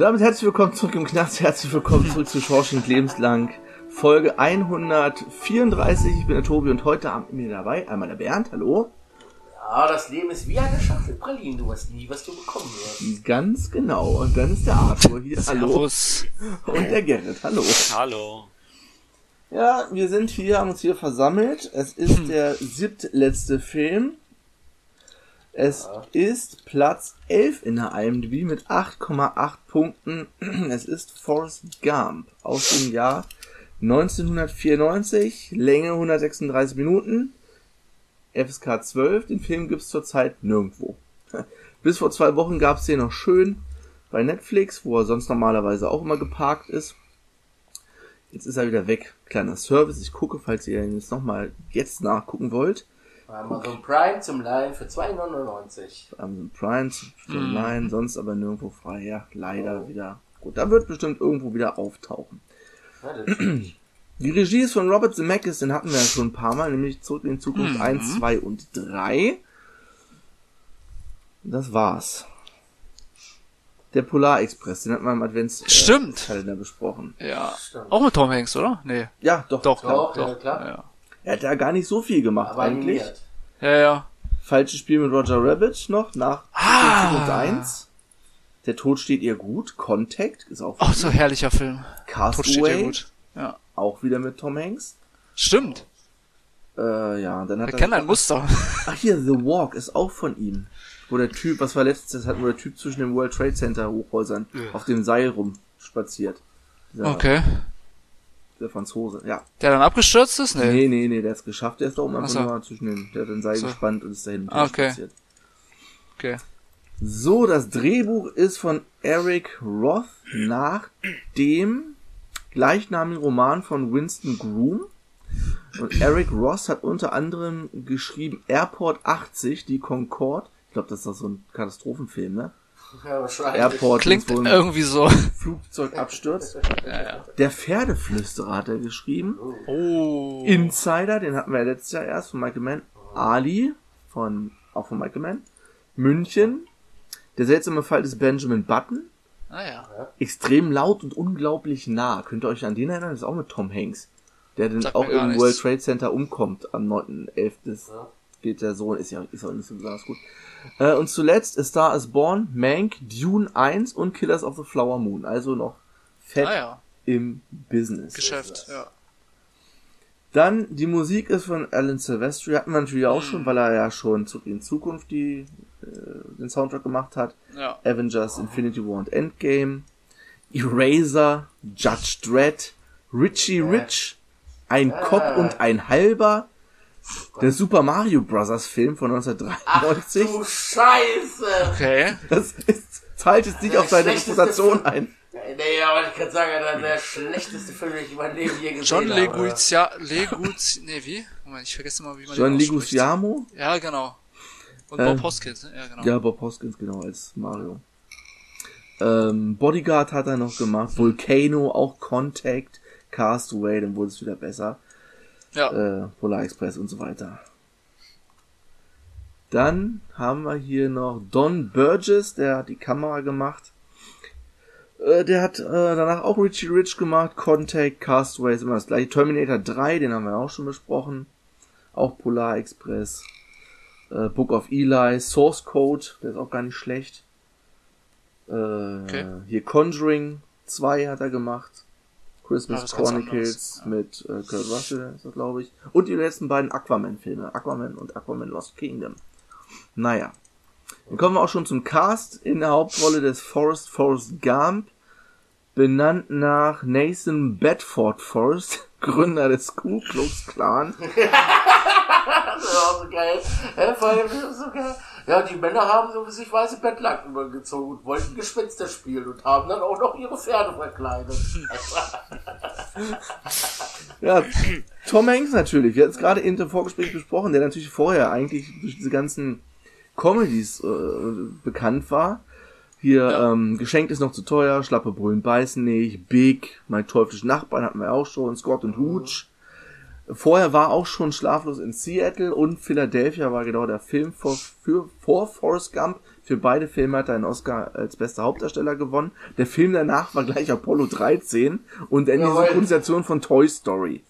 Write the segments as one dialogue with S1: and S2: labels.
S1: Und damit herzlich willkommen zurück im Knast, herzlich willkommen zurück zu Schorsching Lebenslang, Folge 134. Ich bin der Tobi und heute Abend mit mir dabei einmal der Bernd, hallo.
S2: Ja, das Leben ist wie eine Schachtel Pralinen. Du weißt nie, was du bekommen wirst.
S1: Ganz genau. Und dann ist der Arthur hier, hallo.
S3: Servus.
S1: Und der Gerrit, hallo.
S3: Hallo.
S1: Ja, wir sind hier, haben uns hier versammelt. Es ist der siebtletzte Film. Es ist Platz 11 in der IMDb mit 8,8 Punkten. Es ist Forrest Gump aus dem Jahr 1994, Länge 136 Minuten, FSK 12. Den Film gibt's zurzeit nirgendwo. Bis vor zwei Wochen gab's den noch schön bei Netflix, wo er sonst normalerweise auch immer geparkt ist. Jetzt ist er wieder weg. Kleiner Service. Ich gucke, falls ihr ihn jetzt nochmal jetzt nachgucken wollt.
S2: Amazon Prime zum Leihen für 2,99.
S1: Amazon Prime, für Line, sonst aber nirgendwo frei. Ja, leider wieder. Gut, da wird bestimmt irgendwo wieder auftauchen.
S2: Ja.
S1: Die Regie ist von Robert Zemeckis, den hatten wir ja schon ein paar Mal, nämlich zurück in Zukunft 1, 2 und 3. Das war's. Der Polar Express, den hatten wir im Advents
S3: Stimmt.
S1: Kalender besprochen.
S3: Ja.
S2: Stimmt.
S3: Auch mit Tom Hanks, oder? Nee.
S1: Ja, doch.
S3: Doch,
S2: Doch,
S3: doch,
S2: ja, klar.
S3: Ja.
S1: Er hat da gar nicht so viel gemacht
S2: Aber
S1: eigentlich.
S2: animiert.
S3: ja, ja.
S1: Falsches Spiel mit Roger Rabbit noch nach
S3: Ah.
S1: Zukunft 1. Der Tod steht ihr gut. Contact ist auch
S3: Auch so herrlicher Film. Tod steht
S1: Castaway,
S3: dir gut. Ja.
S1: auch wieder mit Tom Hanks.
S3: Stimmt.
S1: Äh, ja, dann hat
S3: Wir
S1: er
S3: kennen ein Muster.
S1: Ach hier, The Walk ist auch von ihm. Wo der Typ, was war letztes, hat wo der Typ zwischen dem World Trade Center Hochhäusern auf dem Seil rumspaziert. Dieser,
S3: Okay.
S1: Der Franzose, ja.
S3: Der dann abgestürzt ist? Nee.
S1: Nee, nee, nee, der ist geschafft. Der ist da oben einfach
S3: Ach so.
S1: nur zwischen den, der hat den Seil
S3: So.
S1: gespannt und ist dahin
S3: Ah, okay.
S1: spaziert.
S3: Okay.
S1: So, das Drehbuch ist von Eric Roth nach dem gleichnamigen Roman von Winston Groom. Und Eric Roth hat unter anderem geschrieben Airport 80, die Concorde. Ich glaube, das ist doch so ein Katastrophenfilm, ne?
S2: Ja.
S1: Airport,
S3: Klingt irgendwie so.
S1: Flugzeug abstürzt.
S3: Ja, ja.
S1: Der Pferdeflüsterer hat er geschrieben.
S3: Oh.
S1: Insider, den hatten wir ja letztes Jahr erst von Michael Mann. Ali, von, auch von Michael Mann. München. Der seltsame Fall des Benjamin Button.
S3: Ah ja.
S1: Extrem laut und unglaublich nah. Könnt ihr euch an den erinnern? Das ist auch mit Tom Hanks. Der dann auch im
S3: nichts.
S1: World Trade Center umkommt am 9.11. Das
S2: Ja.
S1: Geht der Sohn, ist ja ist auch nicht so besonders gut. Äh, und zuletzt A Star is Born, Mank, Dune 1 und Killers of the Flower Moon. Also noch fett
S3: Ah ja.
S1: im Business.
S3: Geschäft. Ja.
S1: Dann die Musik ist von Alan Silvestri, hatten wir natürlich auch schon, weil er ja schon in Zukunft die, äh, den Soundtrack gemacht hat.
S3: Ja.
S1: Avengers, Infinity War und Endgame, Eraser, Judge Dredd, Richie Rich, ein Kopf und ein halber, der Super Mario Bros. Film von 1993.
S2: Du Scheiße!
S3: Okay.
S1: Das ist, zahlt jetzt nicht auf seine Reputation
S2: Film.
S1: ein.
S2: Nee, aber ich kann sagen, das ist der schlechteste Film, den ich in meinem Leben je gesehen
S3: John
S2: habe.
S3: Leguzia, Leguz, nee, wie? Moment, ich vergesse mal, wie man
S1: John
S3: den ausspricht.
S1: Leguizamo?
S3: Ja, genau. Und
S1: Ähm,
S3: Bob Hoskins, ne? ja, genau.
S1: Ja, Bob Hoskins, genau, als Mario. Ähm, Bodyguard hat er noch gemacht, Volcano, auch Contact, Castaway, dann wurde es wieder besser.
S3: Ja.
S1: äh, Polar Express und so weiter. Dann haben wir hier noch Don Burgess, der hat die Kamera gemacht. Äh, der hat äh, danach auch Richie Rich gemacht, Contact, Castaway ist immer das gleiche. Terminator 3, den haben wir auch schon besprochen. Auch Polar Express. Äh, Book of Eli, Source Code, der ist auch gar nicht schlecht. Äh,
S3: Okay.
S1: Hier Conjuring 2 hat er gemacht. Christmas Chronicles mit äh, Kurt Russell, glaube ich. Und die letzten beiden Aquaman-Filme. Aquaman und Aquaman Lost Kingdom. Naja. Dann kommen wir auch schon zum Cast in der Hauptrolle des Forrest Forrest Gump. Benannt nach Nathan Bedford Forrest, Gründer des Ku Klux Klan.
S2: das ist auch so geil. Das ist so geil. Ja, die Männer haben so sich weiße Bettlaken übergezogen und wollten Gespenster spielen und haben dann auch noch ihre Pferde verkleidet.
S1: Ja, Tom Hanks natürlich. Wir hatten es gerade in dem Vorgespräch besprochen, der natürlich vorher eigentlich durch diese ganzen Comedies äh, bekannt war. Hier, ähm, Geschenkt ist noch zu teuer, Schlappe Brüllen beißen nicht, Big, Mein teuflischer Nachbarn hatten wir auch schon, Scott und Hooch. Vorher war auch schon Schlaflos in Seattle und Philadelphia war genau der Film vor, für, vor Forrest Gump. Für beide Filme hat er einen Oscar als bester Hauptdarsteller gewonnen. Der Film danach war gleich Apollo 13 und dann die
S2: Jawohl.
S1: Synchronisation von Toy Story.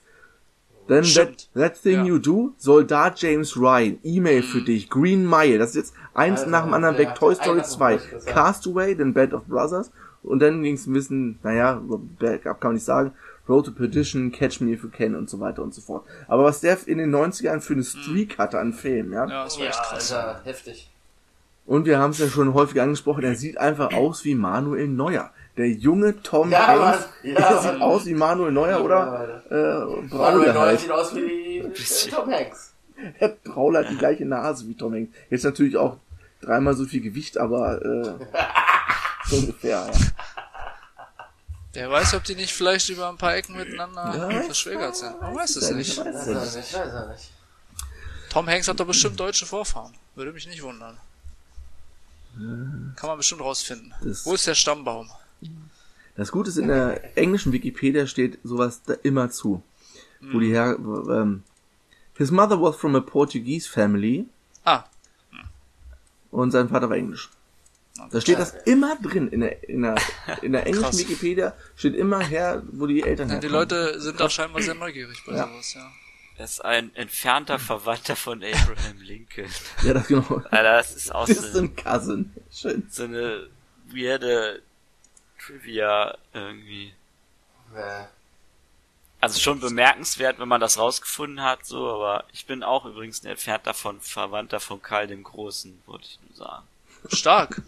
S1: Then that, that Thing
S3: Ja.
S1: You Do, Soldat James Ryan, E-Mail für dich, Green Mile, das ist jetzt eins
S2: Alter,
S1: nach dem anderen
S2: der
S1: weg, Toy Story
S2: auf dem
S1: 2,
S2: Busch gesagt.
S1: Castaway, then Band of Brothers und dann ging's ein bisschen, naja, Backup kann man nicht sagen, Road to Perdition, Catch Me If You Can und so weiter und so fort. Aber was der in den 90ern für eine Streak hatte an Filmen, ja.
S3: Ja, das war
S2: Ja,
S3: echt krass.
S2: Alter, heftig.
S1: Und wir haben es ja schon häufig angesprochen, er sieht einfach aus wie Manuel Neuer. Der junge Tom
S2: Ja,
S1: Hanks.
S2: Ja,
S1: der sieht
S2: Mann.
S1: aus wie Manuel Neuer oder äh,
S2: Manuel Neuer
S1: halt.
S2: sieht aus wie äh, Tom Hanks.
S1: Der Braul hat die gleiche Nase wie Tom Hanks. Jetzt natürlich auch dreimal so viel Gewicht, aber äh, so ungefähr, ja.
S3: Wer weiß, ob die nicht vielleicht über ein paar Ecken miteinander
S1: Ja,
S3: verschwägert sind. Man weiß es
S1: Ja,
S3: nicht.
S1: ich weiß
S2: Weiß
S1: es
S2: er
S1: nicht.
S2: nicht, weiß er nicht.
S3: Tom Hanks hat doch bestimmt deutsche Vorfahren. Würde mich nicht wundern. Kann man bestimmt rausfinden.
S1: Das-
S3: Wo ist der Stammbaum?
S1: Das Gute ist, in der englischen Wikipedia steht sowas da immer zu. Wo die her, ähm, his mother was from a Portuguese family
S3: Ah,
S1: und sein Vater war Englisch. Da steht das immer drin in der, in der, in der englischen
S3: Krass.
S1: Wikipedia steht immer her, wo die Eltern
S3: ja, die
S1: herkommen.
S3: Leute sind da scheinbar sehr neugierig bei
S1: Ja.
S3: sowas, ja.
S4: Er ist ein entfernter Verwandter von Abraham Lincoln.
S1: Ja, das genau.
S4: Alter, das ist auch
S1: Das
S4: so,
S1: ein Cousin. Schön.
S4: so eine weirde Trivia irgendwie.
S2: Nee.
S4: Also schon bemerkenswert, wenn man das rausgefunden hat, so, aber ich bin auch übrigens ein entfernter von Verwandter von Karl dem Großen, wollte ich nur sagen.
S3: Stark.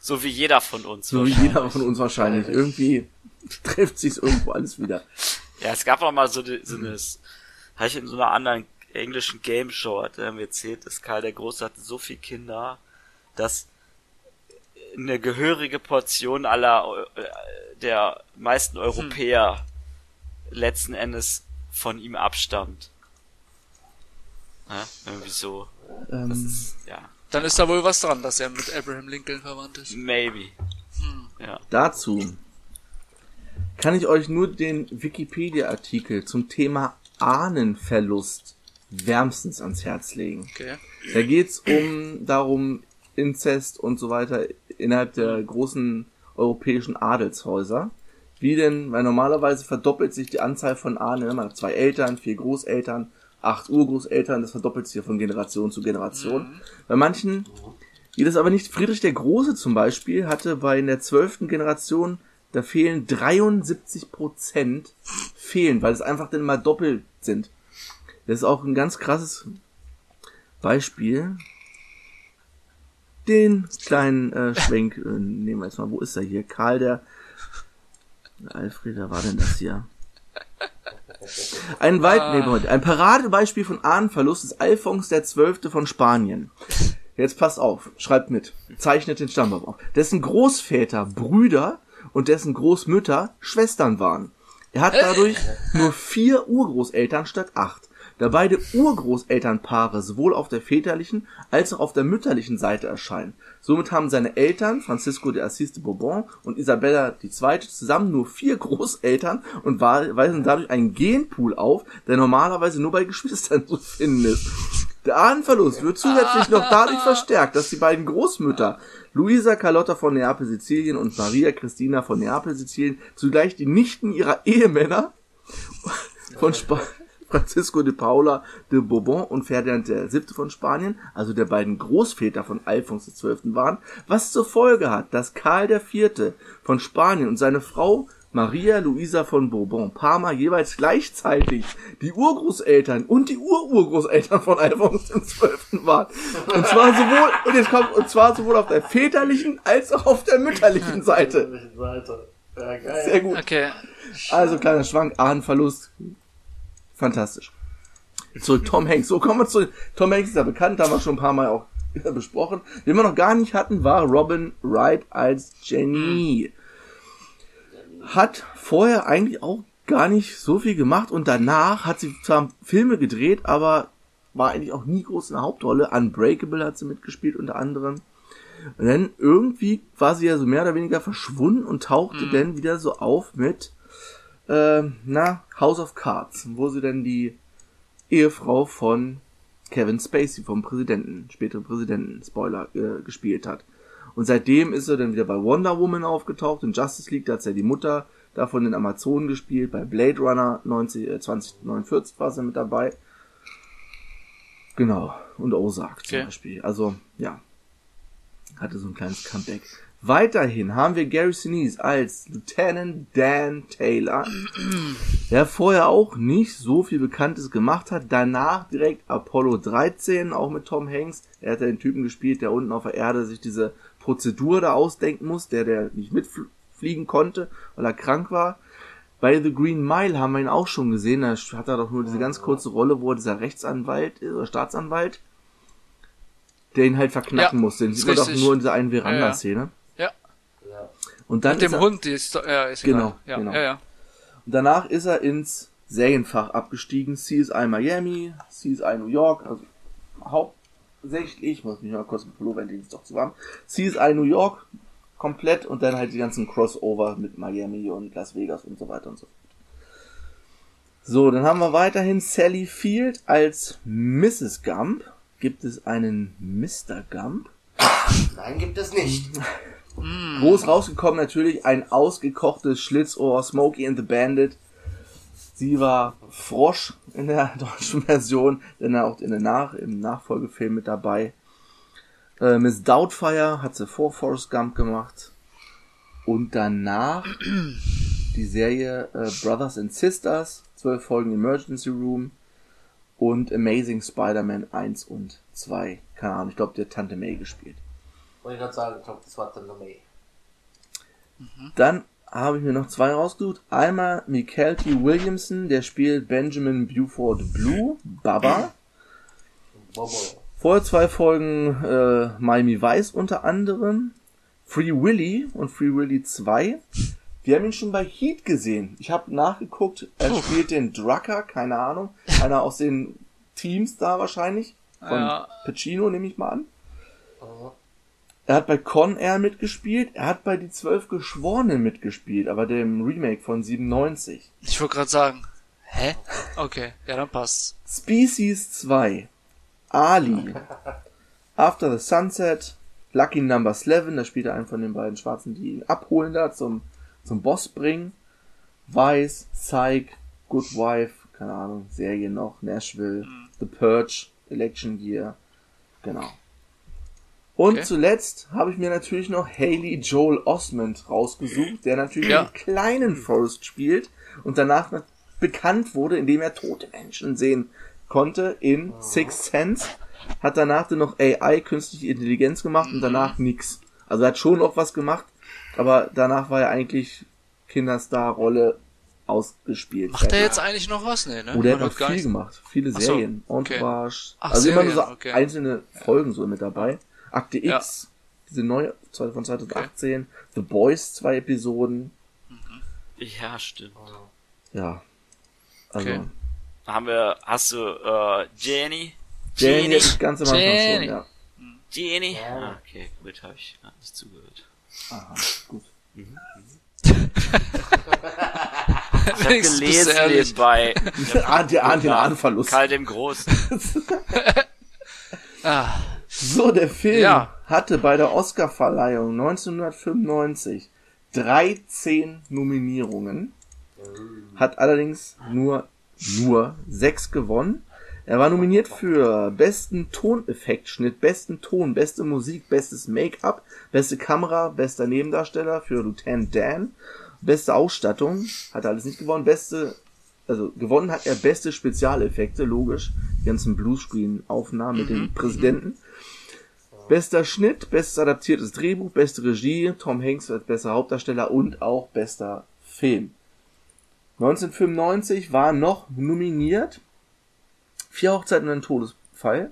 S4: So wie jeder von uns.
S1: So wie jeder von uns wahrscheinlich. Irgendwie trifft sich's irgendwo alles wieder.
S4: Ja, es gab auch mal so, eine- so eine, habe ich in so einer anderen englischen Game Show hat er mir erzählt, dass Karl der Große hatte so viele Kinder, dass eine gehörige Portion aller äh, der meisten Europäer letzten Endes von ihm abstammt. Ja, irgendwie so. Das
S1: Ähm,
S4: ist, ja,
S3: Dann ist da wohl was dran, dass er mit Abraham Lincoln verwandt ist.
S4: maybe. Ja.
S1: dazu kann ich euch nur den Wikipedia-Artikel zum Thema Ahnenverlust wärmstens ans Herz legen.
S3: Okay.
S1: Da geht's um darum Inzest und so weiter innerhalb der großen europäischen Adelshäuser. Wie denn, weil normalerweise verdoppelt sich die Anzahl von Ahnen. Man hat zwei Eltern, vier Großeltern, acht Urgroßeltern, das verdoppelt sich ja von Generation zu Generation. Bei manchen geht es aber nicht. Friedrich der Große zum Beispiel hatte bei in der zwölften Generation, da fehlen 73 Prozent fehlen, weil es einfach dann mal doppelt sind. Das ist auch ein ganz krasses Beispiel. Den kleinen äh, Schwenk äh, nehmen wir jetzt mal. Wo ist er hier? Karl der Alfred, da war denn das hier? Ein, weit, nee, Moment, ein Paradebeispiel von Ahnenverlust ist Alphons der Zwölfte von Spanien. Jetzt passt auf, schreibt mit, zeichnet den Stammbaum auf. Dessen Großväter Brüder und dessen Großmütter Schwestern waren. Er hat dadurch nur vier Urgroßeltern statt acht. Da beide Urgroßelternpaare sowohl auf der väterlichen als auch auf der mütterlichen Seite erscheinen. Somit haben seine Eltern, Francisco de Assis de Bourbon und Isabella II., zusammen nur vier Großeltern und weisen dadurch einen Genpool auf, der normalerweise nur bei Geschwistern zu finden ist. Der Ahnenverlust wird zusätzlich noch dadurch verstärkt, dass die beiden Großmütter, Luisa Carlotta von Neapel, Sizilien und Maria Christina von Neapel, Sizilien, zugleich die Nichten ihrer Ehemänner von Spa Francisco de Paula de Bourbon und Ferdinand VII. von Spanien, also der beiden Großväter von Alphons XII. waren, was zur Folge hat, dass Karl IV. von Spanien und seine Frau Maria Luisa von Bourbon Parma jeweils gleichzeitig die Urgroßeltern und die Ururgroßeltern von Alphons XII. waren. Und zwar sowohl, und jetzt kommt, und zwar sowohl auf der väterlichen als auch auf der mütterlichen Seite.
S2: Seite. Ja, geil.
S1: Sehr gut.
S3: Okay.
S1: Also kleiner Schwank, Ahnenverlust. Fantastisch. Zu Tom Hanks. So kommen wir zu, Tom Hanks ist ja bekannt, haben wir schon ein paar Mal auch besprochen. Den wir noch gar nicht hatten, war Robin Wright als Jenny. Hat vorher eigentlich auch gar nicht so viel gemacht und danach hat sie zwar Filme gedreht, aber war eigentlich auch nie groß in der Hauptrolle. Unbreakable hat sie mitgespielt unter anderem. Und dann irgendwie war sie ja so mehr oder weniger verschwunden und tauchte
S3: Mhm.
S1: dann wieder so auf mit, äh, na, House of Cards, wo sie dann die Ehefrau von Kevin Spacey, vom Präsidenten, späteren Präsidenten, Spoiler, äh, gespielt hat. Und seitdem ist er dann wieder bei Wonder Woman aufgetaucht, in Justice League, da hat sie ja die Mutter davon in Amazonen gespielt, bei Blade Runner 90, äh, 2049 war sie mit dabei. Genau, und Ozark zum
S3: Okay.
S1: Beispiel. Also, ja, hatte so ein kleines Comeback. Weiterhin haben wir Gary Sinise als Lieutenant Dan Taylor, der vorher auch nicht so viel Bekanntes gemacht hat. Danach direkt Apollo 13, auch mit Tom Hanks. Er hat ja den Typen gespielt, der unten auf der Erde sich diese Prozedur da ausdenken muss, der der nicht mitfliegen konnte, weil er krank war. Bei The Green Mile haben wir ihn auch schon gesehen. Da hat er doch nur diese ganz kurze Rolle, wo er dieser Rechtsanwalt ist, oder Staatsanwalt, der ihn halt verknacken
S3: Ja,
S1: musste. Den sieht man doch nur in dieser einen Veranda-Szene.
S3: Ja.
S2: Ja.
S1: Und dann
S3: Mit
S1: ist
S3: dem
S1: er,
S3: Hund, die ist, ja, ist
S1: Genau,
S3: egal. Ja,
S1: genau.
S3: ja, ja.
S1: Und danach ist er ins Serienfach abgestiegen. CSI Miami, CSI New York, also hauptsächlich, ich muss mich mal kurz mit Pullover in ist doch zu warm. CSI New York komplett und dann halt die ganzen Crossover mit Miami und Las Vegas und so weiter und so fort. So, dann haben wir weiterhin Sally Field als Mrs. Gump. Gibt es einen Mr. Gump?
S2: Nein, gibt es nicht.
S1: Groß rausgekommen natürlich ein ausgekochtes Schlitzohr, Smokey and the Bandit. Sie war Frosch in der deutschen Version, denn auch in der Nach im Nachfolgefilm mit dabei. Äh, Miss Doubtfire hat sie vor Forrest Gump gemacht. Und danach die Serie äh, Brothers and Sisters, zwölf Folgen Emergency Room und Amazing Spider-Man 1 und 2. Keine Ahnung, ich glaube, die hat Tante May gespielt.
S2: Wollte ich gerade sagen, ich glaube, das war dann May.
S1: Dann habe ich mir noch zwei rausgesucht. Einmal Michael T. Williamson, der spielt Benjamin Buford Blue, Baba.
S2: Bobo.
S1: Vorher zwei Folgen äh, Miami Vice unter anderem. Free Willy und Free Willy 2. Wir haben ihn schon bei Heat gesehen. Ich habe nachgeguckt, er
S3: Uff.
S1: spielt den Drucker, keine Ahnung. Einer aus den Teams da wahrscheinlich. Von
S3: Ja.
S1: Pacino nehme ich mal an.
S2: Mhm.
S1: Er hat bei Con Air mitgespielt, er hat bei Die Zwölf Geschworenen mitgespielt, aber dem Remake von 97.
S3: Ich wollte gerade sagen. Hä? Okay, ja, dann passt's.
S1: Species 2, Ali, After the Sunset, Lucky Number 11, da spielt er einen von den beiden Schwarzen, die ihn abholen da zum, zum Boss bringen. Vice, Psych, Good Wife, keine Ahnung, Serie noch, Nashville, The Purge, Election Year, genau. Und
S3: Okay.
S1: zuletzt habe ich mir natürlich noch Haley Joel Osment rausgesucht, der natürlich
S3: Ja.
S1: einen kleinen Forrest spielt und danach na- bekannt wurde, indem er tote Menschen sehen konnte in Sixth Sense. Hat danach dann noch AI, künstliche Intelligenz gemacht und danach nix. Also er hat schon noch was gemacht, aber danach war er eigentlich Kinderstar-Rolle ausgespielt.
S3: Macht er jetzt eigentlich noch was? Nee, ne?
S1: Oder er hat viel gemacht. Viele
S3: Ach so,
S1: Serien.
S3: okay.
S1: Entourage.
S3: Ach,
S1: also immer nur so
S3: Serien, okay.
S1: einzelne Folgen so mit dabei. Akte
S3: Ja.
S1: X, diese neue von 2018. The Boys, zwei Episoden.
S4: Ja, stimmt.
S1: Ja. Also,
S3: Okay.
S4: Haben wir, hast du, äh, Jenny?
S1: Jenny
S4: Jenny?
S1: hätte ich ganz am Anfang
S3: Jenny.
S1: schon, ja.
S4: Jenny?
S2: Ja.
S4: Ah, okay, gut, habe ich gar nicht zugehört.
S1: Aha, gut.
S4: Ich habe
S3: Wenigstens bist du
S4: gelesen nebenbei.
S1: Der ahnt, der ahnt den Ahnenverlust.
S4: Karl dem Großen.
S3: Ah,
S1: So, der Film
S3: Ja.
S1: hatte bei der Oscarverleihung 1995 13 Nominierungen, hat allerdings nur, nur sechs gewonnen. Er war nominiert für besten Toneffektschnitt, besten Ton, beste Musik, bestes Make-up, beste Kamera, bester Nebendarsteller für Lieutenant Dan, beste Ausstattung, hat er alles nicht gewonnen, beste, also gewonnen hat er beste Spezialeffekte, logisch, die ganzen Bluescreen-Aufnahmen mit dem Präsidenten. Bester Schnitt, bestes adaptiertes Drehbuch, beste Regie, Tom Hanks als bester Hauptdarsteller und auch bester Film. 1995 war noch nominiert. Vier Hochzeiten und ein Todesfall,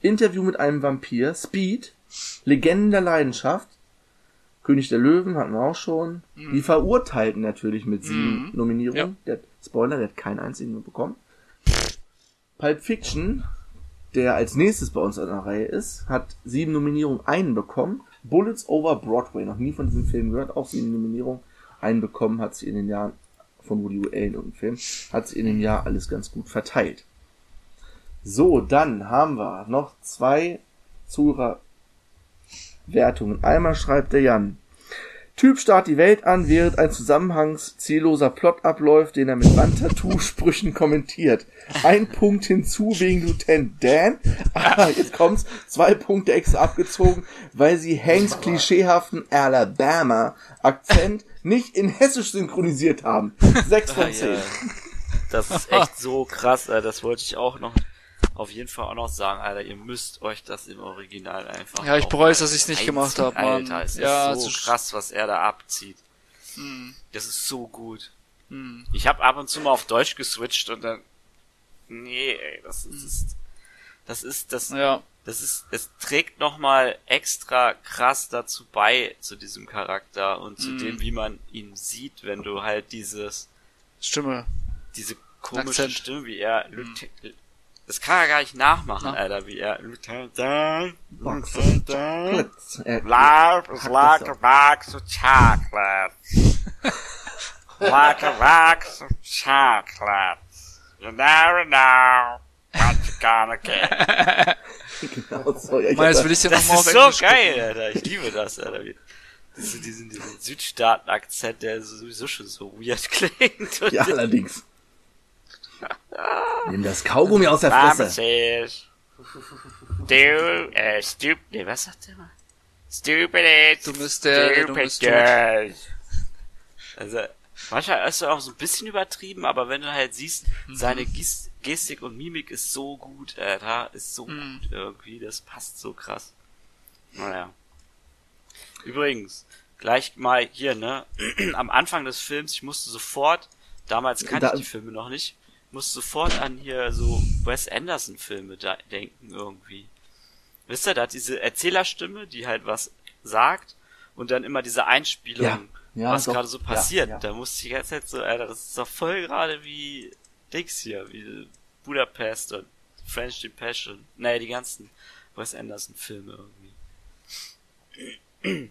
S1: Interview mit einem Vampir, Speed, Legenden der Leidenschaft, König der Löwen hatten wir auch schon, die Verurteilten natürlich mit sieben Nominierungen, der Spoiler, der hat keinen einzigen bekommen. Pulp Fiction, der als nächstes bei uns an der Reihe ist, hat sieben Nominierungen, einen bekommen. Bullets over Broadway, noch nie von diesem Film gehört, auch sieben Nominierungen, einen bekommen, hat sie in den Jahren von Woody Allen irgendein Film, hat sie in dem Jahr alles ganz gut verteilt. So, dann haben wir noch zwei Zuhörerwertungen. Einmal schreibt der Jan. Typ starrt die Welt an, während ein zusammenhangszielloser Plot abläuft, den er mit Wandtattoo-Sprüchen kommentiert. Ein Punkt hinzu wegen Lieutenant Dan. Ah, jetzt kommt's. Zwei Punkte extra abgezogen, weil sie Hanks klischeehaften Alabama-Akzent nicht in Hessisch synchronisiert haben. Sechs von
S4: Ah,
S1: zehn.
S4: Das ist echt so krass. Das wollte ich auch noch auf jeden Fall auch noch sagen, Alter. Ihr müsst euch das im Original einfach.
S3: Ja, ich bereue es, dass ich's nicht
S4: reinziehen,
S3: gemacht hab, Mann.
S4: Alter, es
S3: Ja,
S4: ist so
S3: es ist-
S4: krass, was er da abzieht.
S3: Hm,
S4: Das ist so gut.
S3: hm.
S4: Ich habe ab und zu mal auf Deutsch geswitcht und dann. Nee, ey, das ist. Das ist das.
S3: Ja.
S4: Das ist. Es trägt nochmal extra krass dazu bei, zu diesem Charakter und zu
S3: Mhm.
S4: dem, wie man ihn sieht, wenn du halt dieses.
S3: Stimme.
S4: diese komische
S3: Akzent.
S4: Stimme, wie er. Das kann er gar nicht nachmachen,
S3: Na.
S4: Alter, wie er.
S1: Box
S4: Lieutenant.
S1: Äh,
S4: Life is like a box of chocolate. like a box of chocolate. You never know what you're gonna get.
S1: genau so. Ja, ich
S3: Mal, jetzt will ich dir
S4: Das
S3: nochmal auf
S4: ist so
S3: Englisch
S4: geil, Alter. Ich liebe das, Alter. Wie- Diese, diesen, diesen Südstaaten-Akzent, der sowieso schon so weird klingt.
S1: Ja, allerdings. Nimm das Kaugummi aus der Fresse.
S4: du, äh, stupid, nee, was sagt der mal? Stupid,
S3: Du bist der, der dumm
S4: stupid
S3: ist tot.
S4: girl. Also, manchmal ist er auch so ein bisschen übertrieben, aber wenn du halt siehst,
S3: Mhm.
S4: seine Gis- Gestik und Mimik ist so gut, Alter, ist so
S3: Mhm.
S4: gut irgendwie, das passt so krass. Naja. Übrigens, gleich mal hier, ne, am Anfang des Films, ich musste sofort, damals kannte
S1: Da-
S4: ich die Filme noch nicht, musste sofort an hier so Wes Anderson Filme da denken irgendwie. Wisst ihr, da hat diese Erzählerstimme, die halt was sagt und dann immer diese Einspielung,
S1: Ja, ja,
S4: was gerade so passiert.
S1: ja.
S4: Da musste ich die ganze Zeit so, Alter, das ist doch voll gerade wie Dings hier, wie Budapest und French Depression. Naja, die ganzen Wes Anderson Filme irgendwie.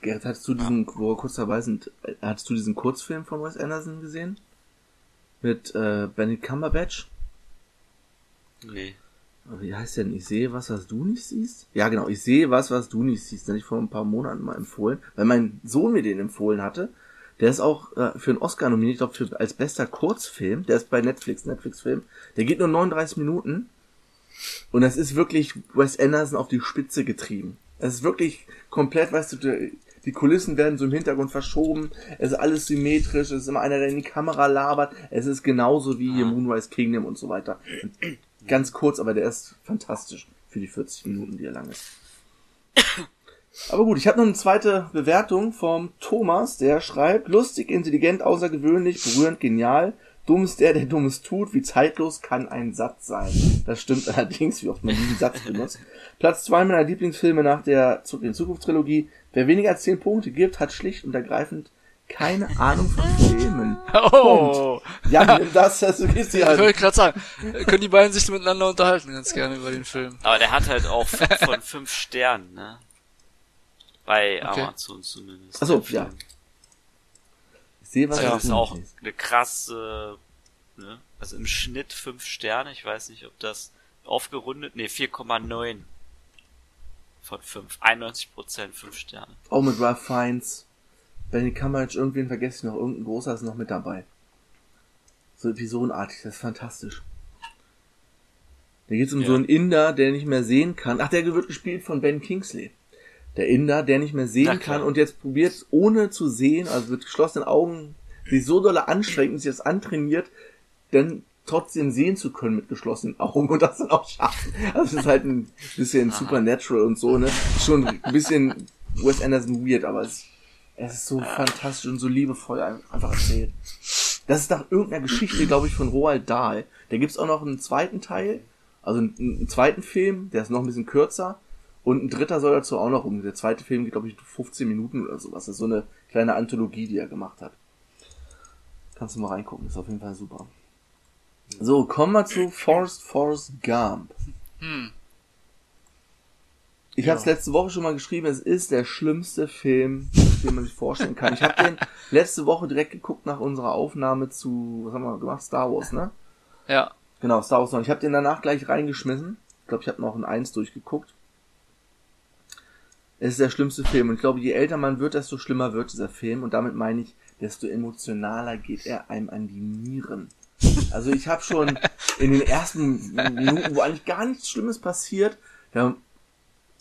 S1: Gerrit, hattest du diesen, wo wir kurz dabei sind, äh, hattest du diesen Kurzfilm von Wes Anderson gesehen? Mit äh, Benedict Cumberbatch?
S4: Nee.
S1: Wie heißt der denn? Ich sehe was, was du nicht siehst? Ja, genau. Ich sehe was, was du nicht siehst. Den ich vor ein paar Monaten mal empfohlen, weil mein Sohn mir den empfohlen hatte. Der ist auch äh, für einen Oscar nominiert, ich glaube, für, als bester Kurzfilm. Der ist bei Netflix, Netflix-Film. Der geht nur 39 Minuten. Und das ist wirklich Wes Anderson auf die Spitze getrieben. Es ist wirklich komplett, weißt du, die, Kulissen werden so im Hintergrund verschoben. Es ist alles symmetrisch. Es ist immer einer, der in die Kamera labert. Es ist genauso wie hier Moonrise Kingdom und so weiter. Ganz kurz, aber der ist fantastisch für die 40 Minuten, die er lang ist. Aber gut, ich habe noch eine zweite Bewertung vom Thomas, der schreibt, lustig, intelligent, außergewöhnlich, berührend, genial. Dumm ist der, der Dummes tut. Wie zeitlos kann ein Satz sein? Das stimmt allerdings, wie oft man diesen Satz benutzt. Platz zwei meiner Lieblingsfilme nach der Zurück in Zukunft Trilogie. Wer weniger als 10 Punkte gibt, hat schlicht und ergreifend keine Ahnung von Filmen.
S3: Oh!
S1: Ja, nimm das, das ist die
S3: Ich
S1: halt.
S3: wollte gerade sagen, können die beiden sich miteinander unterhalten ganz gerne über den Film.
S4: Aber der hat halt auch von fünf Sternen, ne? Bei
S3: Okay.
S4: Amazon zumindest.
S1: Ach so,
S4: der Film.
S1: ja. Ich sehe was.
S4: Also das ist auch
S1: siehst.
S4: eine krasse, ne? Also im Schnitt fünf Sterne. Ich weiß nicht, ob das aufgerundet, nee, 4,9 von 5. 91 Prozent, 5 Sterne.
S1: Auch mit Ralph Fiennes. Benny Cumberbatch, irgendwen vergesse ich noch. Irgendein großer ist noch mit dabei. So episodenartig, das ist fantastisch. Da geht's um
S4: Ja.
S1: so einen Inder, der nicht mehr sehen kann. Ach, der wird gespielt von Ben Kingsley. Der Inder, der nicht mehr sehen kann und jetzt probiert, ohne zu sehen, also mit geschlossenen Augen, sich so doll anstrengt und sich das antrainiert, dann trotzdem sehen zu können mit geschlossenen Augen und das dann auch schaffen. Also es ist halt ein bisschen Supernatural und so, ne? Schon ein bisschen Wes Anderson weird, aber es, es ist so fantastisch und so liebevoll ein- einfach erzählt. Das ist nach irgendeiner Geschichte, glaube ich, von Roald Dahl. Da gibt's auch noch einen zweiten Teil, also einen, einen zweiten Film, der ist noch ein bisschen kürzer. Und ein dritter soll dazu auch noch um. Der zweite Film geht, glaube ich, 15 Minuten oder sowas. Das ist so eine kleine Anthologie, die er gemacht hat. Kannst du mal reingucken, ist auf jeden Fall super. So, kommen wir zu Forrest Forrest Gump.
S3: Hm.
S1: Ich habe es letzte Woche schon mal geschrieben, es ist der schlimmste Film, den man sich vorstellen kann. Ich habe den letzte Woche direkt geguckt nach unserer Aufnahme zu, was haben wir gemacht? Star Wars, ne?
S3: Ja.
S1: Genau, Star Wars 9. Ich habe den danach gleich reingeschmissen. Ich glaube, ich habe noch ein Eins durchgeguckt. Es ist der schlimmste Film. Und ich glaube, je älter man wird, desto schlimmer wird dieser Film. Und damit meine ich, desto emotionaler geht er einem an die Nieren. Also ich habe schon in den ersten Minuten, wo eigentlich gar nichts Schlimmes passiert, da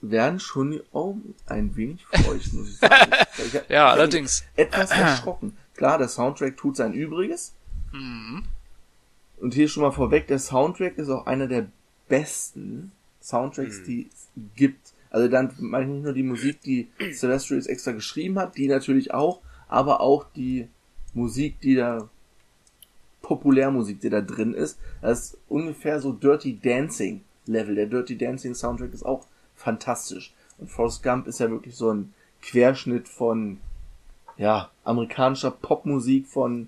S1: werden schon die Augen ein wenig feucht, muss ich sagen. Ich hab-
S3: Ja, allerdings.
S1: Etwas erschrocken. Klar, der Soundtrack tut sein Übriges.
S3: Mhm.
S1: Und hier schon mal vorweg, der Soundtrack ist auch einer der besten Soundtracks, die es gibt. Also dann meine ich nicht nur die Musik, die Celestials extra geschrieben hat, die natürlich auch, aber auch die Musik, die da Populärmusik, die da drin ist. Das ist ungefähr so Dirty Dancing Level. Der Dirty Dancing Soundtrack ist auch fantastisch. Und Forrest Gump ist ja wirklich so ein Querschnitt von ja, amerikanischer Popmusik von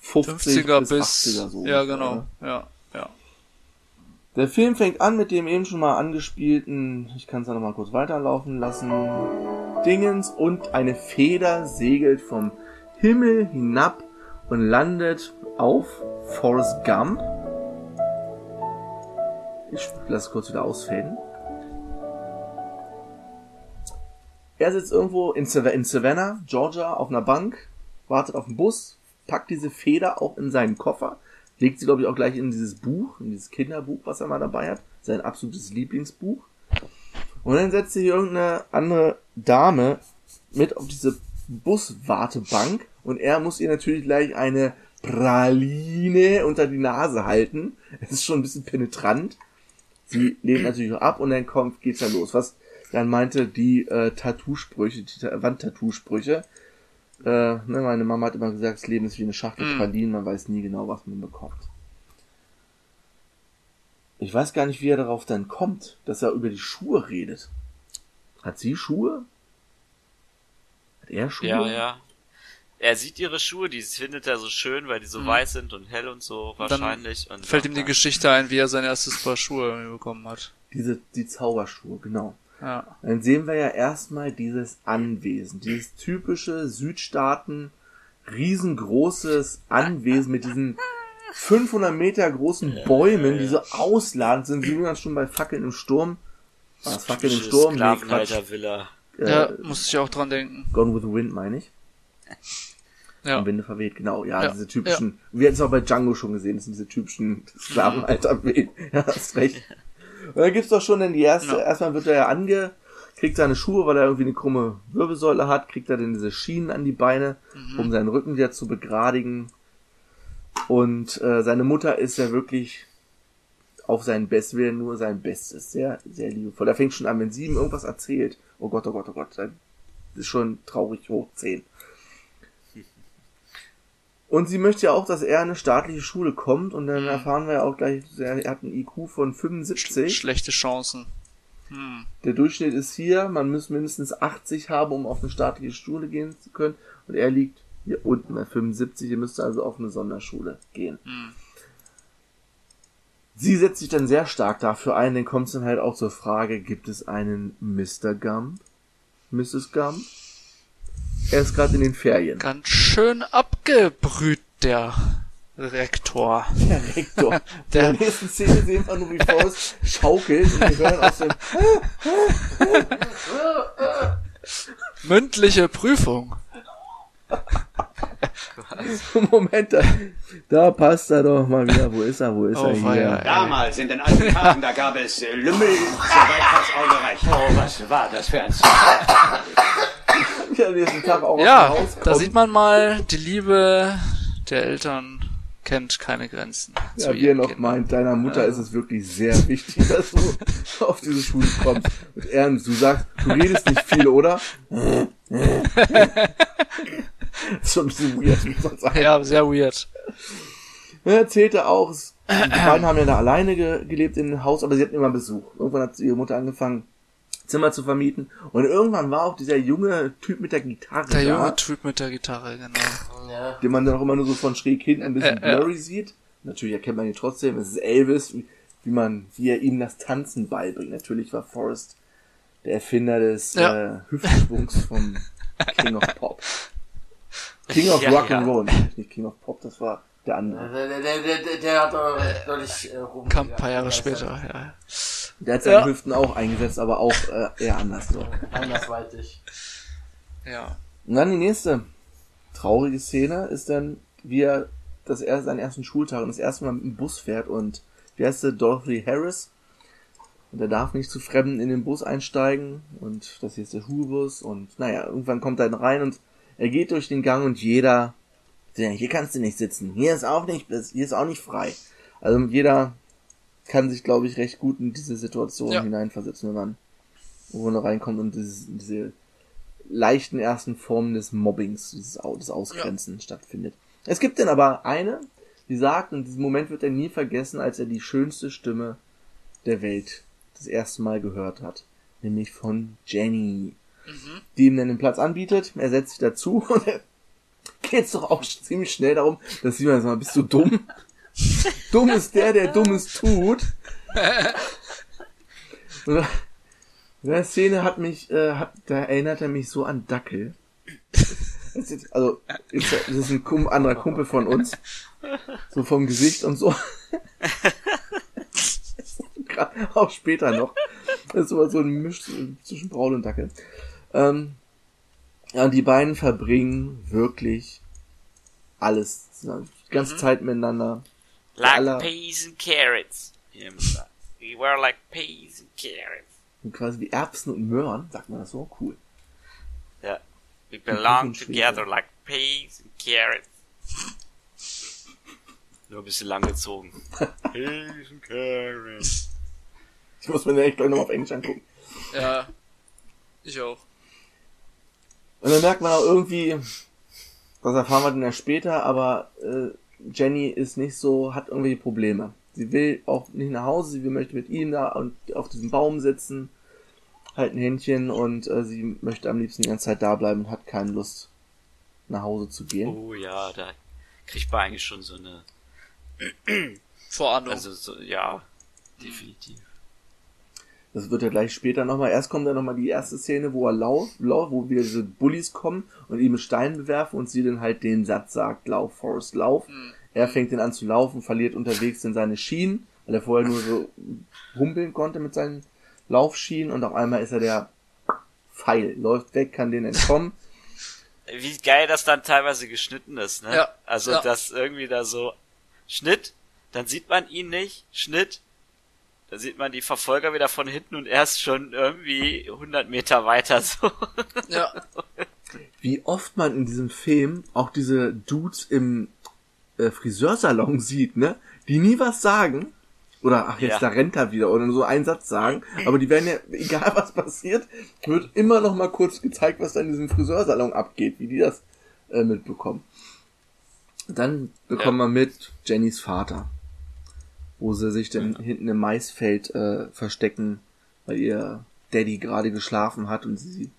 S1: 50
S3: 50er
S1: bis,
S3: bis,
S1: 80er so.
S3: ja genau,
S1: ne?
S3: ja, ja.
S1: Der Film fängt an mit dem eben schon mal angespielten, ich kann es ja noch mal kurz weiterlaufen lassen, Dingens und eine Feder segelt vom Himmel hinab und landet auf Forrest Gump. Ich lasse kurz wieder ausfäden. Er sitzt irgendwo in Savannah, Georgia, auf einer Bank, wartet auf den Bus, packt diese Feder auch in seinen Koffer, legt sie, glaube ich, auch gleich in dieses Buch, in dieses Kinderbuch, was er mal dabei hat, sein absolutes Lieblingsbuch. Und dann setzt sich irgendeine andere Dame mit auf diese Buswartebank und er muss ihr natürlich gleich eine Praline unter die Nase halten. Es ist schon ein bisschen penetrant. Sie lehnt natürlich auch ab und dann kommt, geht's dann los. Was dann meinte, die äh, Tattoo-Sprüche, die Ta- Wandtattoo-Sprüche. Äh, ne, meine Mama hat immer gesagt, das Leben ist wie eine Schachtel
S3: Mm.
S1: Pralinen, man weiß nie genau, was man bekommt. Ich weiß gar nicht, wie er darauf dann kommt, dass er über die Schuhe redet. Hat sie Schuhe? Hat er Schuhe?
S4: Ja, ja. Er sieht ihre Schuhe, die findet er so schön, weil die so
S3: Mhm.
S4: weiß sind und hell und so
S3: Dann
S4: wahrscheinlich. Und
S3: Fällt
S4: sagt
S3: ihm die Geschichte ein, wie er sein erstes Paar Schuhe bekommen hat.
S1: Diese, die Zauberschuhe, genau.
S3: Ja.
S1: Dann sehen wir ja erstmal dieses Anwesen, dieses typische Südstaaten, riesengroßes Anwesen mit diesen 500 Meter großen Bäumen, die so ausladend sind, wie man schon bei Fackeln im Sturm. Ah, Fackeln im Sturm, nee, Quatsch.
S4: Sklavenhalter-Villa.
S1: Äh,
S3: ja, musste ich auch dran denken.
S1: Gone with the Wind, meine ich.
S3: Ja.
S1: Am Winde verweht, genau. Ja,
S3: Ja,
S1: diese typischen, wir hatten es auch bei Django schon gesehen, das sind diese typischen Sklavenhalter. ja, hast recht. Und dann gibt's doch schon dann die erste,
S3: Ja.
S1: erstmal wird er ja ange, kriegt seine Schuhe, weil er irgendwie eine krumme Wirbelsäule hat, kriegt er dann diese Schienen an die Beine,
S3: Mhm.
S1: um seinen Rücken wieder zu begradigen. Und äh, seine Mutter ist ja wirklich auf sein Bestes, will nur sein Bestes. Sehr, sehr liebevoll. Da fängt schon an, wenn sie ihm irgendwas erzählt. Oh Gott, oh Gott, oh Gott. Dann ist schon traurig hoch 10. Und sie möchte ja auch, dass er in eine staatliche Schule kommt und dann erfahren wir ja auch gleich, er hat einen IQ von 75.
S3: Schlechte Chancen. Hm.
S1: Der Durchschnitt ist hier, man muss mindestens 80 haben, um auf eine staatliche Schule gehen zu können. Und er liegt hier unten bei 75, er müsste also auf eine Sonderschule gehen.
S3: Hm.
S1: Sie setzt sich dann sehr stark dafür ein, dann kommt es dann halt auch zur Frage, gibt es einen Mr. Gump? Mrs. Gump? Er ist gerade in den Ferien.
S3: Ganz schön abgebrüht, der Rektor.
S1: Der Rektor.
S3: Der-
S1: In der nächsten Szene sehen wir nur, wie Faust schaukelt und wir hören aus dem
S3: Mündliche Prüfung.
S1: Moment, da, da passt er doch mal wieder. Wo ist er? Wo ist
S3: Oh,
S1: er hier?
S3: weia.
S5: Damals in den alten Tagen, da gab es äh, Lümmel, soweit das Auge reicht. Oh, was war das für ein
S1: Ja, am nächsten Tag auch
S3: Ja, da sieht man mal, die Liebe der Eltern kennt keine Grenzen.
S1: Ja, wie er noch
S3: Kindern.
S1: meint, deiner Mutter ist es wirklich sehr wichtig, dass du auf diese Schule kommst. Und ernst, du sagst, du redest nicht viel, oder? schon ein bisschen weird, muss man sagen.
S3: Ja, sehr weird.
S1: Er erzählte auch, die beiden haben ja da alleine ge gelebt in dem Haus, aber sie hatten immer Besuch. Irgendwann hat ihre Mutter angefangen, Zimmer zu vermieten. Und irgendwann war auch dieser junge Typ mit der Gitarre
S3: Der
S1: da,
S3: junge Typ mit der Gitarre, genau.
S2: Ja.
S1: den man dann auch immer nur so von schräg hinten ein bisschen
S3: Äh, äh.
S1: blurry sieht. Natürlich erkennt man ihn trotzdem. Es ist Elvis, wie, wie man, wie er ihm das Tanzen beibringt. Natürlich war Forrest der Erfinder des
S3: Ja.
S1: äh, Hüftschwungs vom King of Pop. King of
S4: Ja,
S1: Rock
S4: ja.
S1: and Roll, nicht King of Pop, das war der andere.
S2: Der, der, der, der, der, der hat doch deutlich äh, rum.
S3: Kam ein paar Jahre später, ja.
S1: Der hat seine
S3: Ja.
S1: Hüften auch eingesetzt, aber auch äh, eher anders so.
S2: Andersweitig.
S3: Ja.
S1: Und dann die nächste traurige Szene ist dann, wie er das erste, seinen ersten Schultag und das erste Mal mit dem Bus fährt und wie heißt sie, Dorothy Harris. Und er darf nicht zu Fremden in den Bus einsteigen und das hier ist der Schulbus und naja, irgendwann kommt er dann rein und er geht durch den Gang und jeder, hier kannst du nicht sitzen, hier ist auch nicht, hier ist auch nicht frei. Also jeder kann sich, glaube ich, recht gut in diese Situation
S3: Ja.
S1: hineinversetzen, wenn man man reinkommt und dieses, diese leichten ersten Formen des Mobbings, dieses des Ausgrenzen stattfindet. Es gibt dann aber eine, die sagt, und diesen Moment wird er nie vergessen, als er die schönste Stimme der Welt das erste Mal gehört hat. Nämlich von Jenny. Die ihm dann den Platz anbietet, er setzt sich dazu und er geht's doch auch ziemlich schnell darum, dass sie mal, bist du dumm? dumm ist der, der Dummes tut. Und in der Szene hat mich, äh, hat, da erinnert er mich so an Dackel. Also, ist, das ist ein Kum, anderer Kumpel von uns. So vom Gesicht und so. Auch später noch. Das ist aber so ein Misch zwischen Braun und Dackel. Ähm, ja, und die beiden verbringen wirklich alles. Die ganze Zeit miteinander.
S4: Like
S1: Aller-
S4: peas and carrots. We were like peas and carrots.
S1: Und quasi wie Erbsen und Möhren, sagt man das so, cool.
S4: Ja. We belong together like peas and carrots. Nur ein bisschen lang gezogen. peas and carrots.
S1: Ich muss mir den echt gleich nochmal auf Englisch angucken.
S3: Ja. Ich auch.
S1: Und dann merkt man auch irgendwie, das erfahren wir dann ja später, aber äh, Jenny ist nicht so, hat irgendwie Probleme. Sie will auch nicht nach Hause, sie möchte mit ihm da und auf diesem Baum sitzen, halt ein Händchen und äh, sie möchte am liebsten die ganze Zeit da bleiben und hat keine Lust nach Hause zu gehen.
S4: Oh ja, da kriegt man eigentlich schon so eine,
S3: Vorahnung.
S4: also so, ja, definitiv.
S1: Das wird ja gleich später nochmal. Erst kommt dann nochmal die erste Szene, wo er lauf, lauf, wo wieder diese Bullies kommen und ihm mit Steinen bewerfen und sie dann halt den Satz sagt, lauf, Forrest, lauf. Er fängt dann an zu laufen, verliert unterwegs dann seine Schienen, weil er vorher nur so humpeln konnte mit seinen Laufschienen und auf einmal ist er der Pfeil, läuft weg, kann den entkommen.
S4: Wie geil das dann teilweise geschnitten ist, ne?
S3: Ja,
S4: Also,
S3: ja.
S4: dass irgendwie da so Schnitt, dann sieht man ihn nicht, Schnitt, da sieht man die Verfolger wieder von hinten und er ist schon irgendwie 100 Meter weiter so.
S3: Ja.
S1: Wie oft man in diesem Film auch diese Dudes im äh, Friseursalon sieht, ne? Die nie was sagen. Oder, ach, jetzt
S4: Ja.
S1: da rennt er wieder oder nur so einen Satz sagen. Aber die werden ja, egal was passiert, wird immer noch mal kurz gezeigt, was da in diesem Friseursalon abgeht, wie die das äh, mitbekommen. Dann bekommen wir mit Jennys Vater, wo sie sich dann hinten im Maisfeld äh, verstecken, weil ihr Daddy gerade geschlafen hat und sie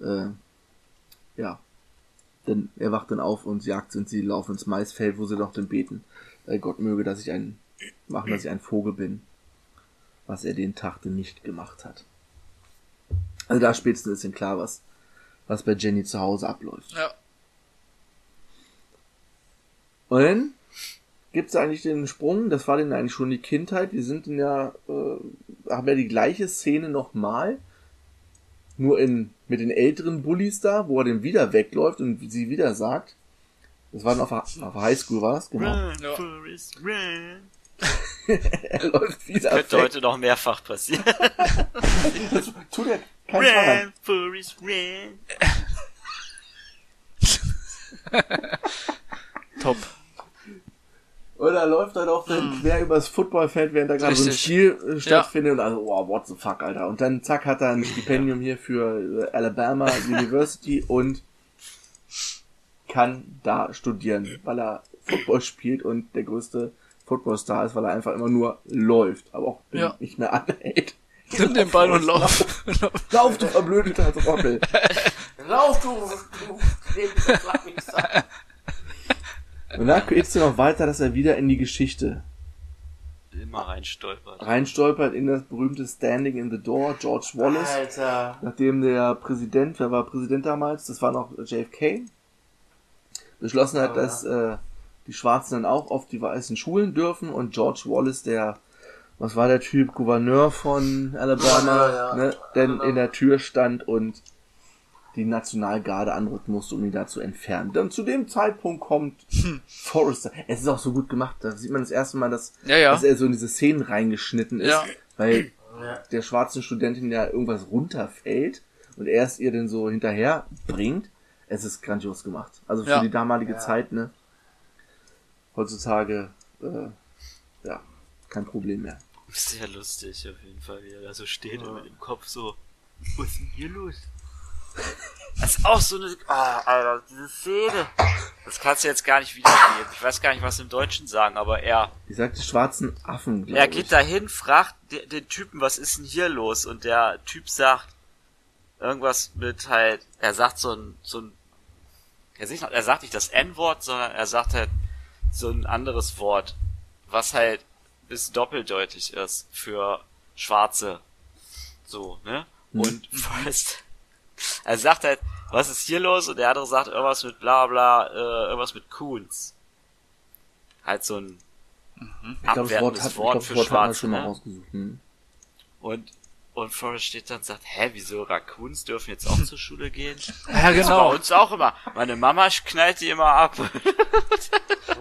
S1: äh, ja, denn er wacht dann auf und jagt sind sie laufen ins Maisfeld, wo sie doch dann beten, äh, Gott möge, dass ich ein machen, dass ich ein Vogel bin, was er den Tag denn nicht gemacht hat. Also da spätestens ist denn klar, was was bei Jenny zu Hause abläuft.
S3: Ja.
S1: Und dann gibt's eigentlich den Sprung, das war denn eigentlich schon die Kindheit, wir sind in ja, äh, haben ja die gleiche Szene nochmal, nur in, mit den älteren Bullies da, wo er dann wieder wegläuft und sie wieder sagt, das war dann auf der, auf der Highschool, war das? Genau.
S4: Run,
S3: Ja.
S4: Forrest, run.
S1: er läuft wieder
S4: Könnte
S1: weg.
S4: heute noch mehrfach passieren.
S1: Das tut er kein
S4: run, Forrest, run.
S3: Top.
S1: Oder läuft er doch dann quer übers Footballfeld, während da gerade so ein. Spiel äh, stattfindet und also, wow, what the fuck, Alter. Und dann zack, hat er ein Stipendium hier für äh, Alabama University und kann da studieren, weil er Football spielt und der größte Footballstar ist, weil er einfach immer nur läuft, aber auch
S3: Ja.
S1: nicht mehr anhält.
S3: Nimm den Ball und lauf.
S1: Lauf, du verblödeter Trottel.
S2: Lauf, du, du, du Flachwichser.
S1: Und dann geht's dann noch weiter, dass er wieder in die Geschichte
S4: Immer reinstolpert.
S1: reinstolpert in das berühmte Standing in the Door, George Wallace.
S2: Alter.
S1: nachdem der Präsident, wer war Präsident damals? Das war noch JFK, beschlossen hat,
S2: Ah.
S1: dass äh, die Schwarzen dann auch auf die weißen Schulen dürfen und George Wallace, der, was war der Typ, Gouverneur von Alabama,
S2: Gouverneur, ja.
S1: ne, denn
S2: Genau.
S1: in der Tür stand und die Nationalgarde anrücken musste, um ihn da zu entfernen. Dann zu dem Zeitpunkt kommt Forrester. Es ist auch so gut gemacht, da sieht man das erste Mal, dass,
S3: Ja, ja.
S1: dass er so in diese Szenen reingeschnitten ist,
S3: Ja.
S1: weil
S2: Ja.
S1: der schwarzen Studentin ja irgendwas runterfällt und er es ihr dann so hinterher bringt. Es ist grandios gemacht. Also für
S3: Ja.
S1: die damalige
S2: Ja.
S1: Zeit, ne? Heutzutage, äh, ja, kein Problem mehr.
S4: Sehr lustig auf jeden Fall, wie er da so steht und mit dem Kopf so, was ist denn hier los? Das ist auch so eine, ah, Alter, diese Szene. Das kannst du jetzt gar nicht wiedergeben. Ich weiß gar nicht, was sie im Deutschen sagen, aber er,
S1: die schwarzen Affen,
S4: er
S1: ich.
S4: geht dahin, fragt de- den Typen, was ist denn hier los? Und der Typ sagt irgendwas mit halt, er sagt so ein, so ein, er sagt, er sagt nicht das N-Wort, sondern er sagt halt so ein anderes Wort, was halt bis doppeldeutig ist für Schwarze. So, ne? Und Forrest, er sagt halt, was ist hier los? Und der andere sagt irgendwas mit bla bla, äh, irgendwas mit Coons. Halt so ein
S1: ich glaube, das Wort,
S4: abwertendes
S1: hat, ich
S4: Wort
S1: glaub, das
S4: für
S1: Wort mal
S4: Ne?
S1: rausgesucht. Hm.
S4: Und, und Forrest steht dann und sagt, hä, wieso Raccoons dürfen jetzt auch zur Schule gehen?
S3: Ja,
S4: Bei
S3: genau.
S4: uns auch immer. Meine Mama knallt die immer ab.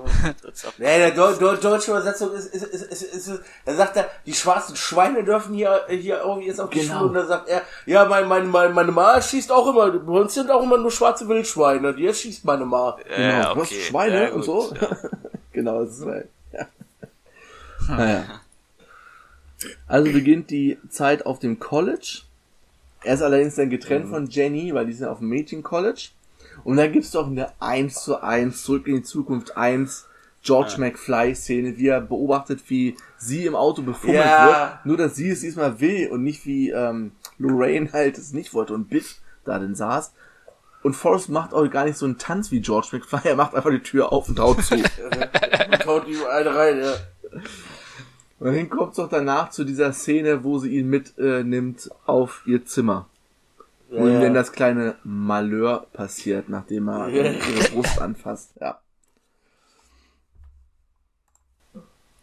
S2: Nee, der Deu Deu deutsche Übersetzung ist, ist, ist, ist, ist, ist, da sagt er, die schwarzen Schweine dürfen hier, hier auch jetzt auf die
S1: Genau.
S2: Schule. Und dann sagt er, ja, mein, mein, mein, meine Ma schießt auch immer, bei uns sind auch immer nur schwarze Wildschweine, die schießt meine Ma.
S1: Genau,
S4: Ja,
S1: was,
S4: okay.
S1: Schweine
S4: Ja,
S1: und
S4: gut,
S1: so.
S4: ja.
S1: genau, das ist halt, ja. Naja. Also beginnt die Zeit auf dem College. Er ist allerdings dann
S4: Mhm.
S1: getrennt von Jenny, weil die sind auf dem Mädchen-College. Und dann gibt's doch eine 1 zu 1 zurück in die Zukunft 1 George McFly-Szene, wie er beobachtet, wie sie im Auto befummelt
S2: Ja.
S1: wird. Nur, dass sie es diesmal will und nicht wie ähm, Lorraine halt es nicht wollte und Biff da denn saß. Und Forrest macht auch gar nicht so einen Tanz wie George McFly, er macht einfach die Tür auf und haut zu.
S2: Haut ihm eine rein, ja.
S1: Und dann kommt es doch danach zu dieser Szene, wo sie ihn mitnimmt äh, auf ihr Zimmer.
S2: Ja,
S1: dann
S2: ja.
S1: das kleine Malheur passiert, nachdem er
S2: Ja.
S1: ihre Brust anfasst. Ja.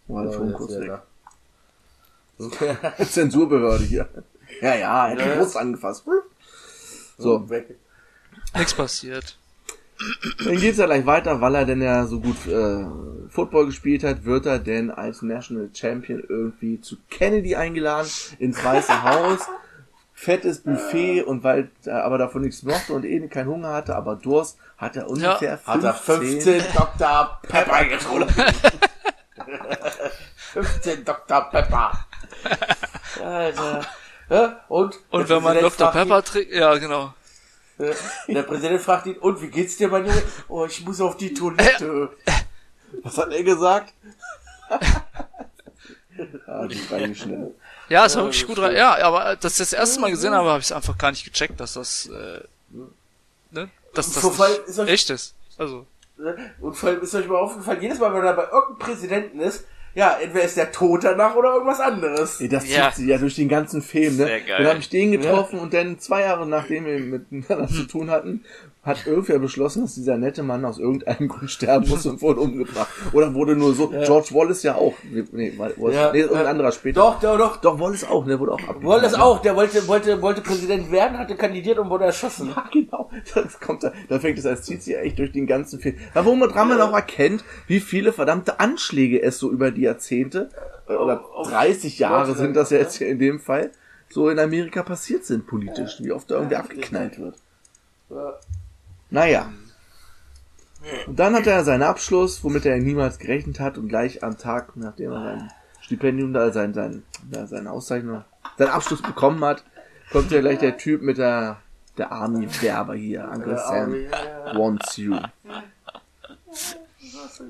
S1: War das schon kurz weg. Zensurbehörde hier. Ja, ja, er hat die. Brust angefasst. So,
S2: weg.
S3: Nichts passiert.
S1: dann geht's ja gleich weiter, weil er denn ja so gut äh, Football gespielt hat, wird er denn als National Champion irgendwie zu Kennedy eingeladen, ins Weiße Haus. Fettes Buffet und weil er aber davon nichts mochte und eh keinen Hunger hatte, aber Durst, hat er ungefähr
S2: Hat er 15 Dr. Pepper getrunken. 15 Dr. Pepper. Alter. Ja, und,
S3: Und wenn man Dr. Pepper trinkt, ja, genau.
S2: Der Präsident fragt ihn, und wie geht's dir, mein Junge? Oh, ich muss auf die Toilette.
S1: Was hat er gesagt? ah, die reingeschnitten.
S3: Ja, es war wirklich gut rein. Ja, aber dass ich das erste Mal gesehen habe, habe ich es einfach gar nicht gecheckt, dass das, äh, ne, dass das
S2: ist euch-
S3: echt ist. Also,
S2: Und vor allem ist euch mal aufgefallen, jedes Mal, wenn er bei irgendeinem Präsidenten ist, ja, entweder ist der tot danach oder irgendwas anderes.
S1: Ey, das
S4: Ja.
S1: zieht sie ja durch den ganzen Film, ne?
S4: Sehr geil.
S1: Dann habe ich den getroffen und dann zwei Jahre nachdem wir miteinander zu tun hatten, hat irgendwer beschlossen, dass dieser nette Mann aus irgendeinem Grund sterben muss und wurde umgebracht. Oder wurde nur so, George Wallace ja auch. Nee, Wallace,
S2: Ja,
S1: nee irgendein
S2: ja.
S1: anderer später.
S2: Doch, doch, doch.
S1: Doch, Wallace auch, ne? Wurde auch abgeknallt.
S2: Wollte es auch, der wollte, wollte, wollte Präsident werden, hatte kandidiert und wurde erschossen.
S1: Ja, genau. Das kommt da, da fängt es, als zieht sie echt durch den ganzen Film. Da, wo man dran man auch erkennt, wie viele verdammte Anschläge es so über die Jahrzehnte, äh, oder
S2: Auf-
S1: 30 Jahre sind das ja jetzt hier in dem Fall, so in Amerika passiert sind politisch, wie oft da irgendwie abgeknallt wird.
S2: Ja.
S1: Naja. Und dann hat er seinen Abschluss, womit er niemals gerechnet hat und gleich am Tag, nachdem er sein Stipendium da, sein, sein, ja, seine Auszeichnung, seinen Abschluss bekommen hat, kommt ja gleich der Typ mit der, der Army-Werber hier, Uncle
S2: Der
S1: Sam wants you.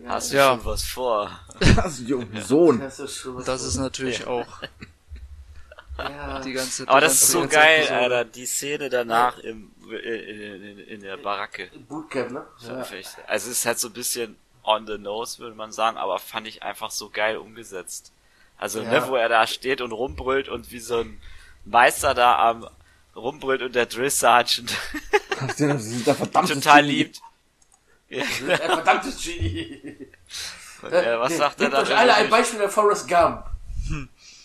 S4: Hast du
S3: Ja.
S4: schon was vor?
S1: Junge, Sohn.
S2: Das was
S3: Das ist natürlich auch
S2: ja.
S3: die ganze.
S4: Aber
S3: die
S4: das ist so geil,
S3: Episode.
S4: Alter. Die Szene danach im, in, in, in, der Baracke.
S2: Bootcamp, ne? Ja.
S4: Also es ist halt so ein bisschen on the nose, würde man sagen, aber fand ich einfach so geil umgesetzt. Also,
S2: Ja.
S4: ne, wo er da steht und rumbrüllt und wie so ein Meister da am rumbrüllt und der Drill Sergeant total liebt. Ja,
S2: Ein verdammtes Genie.
S4: und, äh, was sagt er da?
S2: euch alle ein Beispiel der Forrest Gump.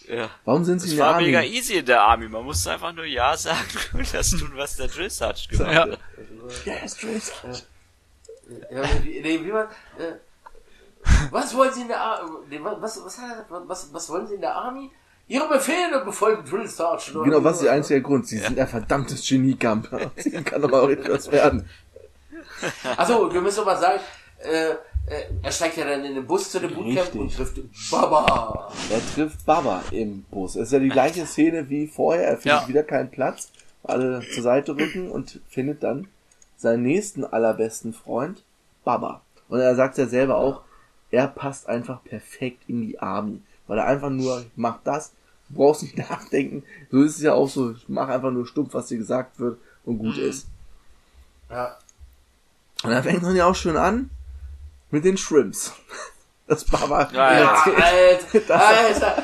S4: Ja.
S1: Warum sind sie
S4: Es
S1: in der
S4: war mega
S1: Army?
S4: easy in der Army. Man musste einfach nur Ja sagen und das tun, was der Drill Sergeant gemacht
S3: Ja.
S4: hat.
S1: Yes, Trace.
S2: Ja, wie, nee, wie man, äh, was wollen Sie in der Army? Nee, was, was, was, was, wollen Sie in der Army? Ihre Befehle befolgen Drill oder
S1: Genau, was ist der einzige Grund? Sie sind ein verdammtes Genie-Gump. Sie kann doch mal auch etwas werden.
S2: Achso, wir müssen mal sagen, äh, er steigt ja dann in den Bus zu dem Bootcamp
S1: Richtig.
S2: und trifft Baba.
S1: Er trifft Baba im Bus. Es ist ja die gleiche Szene wie vorher. Er findet
S3: Ja.
S1: wieder keinen Platz. Alle zur Seite rücken und findet dann seinen nächsten allerbesten Freund, Baba. Und er sagt ja selber auch, er passt einfach perfekt in die Army. Weil er einfach nur macht das, du brauchst nicht nachdenken. So ist es ja auch so, mach einfach nur stumpf, was dir gesagt wird und gut ist.
S2: Ja.
S1: Und dann fängt man ja auch schon an mit den Shrimps. Das Baba
S4: Ja, ja.
S2: Alter, Alter.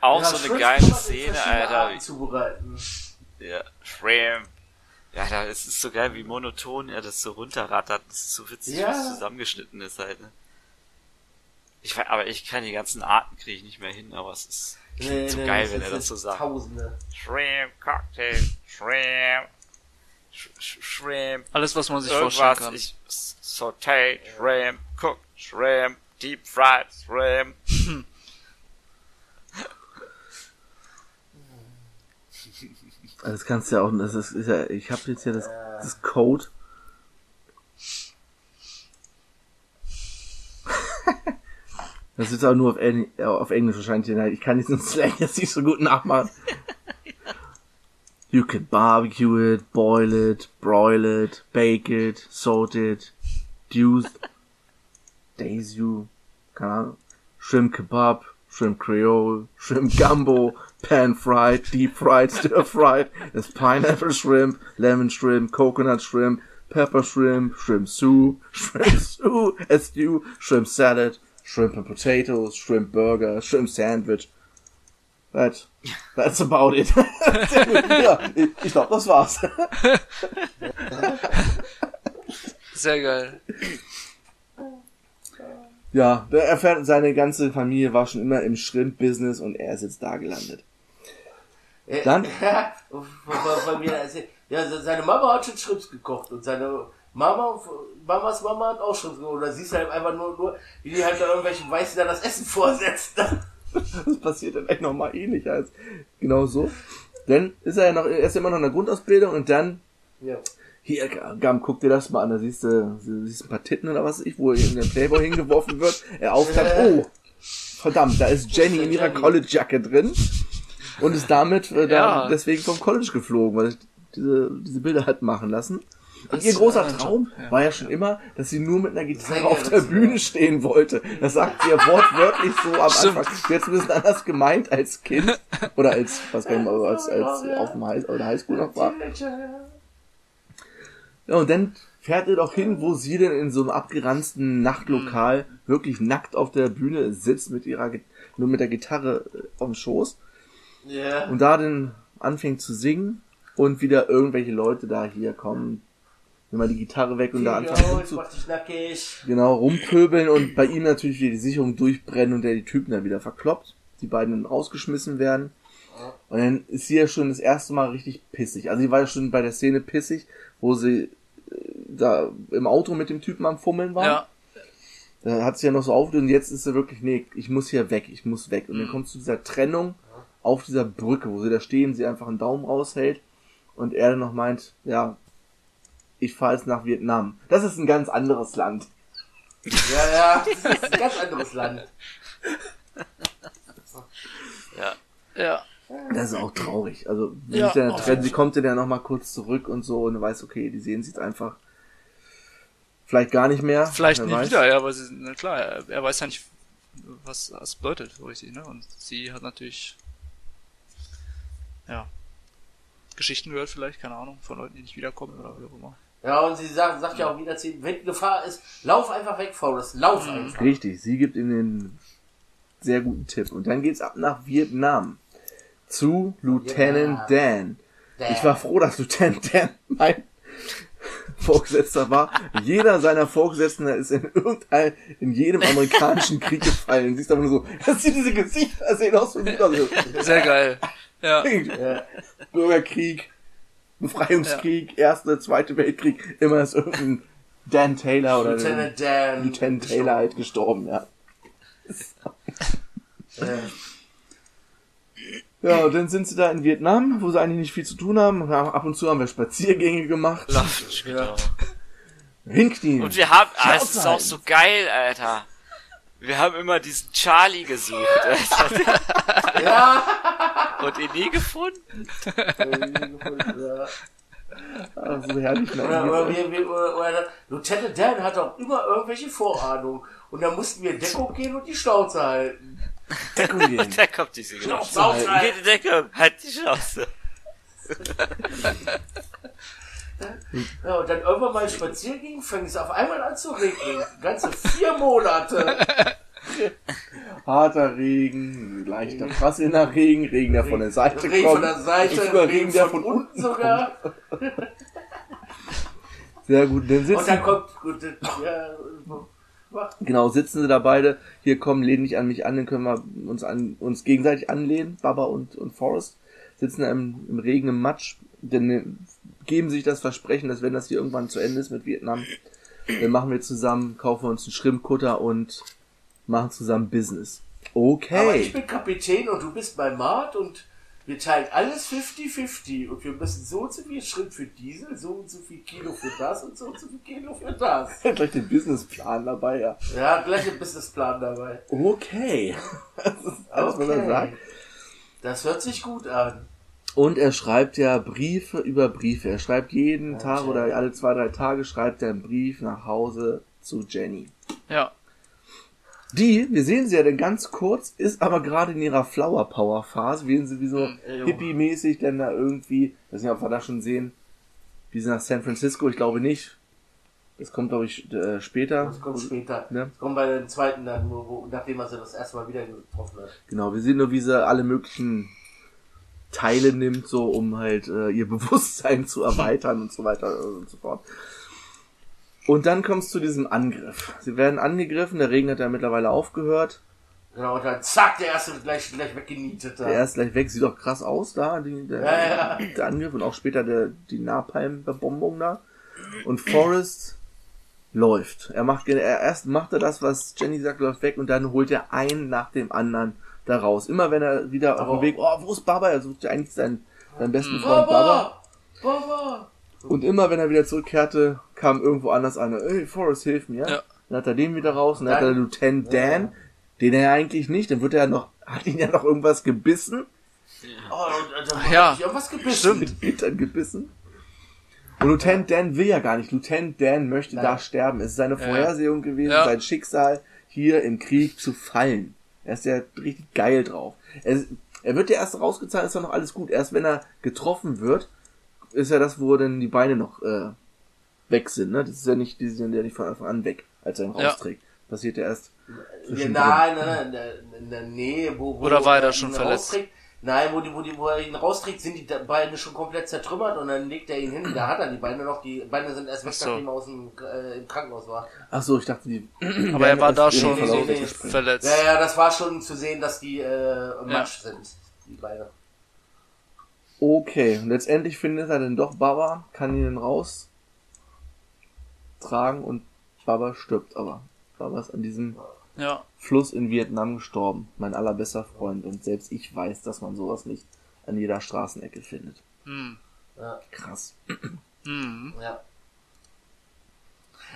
S4: Auch
S2: Ja,
S4: so eine
S2: Shrimps
S4: geile Szene, Alter.
S2: Zubereiten.
S4: Ja, Shrimp. Ja, da es ist so geil, wie monoton er das so runterrattert. Das ist so witzig,
S2: Ja.
S4: wie es zusammengeschnitten ist halt, ne? Ich weiß, aber ich kann die ganzen Arten kriege ich nicht mehr hin, aber es ist klingt so geil, wenn er das so sagt.
S2: Tausende.
S4: Shrimp, Cocktail, Shrimp, Sh Sh Shrimp,
S3: Alles, was man sich vorstellen kann.
S4: ich, Sauté, Shrimp, Cooked Shrimp, Deep Fried Shrimp.
S1: Also Das kannst du ja auch, das ist, ist ja, ich habe jetzt hier das, das Code. Das ist auch nur auf, auf Englisch wahrscheinlich. Nein, Ich kann diesen Slang jetzt nicht so gut nachmachen. You can barbecue it, boil it, broil it, bake it, salt it, deuce, Ahnung, shrimp kebab, shrimp creole, shrimp gumbo, pan fried, deep fried, stir fried, there's pineapple shrimp, lemon shrimp, coconut shrimp, pepper shrimp, shrimp soup, shrimp a stew, shrimp salad, shrimp and potatoes, shrimp burger, shrimp sandwich. That, that's about it. Sehr gut. ja, ich, ich glaube, das war's.
S3: Sehr geil.
S1: Ja, der erfährt, seine ganze Familie war schon immer im Shrimp-Business und er ist jetzt da gelandet.
S2: Äh,
S1: Dann?
S2: Ja, se- seine Mama hat schon Schrimps gekocht und seine Mama, Mamas Mama hat auch Schrimps gekocht. Oder siehst halt einfach nur, nur wie die halt da irgendwelchen Weißen da das Essen vorsetzt.
S1: Das passiert dann echt nochmal ähnlich als genau so. Dann ist er ja noch, er ist immer noch in der Grundausbildung und dann,
S2: ja.
S1: hier, Gam, guck dir das mal an, da siehst du, siehst ein paar Titten oder was weiß ich, wo irgendein Playboy hingeworfen wird, er aufklappt, oh, verdammt, da ist Jenny in ihrer. College-Jacke drin und ist damit äh, da
S3: Ja.
S1: deswegen vom College geflogen, weil ich diese, diese Bilder hat machen lassen. Und ihr großer Traum war ja schon immer, dass sie nur mit einer Gitarre
S2: Sängerin
S1: auf der Bühne
S2: werden.
S1: stehen wollte. Das sagt sie ja wortwörtlich so am
S3: Stimmt.
S1: Anfang. Sie hat es ein bisschen anders gemeint als Kind. Oder als, was kann ich mal, als, als auf dem High, oder Highschool noch war. Ja, und dann fährt er doch hin, wo sie denn in so einem abgeranzten Nachtlokal wirklich nackt auf der Bühne sitzt mit ihrer, nur mit der Gitarre äh, auf dem Schoß.
S2: Ja.
S1: Und da dann anfängt zu singen und wieder irgendwelche Leute da hier kommen, nimm mal die Gitarre weg und da anfangen zu, genau, rumpöbeln und bei ihm natürlich wieder die Sicherung durchbrennen und der die Typen dann wieder verkloppt. Die beiden dann rausgeschmissen werden. Und dann ist sie ja schon das erste Mal richtig pissig. Also sie war ja schon bei der Szene pissig, wo sie äh, da im Auto mit dem Typen am Fummeln war.
S3: Ja.
S1: Da hat sie ja noch so auf und jetzt ist sie wirklich, nee, ich muss hier weg, ich muss weg. Und dann kommt zu dieser Trennung auf dieser Brücke, wo sie da stehen, sie einfach einen Daumen raushält und er dann noch meint, ja, ich fahre jetzt nach Vietnam. Das ist ein ganz anderes Land.
S2: Ja, ja, das ist ein ganz anderes Land.
S4: Ja.
S3: Ja.
S1: Das ist auch traurig. Also, wie
S3: Ja, auf
S1: trennen, sie kommt dann ja noch mal kurz zurück und so und du weißt, okay, die sehen sich jetzt einfach Vielleicht gar nicht mehr.
S3: Vielleicht nie
S1: weiß.
S3: wieder, ja, aber sie, na klar, er, er weiß ja nicht, was das bedeutet, so richtig, ne? Und sie hat natürlich, ja, Geschichten gehört vielleicht, keine Ahnung, von Leuten, die nicht wiederkommen oder wie auch immer.
S2: Ja, und sie sagt, sagt ja auch wieder, zu ihm, wenn Gefahr ist, lauf einfach weg, Forrest, lauf
S3: Mhm.
S2: einfach.
S1: Richtig, sie gibt ihm den sehr guten Tipp. Und dann geht's ab nach Vietnam. Zu Lieutenant Dan. Ich war froh, dass Lieutenant Dan mein Vorgesetzter war. Jeder seiner Vorgesetzten ist in irgendein, in jedem amerikanischen Krieg gefallen. Siehst aber nur so, dass sie diese Gesichter sehen aus wie wieder so.
S3: Sehr geil. Ja.
S1: Bürgerkrieg, Befreiungskrieg, Erste, Zweite Weltkrieg, immer ist irgendein Dan Taylor oder
S2: Lieutenant Dan.
S1: Lieutenant Taylor halt gestorben, ja. Ja, und dann sind sie da in Vietnam, wo sie eigentlich nicht viel zu tun haben. Ja, Ab und zu haben wir Spaziergänge gemacht.
S4: Genau.
S1: Hinknien.
S4: Und wir haben, ah, es ist auch so geil, Alter. Wir haben immer diesen Charlie gesucht, Alter.
S2: ja.
S4: Und ihn nie gefunden.
S2: ja.
S1: Ah, so herrlich. ne?
S2: Oder, oder, wir, wir, oder, oder Lieutenant Dan hat auch immer irgendwelche Vorahnungen. Und dann mussten wir in Deckung gehen und die Schnauze halten.
S1: Deckung gehen.
S4: Der kommt nicht so genau.
S2: Schnauze
S4: Geht
S2: halten.
S4: in Deckung, halt die Schnauze.
S2: Ja, und dann irgendwann mal spazieren ging, fing es auf einmal an zu regnen. Ganze vier Monate.
S1: Harter Regen, leichter prasselnder Regen, Regen, der von der Seite
S2: Regen
S1: kommt.
S2: von der Seite,
S1: und sogar
S2: Regen,
S1: der
S2: von, unten sogar.
S1: Sehr gut. Dann
S2: Und
S1: sitzen,
S2: dann kommt, gut, ja,
S1: genau, sitzen sie da beide. Hier kommen, lehn dich an mich an, dann können wir uns an, uns gegenseitig anlehnen, Baba und, und Forrest. Sitzen da im, im Regen, im Matsch, denn äh, geben sich das Versprechen, dass wenn das hier irgendwann zu Ende ist mit Vietnam, dann machen wir zusammen, kaufen uns einen Schrimpkutter und machen zusammen Business. Okay.
S2: aber ich bin Kapitän und du bist mein Mart und wir teilen alles 50-50 und wir müssen so und so viel Schritt für Diesel, so und so viel Kilo für das und so und so viel Kilo für das.
S1: gleich den Businessplan dabei, ja.
S2: Ja, gleich ein Businessplan dabei.
S1: Okay. Das ist alles, was er sagt.
S2: Das hört sich gut an.
S1: Und er schreibt ja Briefe über Briefe. Er schreibt jeden Tag
S2: Jenny.
S1: oder alle zwei, drei Tage schreibt er einen Brief nach Hause zu Jenny.
S3: Ja.
S1: Die, wir sehen sie ja dann ganz kurz, ist aber gerade in ihrer Flower Power Phase, wie sie wie so
S2: jo.
S1: hippie-mäßig dann da irgendwie, weiß nicht, ob wir das schon sehen, wie sie nach San Francisco, ich glaube nicht. Das kommt, glaube ich, äh, später.
S2: Das kommt später.
S1: Ne?
S2: Das kommt bei dem zweiten dann, wo, nachdem er sie das erste Mal wieder getroffen hat.
S1: Genau, wir sehen nur, wie sie alle möglichen Teile nimmt, so um halt äh, ihr Bewusstsein zu erweitern und so weiter und so fort. Und dann kommt es zu diesem Angriff. Sie werden angegriffen, der Regen hat ja mittlerweile aufgehört.
S2: Genau, und dann zack, der erste wird gleich, gleich weggenietet. da.
S1: Der ist gleich weg, sieht doch krass aus da, die, der,
S2: Ja, ja.
S1: der Angriff und auch später der, die Napalm-Verbombung da. Und Forrest läuft. Er macht, er, erst macht er das, was Jenny sagt, läuft weg und dann holt er einen nach dem anderen da raus. Immer wenn er wieder auf
S2: Aber-
S1: dem Weg, oh, wo ist Baba? Er sucht ja eigentlich seinen, seinen besten Freund Baba.
S2: Baba! Baba!
S1: Und immer wenn er wieder zurückkehrte, kam irgendwo anders einer, ey, Forrest, hilf mir.
S3: Ja.
S1: Dann hat er den wieder raus und dann hat er
S2: Dann-
S1: Lieutenant Dan, den er ja eigentlich nicht, dann wird er ja noch, hat ihn ja noch irgendwas gebissen,
S2: Oh, und, und dann
S3: Ja,
S2: hab ich irgendwas gebissen.
S1: mit Hintern gebissen. Und Lieutenant Dan will ja gar nicht. Lieutenant Dan möchte
S2: Nein.
S1: da sterben. Es ist seine Vorhersehung gewesen,
S3: Ja.
S1: sein Schicksal, hier im Krieg zu fallen. Er ist ja richtig geil drauf. Er, er wird ja erst rausgezahlt, ist ja noch alles gut. Erst wenn er getroffen wird, ist ja das, wo dann die Beine noch äh, weg sind. Ne? Das ist ja nicht, die sind ja nicht von Anfang an weg, als er ihn
S3: Ja.
S1: rausträgt. Passiert ja erst.
S2: Ja,
S1: zwischendrin.
S2: nein, nein, nein, in der, in der Nähe, wo, wo
S3: Oder war er da schon verletzt?
S2: rausträgt. Nein, wo, die, wo, die, wo er ihn rausträgt, sind die Beine schon komplett zertrümmert und dann legt er ihn hin. Da hat er die Beine noch. Die Beine sind erst weg,
S3: so.
S2: nachdem er aus dem, äh, im Krankenhaus war.
S1: Ach so, ich dachte, die.
S3: Aber er war da schon
S1: Verlauf
S2: nee, nee,
S1: weggesprungen.
S3: verletzt.
S2: Ja, ja, das war schon zu sehen, dass die äh, matsch sind, die Beine.
S1: Okay, und letztendlich findet er dann doch Baba, kann ihn dann raus tragen und Baba stirbt aber. Baba ist an diesem
S3: Ja.
S1: Fluss in Vietnam gestorben. Mein allerbester Freund. Und selbst ich weiß, dass man sowas nicht an jeder Straßenecke findet.
S3: Hm.
S2: Ja,
S1: Krass.
S3: Hm.
S2: ja.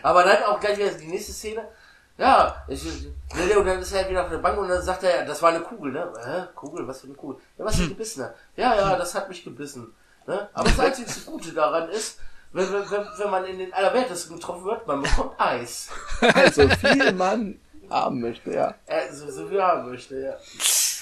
S2: Aber dann auch gleich wieder die nächste Szene. Ja, ich, ja, und dann ist er wieder auf der Bank und dann sagt er, das war eine Kugel, ne? Hä? Kugel? Was für eine Kugel? Ja, was für ein gebissener? Ja, ja, das hat mich gebissen. Ne? Aber das einzige Gute daran ist, wenn, wenn, wenn, man in den Allerwertesten getroffen wird, man bekommt Eis.
S1: Also viel man haben möchte, ja.
S2: Äh, so, so viel haben möchte, ja.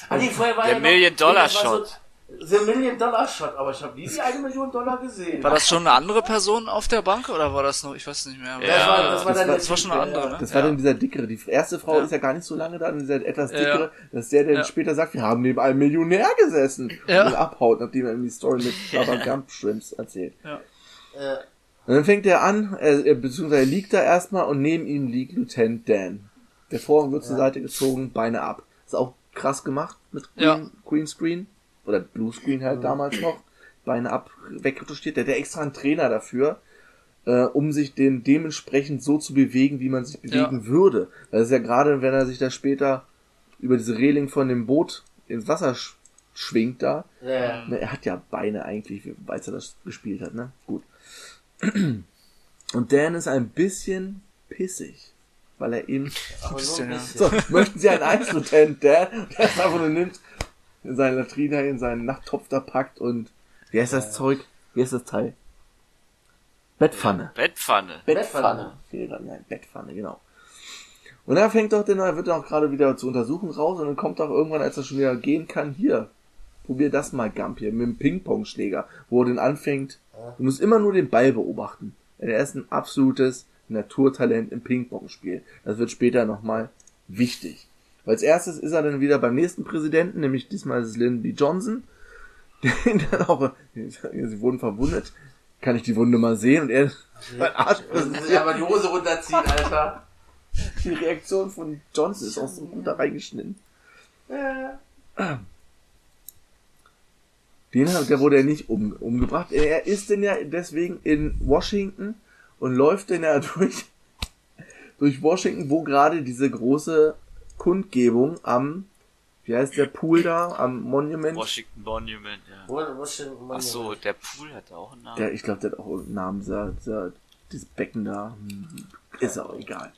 S2: Ah, nee, vorher war
S4: Der
S2: ja
S4: Million-Dollar-Shot.
S2: The Million Dollar Shot, aber ich habe nie die eine Million Dollar gesehen.
S3: War das schon eine andere Person auf der Bank oder war das noch, ich weiß nicht mehr.
S2: das war, das war,
S1: das
S2: dann
S1: war-
S2: der
S3: das war schon eine andere,
S2: ja.
S3: ne?
S1: Das war
S3: Ja.
S1: dann dieser dickere. Die erste Frau
S3: Ja.
S1: ist ja gar nicht so lange da, und dieser etwas
S3: Ja.
S1: dickere. Das ist der, der
S3: Ja.
S1: später sagt, wir haben neben einem Millionär gesessen.
S3: Ja.
S1: Und abhaut, nachdem er ihm die Story mit Baba Gump Shrimps erzählt.
S2: Äh,
S1: Und dann fängt er an, er, er, beziehungsweise er liegt da erstmal und neben ihm liegt Lieutenant Dan. Der Vorhang wird zur Seite gezogen, Beine ab. Ist auch krass gemacht mit Green,
S3: Ja.
S1: Green Screen. Oder Blue Screen halt damals noch. Beine ab, wegretuschiert. Der hat ja extra einen Trainer dafür, äh, um sich den dementsprechend so zu bewegen, wie man sich bewegen würde. Das ist ja gerade, wenn er sich da später über diese Reling von dem Boot ins Wasser sch schwingt da,
S2: ja.
S1: Er hat ja Beine eigentlich, weil er das gespielt hat, ne? Gut. Und Dan ist ein bisschen pissig, weil er ihm...
S2: Aber so
S1: möchten Sie einen Eis, Lieutenant Dan? Der es einfach nur nimmt, in seine Latrine, in seinen Nachttopf da packt und... Wie heißt das Zeug? Wie heißt das Teil? Bettpfanne.
S4: Bettpfanne.
S2: Bettpfanne.
S1: Fehler, nein, Bettpfanne, genau. Und dann fängt doch der, wird er auch gerade wieder zu untersuchen raus und dann kommt doch irgendwann, als er schon wieder gehen kann, hier, probier das mal, Gump hier, mit dem Ping-Pong-Schläger, wo er den anfängt. Du musst immer nur den Ball beobachten. Er ist ein absolutes Naturtalent im Ping-Pong-Spiel. Das wird später nochmal wichtig. Als erstes ist er dann wieder beim nächsten Präsidenten, nämlich diesmal ist es Lyndon. Johnson, den dann auch, sie wurden verwundet, kann ich die Wunde mal sehen und er, mein Arsch
S2: Ja, aber die Hose runterziehen, Alter.
S1: die Reaktion von Johnson ist auch so gut da reingeschnitten.
S2: Ja.
S1: Den, hat- der wurde ja nicht um, umgebracht. Er ist denn ja deswegen in Washington und läuft denn ja durch, durch Washington, wo gerade diese große Kundgebung am, wie heißt der Pool da, am Monument?
S4: Washington Monument, ja.
S2: Wo, wo steht
S4: Ach so, der Pool hat auch einen Namen.
S1: Der, ich glaube, der hat auch irgendeinen Namen, dieser, dieser, dieses Becken da. Hm, Ist auch egal.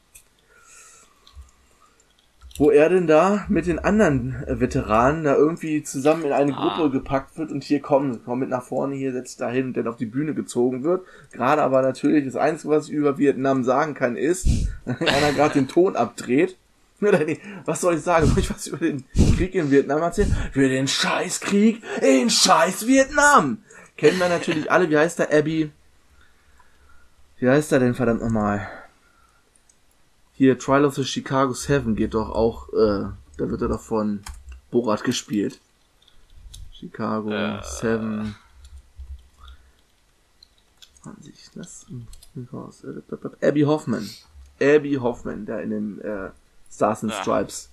S1: Wo er denn da mit den anderen äh, Veteranen da irgendwie zusammen in eine Gruppe
S4: Ah.
S1: gepackt wird und hier komm, komm mit nach vorne, hier setzt da hin und dann auf die Bühne gezogen wird. Gerade aber natürlich das Einzige, was ich über Vietnam sagen kann, ist, wenn einer gerade den Ton abdreht. Oder nee, was soll ich sagen? Soll ich was über den Krieg in Vietnam erzählen? Für den Scheißkrieg in Scheiß Vietnam! Kennen wir natürlich alle. Wie heißt der Abby? Wie heißt er denn verdammt nochmal? Hier, Trial of the Chicago Seven geht doch auch, äh, da wird er doch von Borat gespielt. Chicago
S4: Äh.
S1: Seven. Warten Sie, ich lass raus. Äh, Abby Hoffman. Abby Hoffman, der in dem äh, Stars and
S4: Ja.
S1: Stripes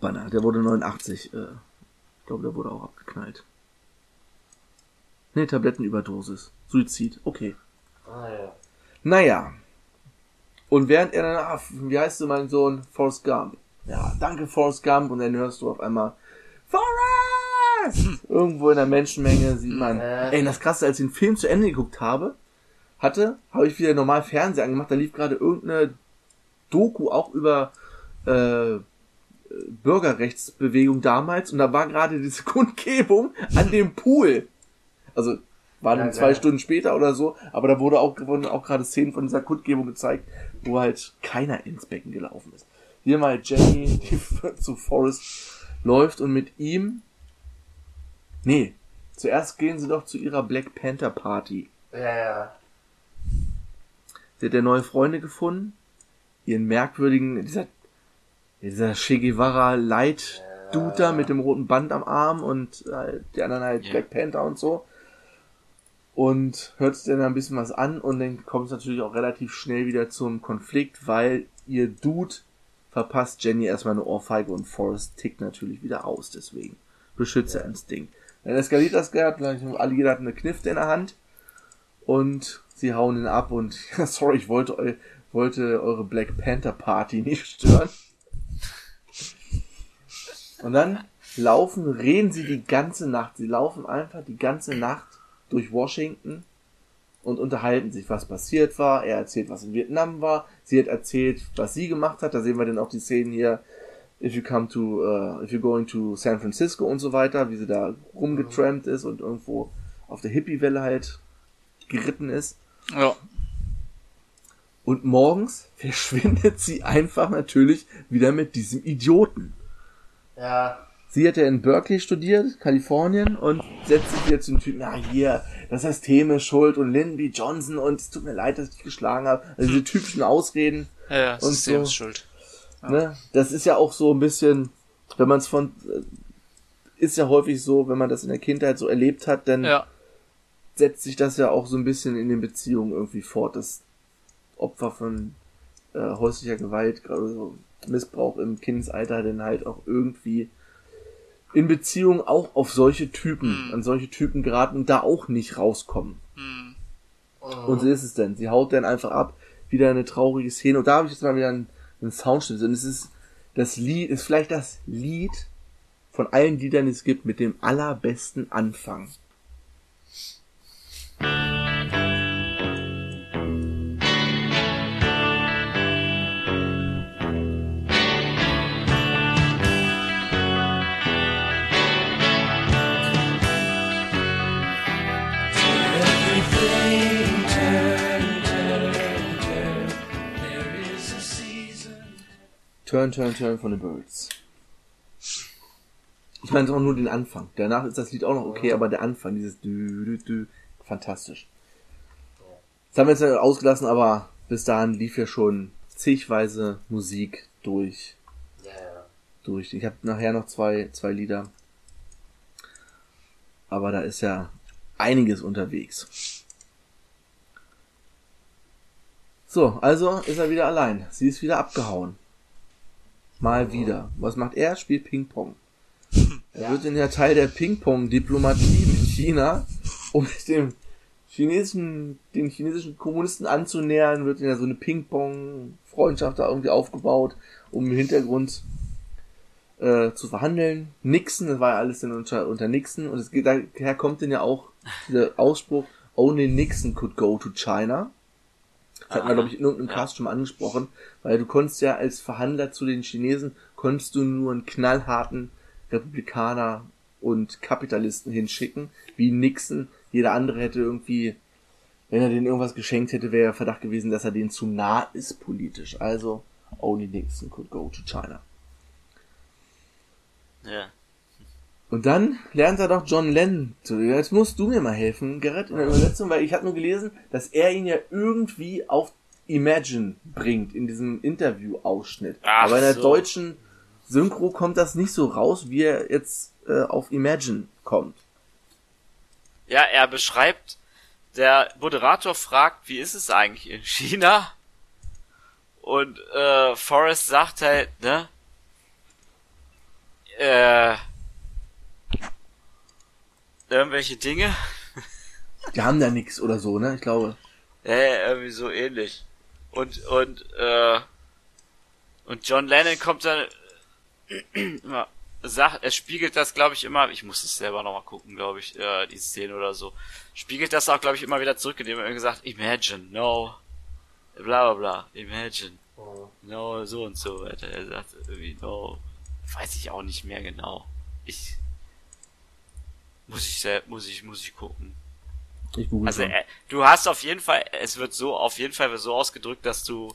S1: Banner. Der wurde 89. Äh, ich glaube, der wurde auch abgeknallt. Nee, Tablettenüberdosis. Suizid. Okay.
S2: Ah, ja.
S1: Naja. Und während er dann, ah, wie heißt du mein Sohn? Forrest Gump. Ja, danke Forrest Gump. Und dann hörst du auf einmal, Forrest! Irgendwo in der Menschenmenge sieht man,
S2: Äh.
S1: ey, das krasse, als ich den Film zu Ende geguckt habe, hatte, habe ich wieder normal Fernseher angemacht, da lief gerade irgendeine Doku auch über, äh, Bürgerrechtsbewegung damals und da war gerade diese Kundgebung an dem Pool. Also war dann
S2: Ja,
S1: zwei
S2: geil.
S1: Stunden später oder so, aber da wurde auch, wurden auch gerade Szenen von dieser Kundgebung gezeigt, wo halt keiner ins Becken gelaufen ist. Hier mal Jenny, die zu Forrest läuft und mit ihm. Nee, zuerst gehen sie doch zu ihrer Black Panther Party.
S2: Ja, ja.
S1: Sie hat ja neue Freunde gefunden. Ihren merkwürdigen, dieser, dieser Che Guevara Light Dude da mit dem roten Band am Arm und äh, die anderen halt
S4: Ja.
S1: Black Panther und so. Und hört sich dann ein bisschen was an und dann kommt es natürlich auch relativ schnell wieder zum Konflikt, weil ihr Dude verpasst Jenny erstmal eine Ohrfeige und Forrest tickt natürlich wieder aus, deswegen. Beschützerinstinkt. Dann eskaliert das gehabt, alle jeder hat eine Knifte in der Hand und sie hauen ihn ab und sorry, ich wollte, eu wollte eure Black Panther Party nicht stören. Und dann laufen, reden sie die ganze Nacht. Sie laufen einfach die ganze Nacht durch Washington und unterhalten sich, was passiert war. Er erzählt, was in Vietnam war. Sie hat erzählt, was sie gemacht hat. Da sehen wir dann auch die Szenen hier. If you come to, uh, if you're going to San Francisco und so weiter, wie sie da rumgetrampt ist und irgendwo auf der Hippie-Welle halt geritten ist.
S3: Ja.
S1: Und morgens verschwindet sie einfach natürlich wieder mit diesem Idioten.
S2: Ja.
S1: Sie hat ja in Berkeley studiert, Kalifornien, und setzt sich jetzt zum Typen, na hier, das System ist schuld und Lyndon Johnson und es tut mir leid, dass ich dich geschlagen habe. Also diese typischen Ausreden.
S3: Ja, ja,
S1: Und
S3: System
S1: so.
S3: ist schuld.
S1: Ne? Das ist ja auch so ein bisschen, wenn man es von, äh, ist ja häufig so, wenn man das in der Kindheit so erlebt hat, dann
S3: Ja.
S1: setzt sich das ja auch so ein bisschen in den Beziehungen irgendwie fort, dass Opfer von äh, häuslicher Gewalt, gerade so Missbrauch im Kindesalter, dann halt auch irgendwie in Beziehungen auch auf solche Typen,
S3: Mhm.
S1: an solche Typen geraten und da auch nicht rauskommen.
S3: Hm.
S1: Und so ist es denn. Sie haut dann einfach ab, wieder eine traurige Szene. Und da habe ich jetzt mal wieder einen, einen Soundschnitt. Und es ist das Lied, ist vielleicht das Lied von allen Liedern, die es gibt, mit dem allerbesten Anfang. Turn, Turn, Turn von den Birds. Ich meine auch nur den Anfang. Danach ist das Lied auch noch okay, aber der Anfang, dieses dü, dü, dü, fantastisch. Das haben wir jetzt ja ausgelassen, aber bis dahin lief ja schon zigweise Musik durch.
S2: Ja, ja.
S1: durch. Ich habe nachher noch zwei, zwei Lieder. Aber da ist ja einiges unterwegs. So, also ist er wieder allein. Sie ist wieder abgehauen. Mal wieder. Was macht er? Spielt Ping-Pong. Er wird in der Teil der Ping-Pong-Diplomatie mit China, um mit dem chinesischen, den chinesischen Kommunisten anzunähern, wird ja so eine Ping-Pong-Freundschaft da irgendwie aufgebaut, um im Hintergrund äh, zu verhandeln. Nixon, das war ja alles dann unter, unter Nixon und es geht, daher kommt denn ja auch dieser Ausspruch, only Nixon could go to China. Das hat man, glaube ich, in irgendeinem Cast schon mal angesprochen, weil du konntest ja als Verhandler zu den Chinesen, konntest du nur einen knallharten Republikaner und Kapitalisten hinschicken, wie Nixon. Jeder andere hätte irgendwie, wenn er denen irgendwas geschenkt hätte, wäre Verdacht gewesen, dass er denen zu nah ist politisch. Also, only Nixon could go to China.
S4: Ja.
S1: Und dann lernt er doch John Lennon zu. Jetzt musst du mir mal helfen, Gerrit, in der Übersetzung, weil ich habe nur gelesen, dass er ihn ja irgendwie auf Imagine bringt in diesem Interview-Ausschnitt. Aber in der
S4: so.
S1: deutschen Synchro kommt das nicht so raus, wie er jetzt äh, auf Imagine kommt.
S4: Ja, er beschreibt, der Moderator fragt, wie ist es eigentlich in China? Und äh, Forrest sagt halt, ne? Äh, irgendwelche Dinge.
S1: Die haben da nix oder so, ne? Ich glaube.
S4: Ja, ja, irgendwie so ähnlich. Und, und, äh, und John Lennon kommt dann, immer, sagt, er spiegelt das, glaube ich, immer, ich muss es selber nochmal gucken, glaube ich, äh, die Szene oder so, spiegelt das auch, glaube ich, immer wieder zurück, indem er gesagt, imagine, no, bla bla bla, imagine,
S2: Oh.
S4: no, so und so weiter. Er sagt irgendwie, no, weiß ich auch nicht mehr genau. Ich, muss ich selbst, muss ich, muss ich gucken.
S1: Ich google
S4: Also äh, du hast auf jeden Fall, es wird so auf jeden Fall so ausgedrückt, dass du,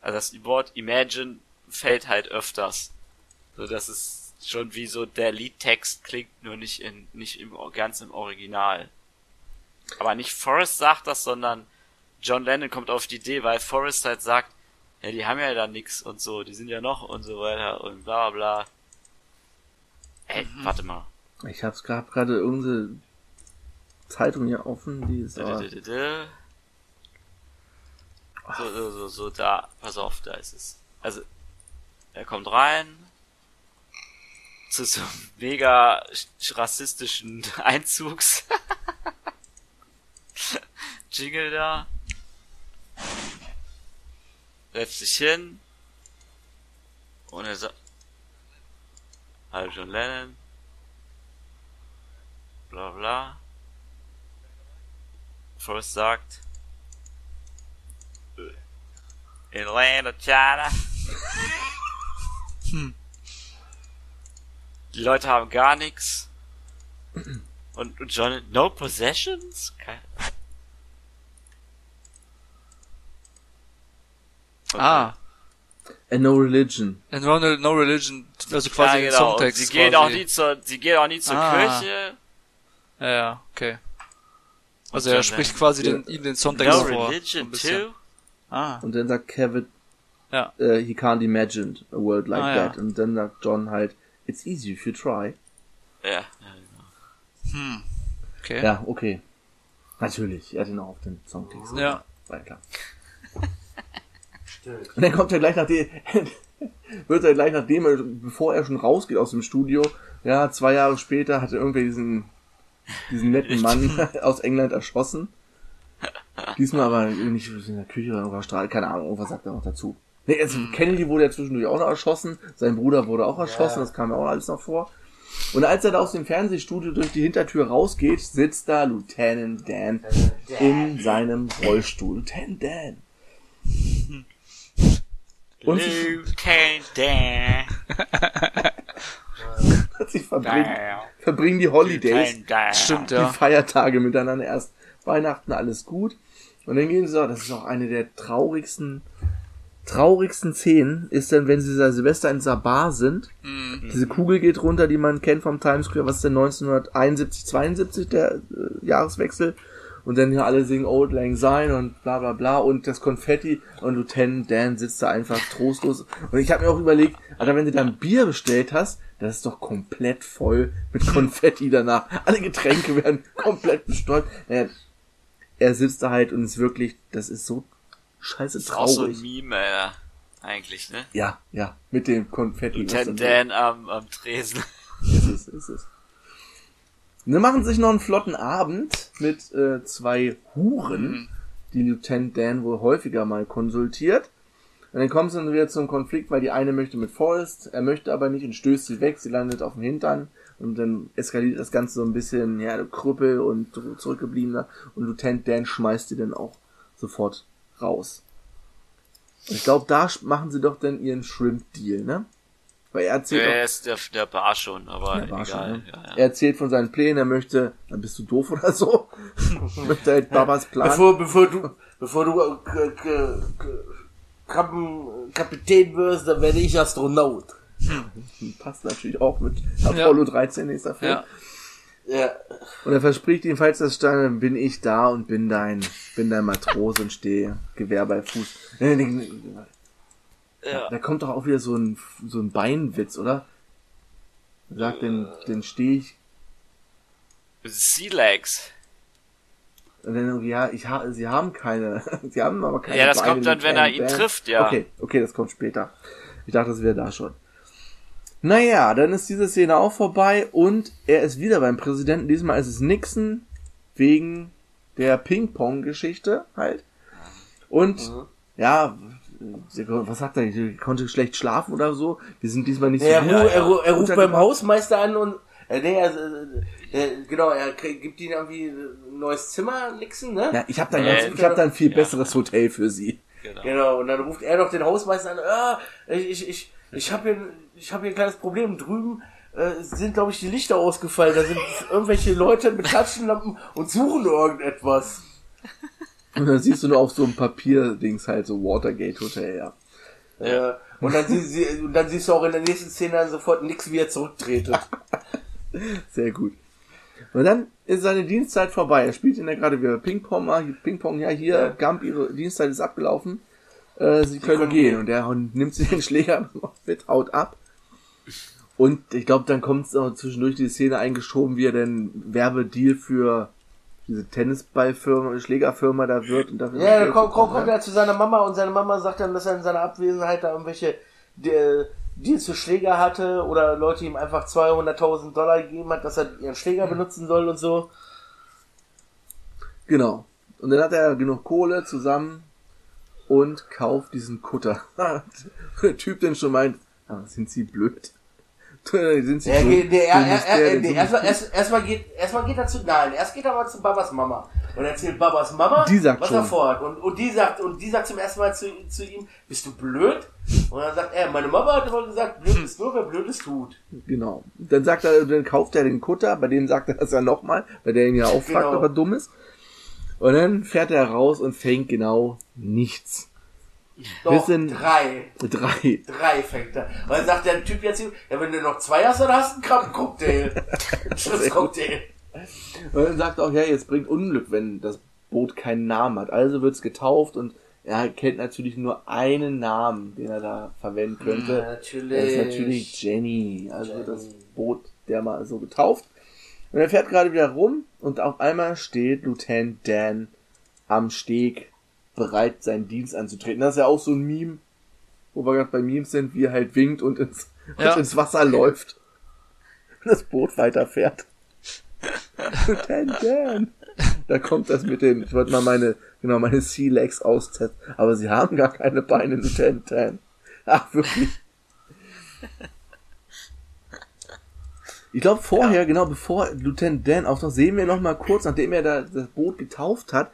S4: also das Wort Imagine fällt halt öfters, so dass es schon wie so der Liedtext klingt, nur nicht in nicht im ganz im Original. Aber nicht Forrest sagt das, sondern John Lennon kommt auf die Idee, weil Forrest halt sagt, ja, die haben ja da nix und so, die sind ja noch und so weiter und bla bla bla. Ey, warte mal.
S1: Ich hab's grad gerade irgendeine Zeitung hier offen, die ist aber,
S4: Dö-dö-dö-dö. So, so, so, so, da, pass auf, da ist es. Also, er kommt rein zu so einem mega sch- rassistischen Einzugs. Jingle da. Setzt sich hin. Und er sagt, Hallo John Lennon bla bla. Forrest sagt In Atlanta, China. hm. Die Leute haben gar nichts. Und, und John, no possessions? Keine. Okay.
S3: Ah.
S1: And no religion.
S3: And no, no religion, also quasi ja,
S4: genau.
S3: Songtext.
S4: Sie
S3: gehen.
S4: Auch nie zur, sie gehen auch nie zur
S3: ah.
S4: Kirche.
S3: Ja, ja, okay. Also er spricht quasi
S1: Ja.
S3: den, ihm den Songtext
S4: No
S3: vor.
S4: religion too.
S3: Ah,
S1: Und dann sagt Kevin,
S3: Ja.
S1: äh, he can't imagine a world like
S3: Ah, ja.
S1: that. Und dann sagt John halt, it's easy if you try.
S4: Ja. ja.
S3: hm. Okay.
S1: Ja, okay. Natürlich, er hat ihn auch auf den Songtext.
S3: Ja.
S1: War ja klar. Und dann kommt er gleich nachdem, wird er gleich nachdem, bevor er schon rausgeht aus dem Studio, ja, zwei Jahre später hat er irgendwie diesen, diesen netten Mann aus England erschossen. Diesmal aber nicht in der Küche oder irgendwas Strahl, keine Ahnung, irgendwas sagt er noch dazu. Nee, also Kennedy wurde ja zwischendurch auch noch erschossen, sein Bruder wurde auch erschossen,
S2: Ja.
S1: das kam ja auch alles noch vor. Und als er da aus dem Fernsehstudio durch die Hintertür rausgeht, sitzt da Lieutenant Dan in seinem Rollstuhl. Lieutenant Dan. Und
S4: Lieutenant Dan.
S1: sie verbringen, verbringen die Holidays.
S3: Stimmt,
S1: die
S3: ja.
S1: Feiertage miteinander. Erst Weihnachten, alles gut. Und dann gehen sie, das ist auch eine der traurigsten, traurigsten Szenen, ist dann, wenn sie da Silvester in dieser Bar sind.
S3: Mhm.
S1: Diese Kugel geht runter, die man kennt vom Times Square, was ist denn 1971, 72 der äh, Jahreswechsel. Und dann hier alle singen Old Lang Syne und bla bla bla und das Konfetti und Lieutenant Dan sitzt da einfach trostlos. Und ich habe mir auch überlegt, Alter, wenn du dann Bier bestellt hast, das ist doch komplett voll mit Konfetti danach. Alle Getränke werden komplett bestäubt. Naja, er sitzt da halt und ist wirklich, das ist so scheiße
S4: Ist auch so ein
S1: traurig.
S4: Meme, äh, eigentlich, ne?
S1: Ja, ja, mit dem Konfetti.
S4: Lieutenant Dan am, am Tresen.
S1: Ist es, ist es. Dann machen sie sich noch einen flotten Abend mit äh, zwei Huren, die Lieutenant Dan wohl häufiger mal konsultiert. Und dann kommt es dann wieder zum Konflikt, weil die eine möchte mit Forrest, er möchte aber nicht und stößt sie weg, sie landet auf dem Hintern und dann eskaliert das Ganze so ein bisschen, ja, Krüppel und zurückgebliebener und Lieutenant Dan schmeißt die dann auch sofort raus. Ich glaube, da machen sie doch dann ihren Shrimp-Deal, ne? Weil er erzählt
S4: Der
S1: auch,
S4: ist der, der Bar schon, aber
S1: der war
S4: egal.
S1: schon, ne?
S4: ja, ja.
S1: Er erzählt von seinen Plänen, er möchte, dann bist du doof oder so, möchte halt Babas Plan.
S2: Bevor, bevor du, bevor du äh, K- K- K- Kappen, Kapitän wirst, dann werde ich Astronaut.
S1: Passt natürlich auch mit Apollo 13, nächster Film.
S3: Ja.
S2: Ja.
S1: Und er verspricht ihm, falls das stand, dann bin ich da und bin dein, bin dein Matrose und stehe Gewehr bei Fuß.
S4: Ja.
S1: Da kommt doch auch wieder so ein, so ein Beinwitz, oder? Er sagt, den, den stehe ich,
S4: Sea Legs.
S1: und dann irgendwie, ja, ich ha, sie haben keine, sie haben aber keine
S4: Ja, das
S1: Beine,
S4: kommt dann, wenn er ihn
S1: Bang.
S4: trifft, ja.
S1: Okay, okay, das kommt später. Ich dachte, das wäre da schon. Naja, dann ist diese Szene auch vorbei und er ist wieder beim Präsidenten. Diesmal ist es Nixon wegen der Ping-Pong-Geschichte halt. Und
S2: Mhm.
S1: ja, was sagt er? Er konnte schlecht schlafen oder so. Wir sind diesmal nicht so
S2: Er, er, er ruft beim Hausmeister an und äh, nee, also, äh, äh, genau, er gibt ihnen irgendwie ein neues Zimmer, Nixon, ne?
S1: Ja, ich habe dann,
S4: Ja,
S1: ganz, ich hab dann ein viel
S4: ja.
S1: besseres Hotel für sie.
S4: Genau.
S2: Genau, und dann ruft er noch den Hausmeister an, ah, ich, ich, ich, ich habe hier, ich hab hier ein kleines Problem. Drüben äh, sind, glaube ich, die Lichter ausgefallen. Da sind irgendwelche Leute mit Taschenlampen und suchen irgendetwas.
S1: Und dann siehst du nur auf so einem Papierdings halt so Watergate Hotel, ja.
S2: Ja. Und dann, sie, sie, und dann siehst du auch in der nächsten Szene dann sofort nix, wie er zurücktretet.
S1: Sehr gut. Und dann ist seine Dienstzeit vorbei. Er spielt in der gerade wieder Ping-Pong. ah, Ping-Pong, ja, hier,
S2: Ja.
S1: Gump, ihre Dienstzeit ist abgelaufen. Äh, sie können
S2: können
S1: gehen. Und er nimmt sich den Schläger mit, haut ab. Und ich glaube, dann kommt noch zwischendurch die Szene eingeschoben, wie er denn Werbedeal für diese Tennisballfirma, Schlägerfirma da wird. Und dafür
S2: Ja, kommt, kommt, kommt er zu seiner Mama und seine Mama sagt dann, dass er in seiner Abwesenheit da irgendwelche äh, Deals für Schläger hatte oder Leute ihm einfach 200.000 Dollar gegeben hat, dass er ihren Schläger benutzen soll und so.
S1: Genau. Und dann hat er genug Kohle zusammen und kauft diesen Kutter. der Typ dann schon meint, ah, sind sie blöd? Sind sie
S2: Er geht, der, er, er, er, nee, erstmal, erst, erstmal geht, erstmal geht er zu, nein, erst geht er mal zu Babas Mama und erzählt Babas Mama,
S1: Die sagt
S2: was
S1: schon.
S2: er vorhat. Und, und die sagt, und die sagt zum ersten Mal zu, zu ihm, bist du blöd? Und dann sagt er, meine Mama hat immer gesagt, blöd ist nur, wer Blödes tut.
S1: Genau. Dann sagt er, dann kauft er den Kutter, bei dem sagt er das ja nochmal, weil der ihn ja auch fragt,
S2: Genau.
S1: ob er dumm ist. Und dann fährt er raus und fängt genau nichts.
S2: Doch,
S1: Wir sind-
S2: drei.
S1: Drei.
S2: Drei fängt er. Weil sagt der Typ jetzt, ja, wenn du noch zwei hast, dann hast du einen Krabbencocktail. Ein Schiffscocktail.
S1: Und dann sagt er auch, ja, jetzt bringt Unglück, wenn das Boot keinen Namen hat. Also wird's getauft und er kennt natürlich nur einen Namen, den er da verwenden könnte.
S2: Natürlich.
S1: Das ist natürlich Jenny. Also
S2: Jenny.
S1: das Boot der mal so getauft. Und er fährt gerade wieder rum und auf einmal steht Lieutenant Dan am Steg bereit, seinen Dienst anzutreten. Das ist ja auch so ein Meme, wo wir gerade bei Memes sind, wie er halt winkt und ins,
S3: Ja.
S1: und ins Wasser läuft. Und das Boot weiterfährt. Lieutenant Dan. Da kommt das mit den, ich wollte mal meine, genau, meine Sea Legs austesten, aber sie haben gar keine Beine, Lieutenant Dan. Ach, wirklich. Ich glaube vorher, genau bevor Lieutenant Dan auftaucht, sehen wir noch mal kurz, nachdem er da das Boot getauft hat,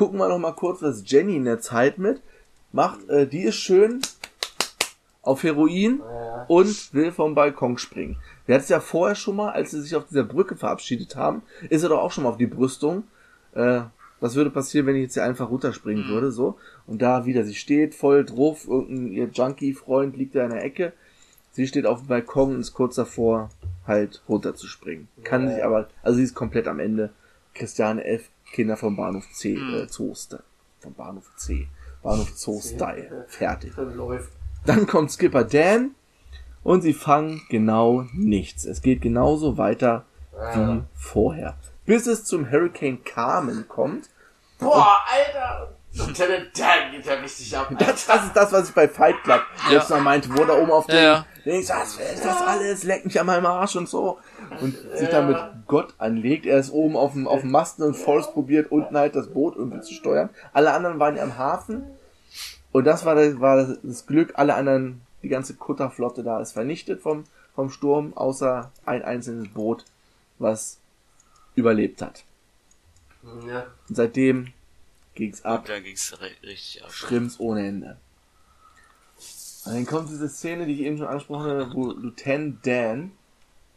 S1: gucken wir noch mal kurz, was Jenny in der Zeit mit macht. Äh, die ist schön auf Heroin
S2: Ja.
S1: und will vom Balkon springen. Wir hatten es ja vorher schon mal, als sie sich auf dieser Brücke verabschiedet haben, ist er doch auch schon mal auf die Brüstung. Äh, was würde passieren, wenn ich jetzt hier einfach runterspringen würde, so? Und da wieder, sie steht voll drauf, irgendein ihr Junkie-Freund liegt da in der Ecke. Sie steht auf dem Balkon und ist kurz davor, halt runterzuspringen. Kann
S2: Ja.
S1: sich aber, also sie ist komplett am Ende. Christiane F. Kinder vom Bahnhof C, äh, Zooster. Vom Bahnhof C. Bahnhof Zoo-Style. Fertig.
S2: Dann läuft.
S1: Dann kommt Skipper Dan und sie fangen genau nichts. Es geht genauso weiter wie vorher. Bis es zum Hurricane Carmen kommt.
S2: Boah, Alter! Lieutenant Dan geht ja richtig ab.
S1: Das, das ist das, was ich bei Fight Club jetzt noch meinte, wo da oben auf dem
S3: Ja, ja.
S1: Dings, was ist das alles? Leck mich an meinem Arsch und so. Und sich dann mit Gott anlegt. Er ist oben auf dem, auf dem Masten und Forrest probiert unten halt das Boot irgendwie zu steuern. Alle anderen waren ja am Hafen. Und das war das, war das, Glück. Alle anderen, die ganze Kutterflotte da ist vernichtet vom, vom Sturm, außer ein einzelnes Boot, was überlebt hat.
S2: Ja.
S1: Und seitdem ging's ab.
S4: Und dann ging's ri- richtig ab.
S1: Schrimps ohne Ende. Und dann kommt diese Szene, die ich eben schon angesprochen habe, wo Lieutenant Dan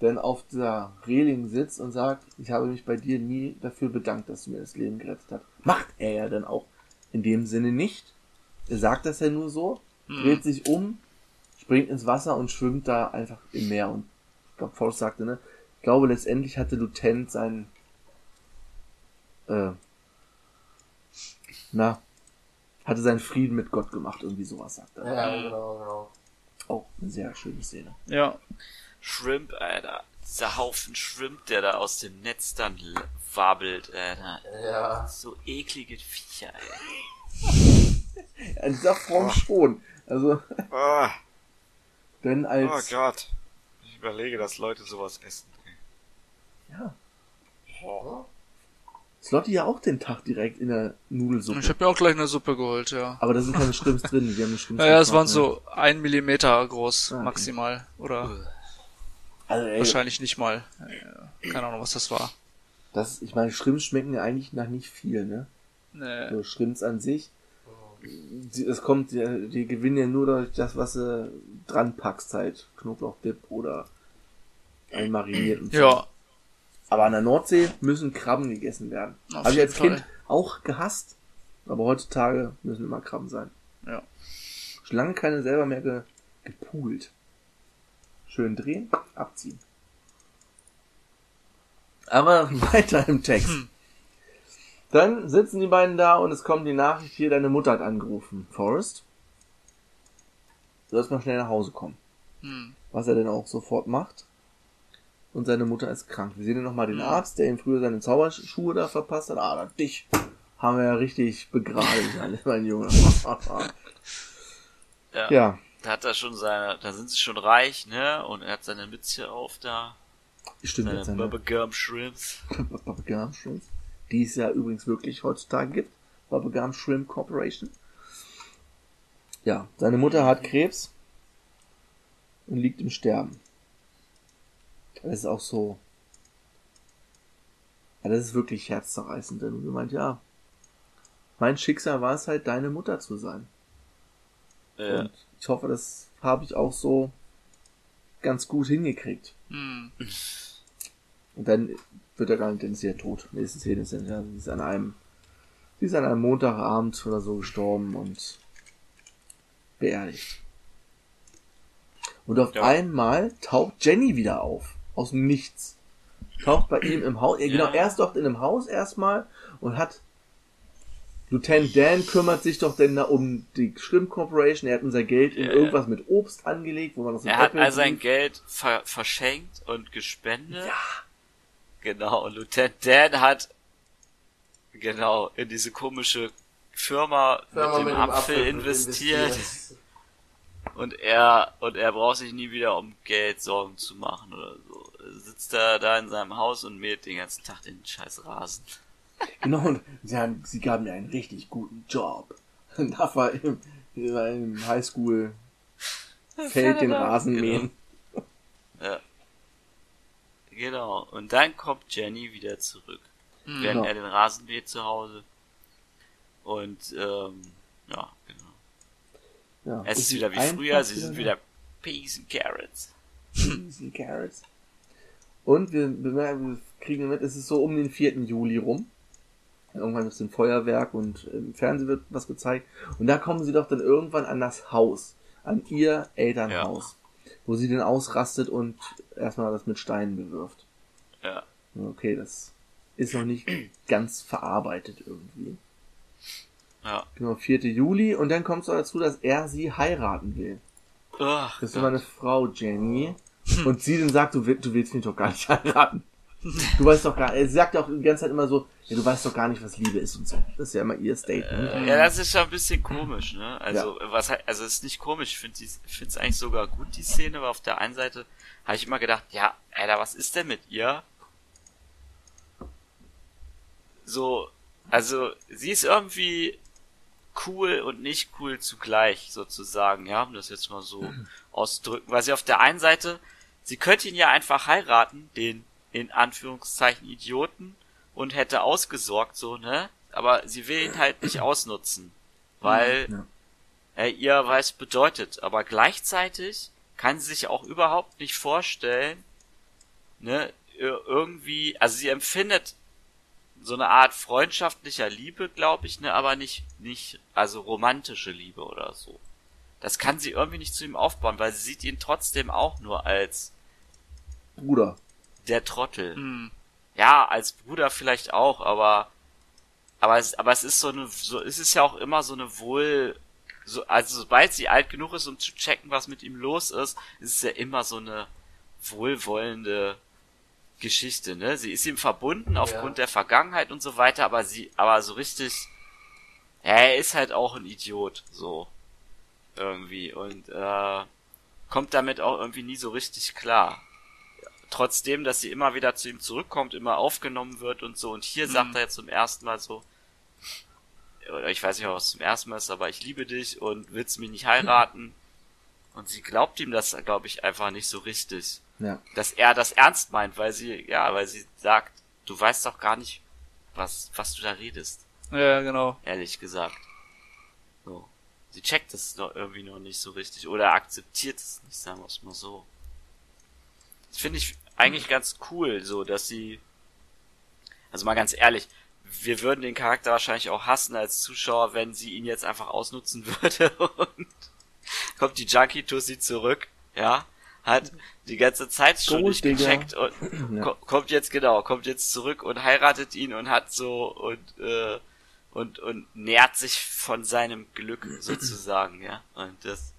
S1: dann auf der Reling sitzt und sagt, ich habe mich bei dir nie dafür bedankt, dass du mir das Leben gerettet hast. Macht er ja dann auch in dem Sinne nicht. Er sagt das ja nur so, dreht sich um, springt ins Wasser und schwimmt da einfach im Meer. Und ich glaube, Forrest sagte, ne? Ich glaube, letztendlich hatte Lieutenant seinen, äh, na, hatte seinen Frieden mit Gott gemacht, irgendwie sowas sagt er.
S2: Ja, genau, genau.
S1: Auch eine sehr schöne Szene.
S3: Ja.
S4: Shrimp, Alter. Dieser Haufen Shrimp, der da aus dem Netz dann wabbelt, Alter.
S2: Ja.
S4: So eklige Viecher, ey.
S1: In dieser Form schon. Also,
S4: Oh,
S1: denn
S4: oh
S1: als,
S4: Gott. Ich überlege, dass Leute sowas essen.
S1: ja,
S4: Oh.
S1: Slotty ja auch den Tag direkt in der Nudelsuppe.
S3: Ich habe mir auch gleich eine Suppe geholt, ja.
S1: Aber da sind keine Schrimps drin, die haben eine Schrimps
S3: Ja, ja, es waren so ein Millimeter groß,
S1: Ah, okay.
S3: maximal. Oder?
S1: Also, ey,
S3: wahrscheinlich nicht mal. Ja, Keine Ahnung, was das war.
S1: das, ich meine, Schrimps schmecken ja eigentlich nach nicht viel, ne?
S3: Nee.
S1: So Schrimps an sich. Es kommt, die, die gewinnen ja nur durch das, was du dran packst, halt Knoblauchdip oder einmariniert und so.
S3: Ja,
S1: Aber an der Nordsee müssen Krabben gegessen werden. Habe ich als Kind
S3: Fall.
S1: auch gehasst. Aber heutzutage müssen immer Krabben sein.
S3: Ja.
S1: Schon lange keine selber mehr ge gepoolt. Schön drehen, abziehen. Aber weiter im Text.
S3: Hm.
S1: Dann sitzen die beiden da und es kommt die Nachricht hier, deine Mutter hat angerufen. Forrest, du sollst mal schnell nach Hause kommen.
S3: Hm.
S1: Was er denn auch sofort macht. Und seine Mutter ist krank. Wir sehen dann nochmal den
S3: Ja.
S1: Arzt, der ihm früher seine Zauberschuhe da verpasst hat. Ah, dich haben wir ja richtig begraben, mein Junge.
S4: Ja.
S1: ja,
S4: Da hat er schon seine, da sind sie schon reich, ne? Und er hat seine Mütze auf da.
S1: stimmt
S4: Seine.
S1: Seine
S4: Bubblegum Shrimps.
S1: Bubblegum Shrimp, die es ja übrigens wirklich heutzutage gibt. Bubblegum Shrimp Corporation. Ja, seine Mutter hat Krebs und liegt im Sterben. Das ist auch so. Ja, das ist wirklich herzzerreißend, denn sie meint, ja, mein Schicksal war es halt, deine Mutter zu sein.
S4: Äh,
S1: Und ich hoffe, das habe ich auch so ganz gut hingekriegt.
S3: Hm.
S1: Und dann wird er gar nicht, dann ist sie ja tot. Nächste Szene ist ja, sie ist an einem, sie ist an einem Montagabend oder so gestorben und beerdigt. Und auf
S4: Ja.
S1: einmal taucht Jenny wieder auf. Aus dem Nichts. Taucht bei ihm im Haus. Ja, genau, er ist doch in einem Haus erstmal und hat. Lieutenant Dan kümmert sich doch denn da um die Shrimp Corporation. Er hat unser Geld in irgendwas mit Obst angelegt, wo man das
S4: Er hat all sein Geld ver verschenkt und gespendet. Ja. Genau, und Lieutenant Dan hat genau in diese komische Firma,
S2: Firma
S4: mit dem Apfel, investiert. Und er, und er braucht sich nie wieder um Geld Sorgen zu machen oder so. Er sitzt da, da in seinem Haus und mäht den ganzen Tag den scheiß Rasen.
S1: Genau, und sie, haben, sie gaben mir einen richtig guten Job. Und darf er im, im Highschool Feld den Rasen mähen.
S4: Ja. Genau. Und dann kommt Jenny wieder zurück. Während
S1: Genau.
S4: er den Rasen mäht zu Hause. Und, ähm, ja, genau.
S1: Ja,
S4: Es ist
S1: sie
S4: wieder wie früher, sie sind
S1: da.
S4: wieder Peas and Carrots.
S1: Easy Carrots. Und wir bemerken, wir kriegen mit, es ist so um den 4. Juli rum. Irgendwann ist ein Feuerwerk und im Fernsehen wird was gezeigt. Und da kommen sie doch dann irgendwann an das Haus. An ihr Elternhaus. Wo sie dann ausrastet und erstmal das mit Steinen bewirft.
S4: Ja.
S1: Okay, das ist noch nicht ganz verarbeitet irgendwie.
S4: Ja.
S1: Genau, 4. Juli. Und dann kommt es dazu, dass er sie heiraten will.
S4: Ach,
S1: Das ist
S4: Gott.
S1: meine Frau, Jenny. Und sie dann sagt, du, will- du willst mich doch gar nicht heiraten. Du weißt doch gar, sie sagt ja auch die ganze Zeit immer so, ja, du weißt doch gar nicht, was Liebe ist und so. Das ist ja immer ihr Statement.
S4: Ja, das ist schon ein bisschen komisch, ne? Also, was halt, also es ist nicht komisch, ich finde es eigentlich sogar gut, die Szene, aber auf der einen Seite habe ich immer gedacht, ja, Alter, was ist denn mit ihr? So, also, sie ist irgendwie cool und nicht cool zugleich, sozusagen, ja, um das jetzt mal so auszudrücken, weil sie auf der einen Seite, sie könnte ihn ja einfach heiraten, den, in Anführungszeichen, Idioten, und hätte ausgesorgt, so, ne? Aber sie will ihn halt nicht ausnutzen, weil
S1: Ja.
S4: er ihr was bedeutet. Aber gleichzeitig kann sie sich auch überhaupt nicht vorstellen, ne, ir- irgendwie, also sie empfindet so eine Art freundschaftlicher Liebe, glaube ich, ne, aber nicht, nicht, also romantische Liebe oder so. Das kann sie irgendwie nicht zu ihm aufbauen, weil sie sieht ihn trotzdem auch nur als
S1: Bruder.
S4: Der Trottel.
S3: Hm.
S4: Ja, als Bruder vielleicht auch, aber aber es, aber es ist so eine so es ist ja auch immer so eine wohl so also sobald sie alt genug ist, um zu checken, was mit ihm los ist, ist es ja immer so eine wohlwollende Geschichte, ne? Sie ist ihm verbunden aufgrund der Vergangenheit und so weiter, aber sie aber so richtig ja, er ist halt auch ein Idiot so irgendwie und äh, kommt damit auch irgendwie nie so richtig klar trotzdem, dass sie immer wieder zu ihm zurückkommt, immer aufgenommen wird und so. Und hier sagt er jetzt zum ersten Mal so, oder ich weiß nicht, ob es zum ersten Mal ist, aber ich liebe dich und willst mich nicht heiraten. Und sie glaubt ihm das, glaube ich, einfach nicht so richtig.
S1: Ja.
S4: Dass er das ernst meint, weil sie, ja, weil sie sagt, du weißt doch gar nicht, was, was du da redest,
S3: Ja, genau.
S4: ehrlich gesagt. So. Sie checkt es noch irgendwie noch nicht so richtig oder akzeptiert es nicht, sagen wir es mal so. Das finde ich eigentlich ganz cool, so, dass sie, also mal ganz ehrlich, wir würden den Charakter wahrscheinlich auch hassen als Zuschauer, wenn sie ihn jetzt einfach ausnutzen würde und kommt die Junkie Tussi zurück, ja, hat die ganze Zeit schon nicht
S1: Golddigger.
S4: gecheckt und
S1: Ja.
S4: ko- kommt jetzt genau, kommt jetzt zurück und heiratet ihn und hat so und äh, und und nährt sich von seinem Glück sozusagen, ja. Und das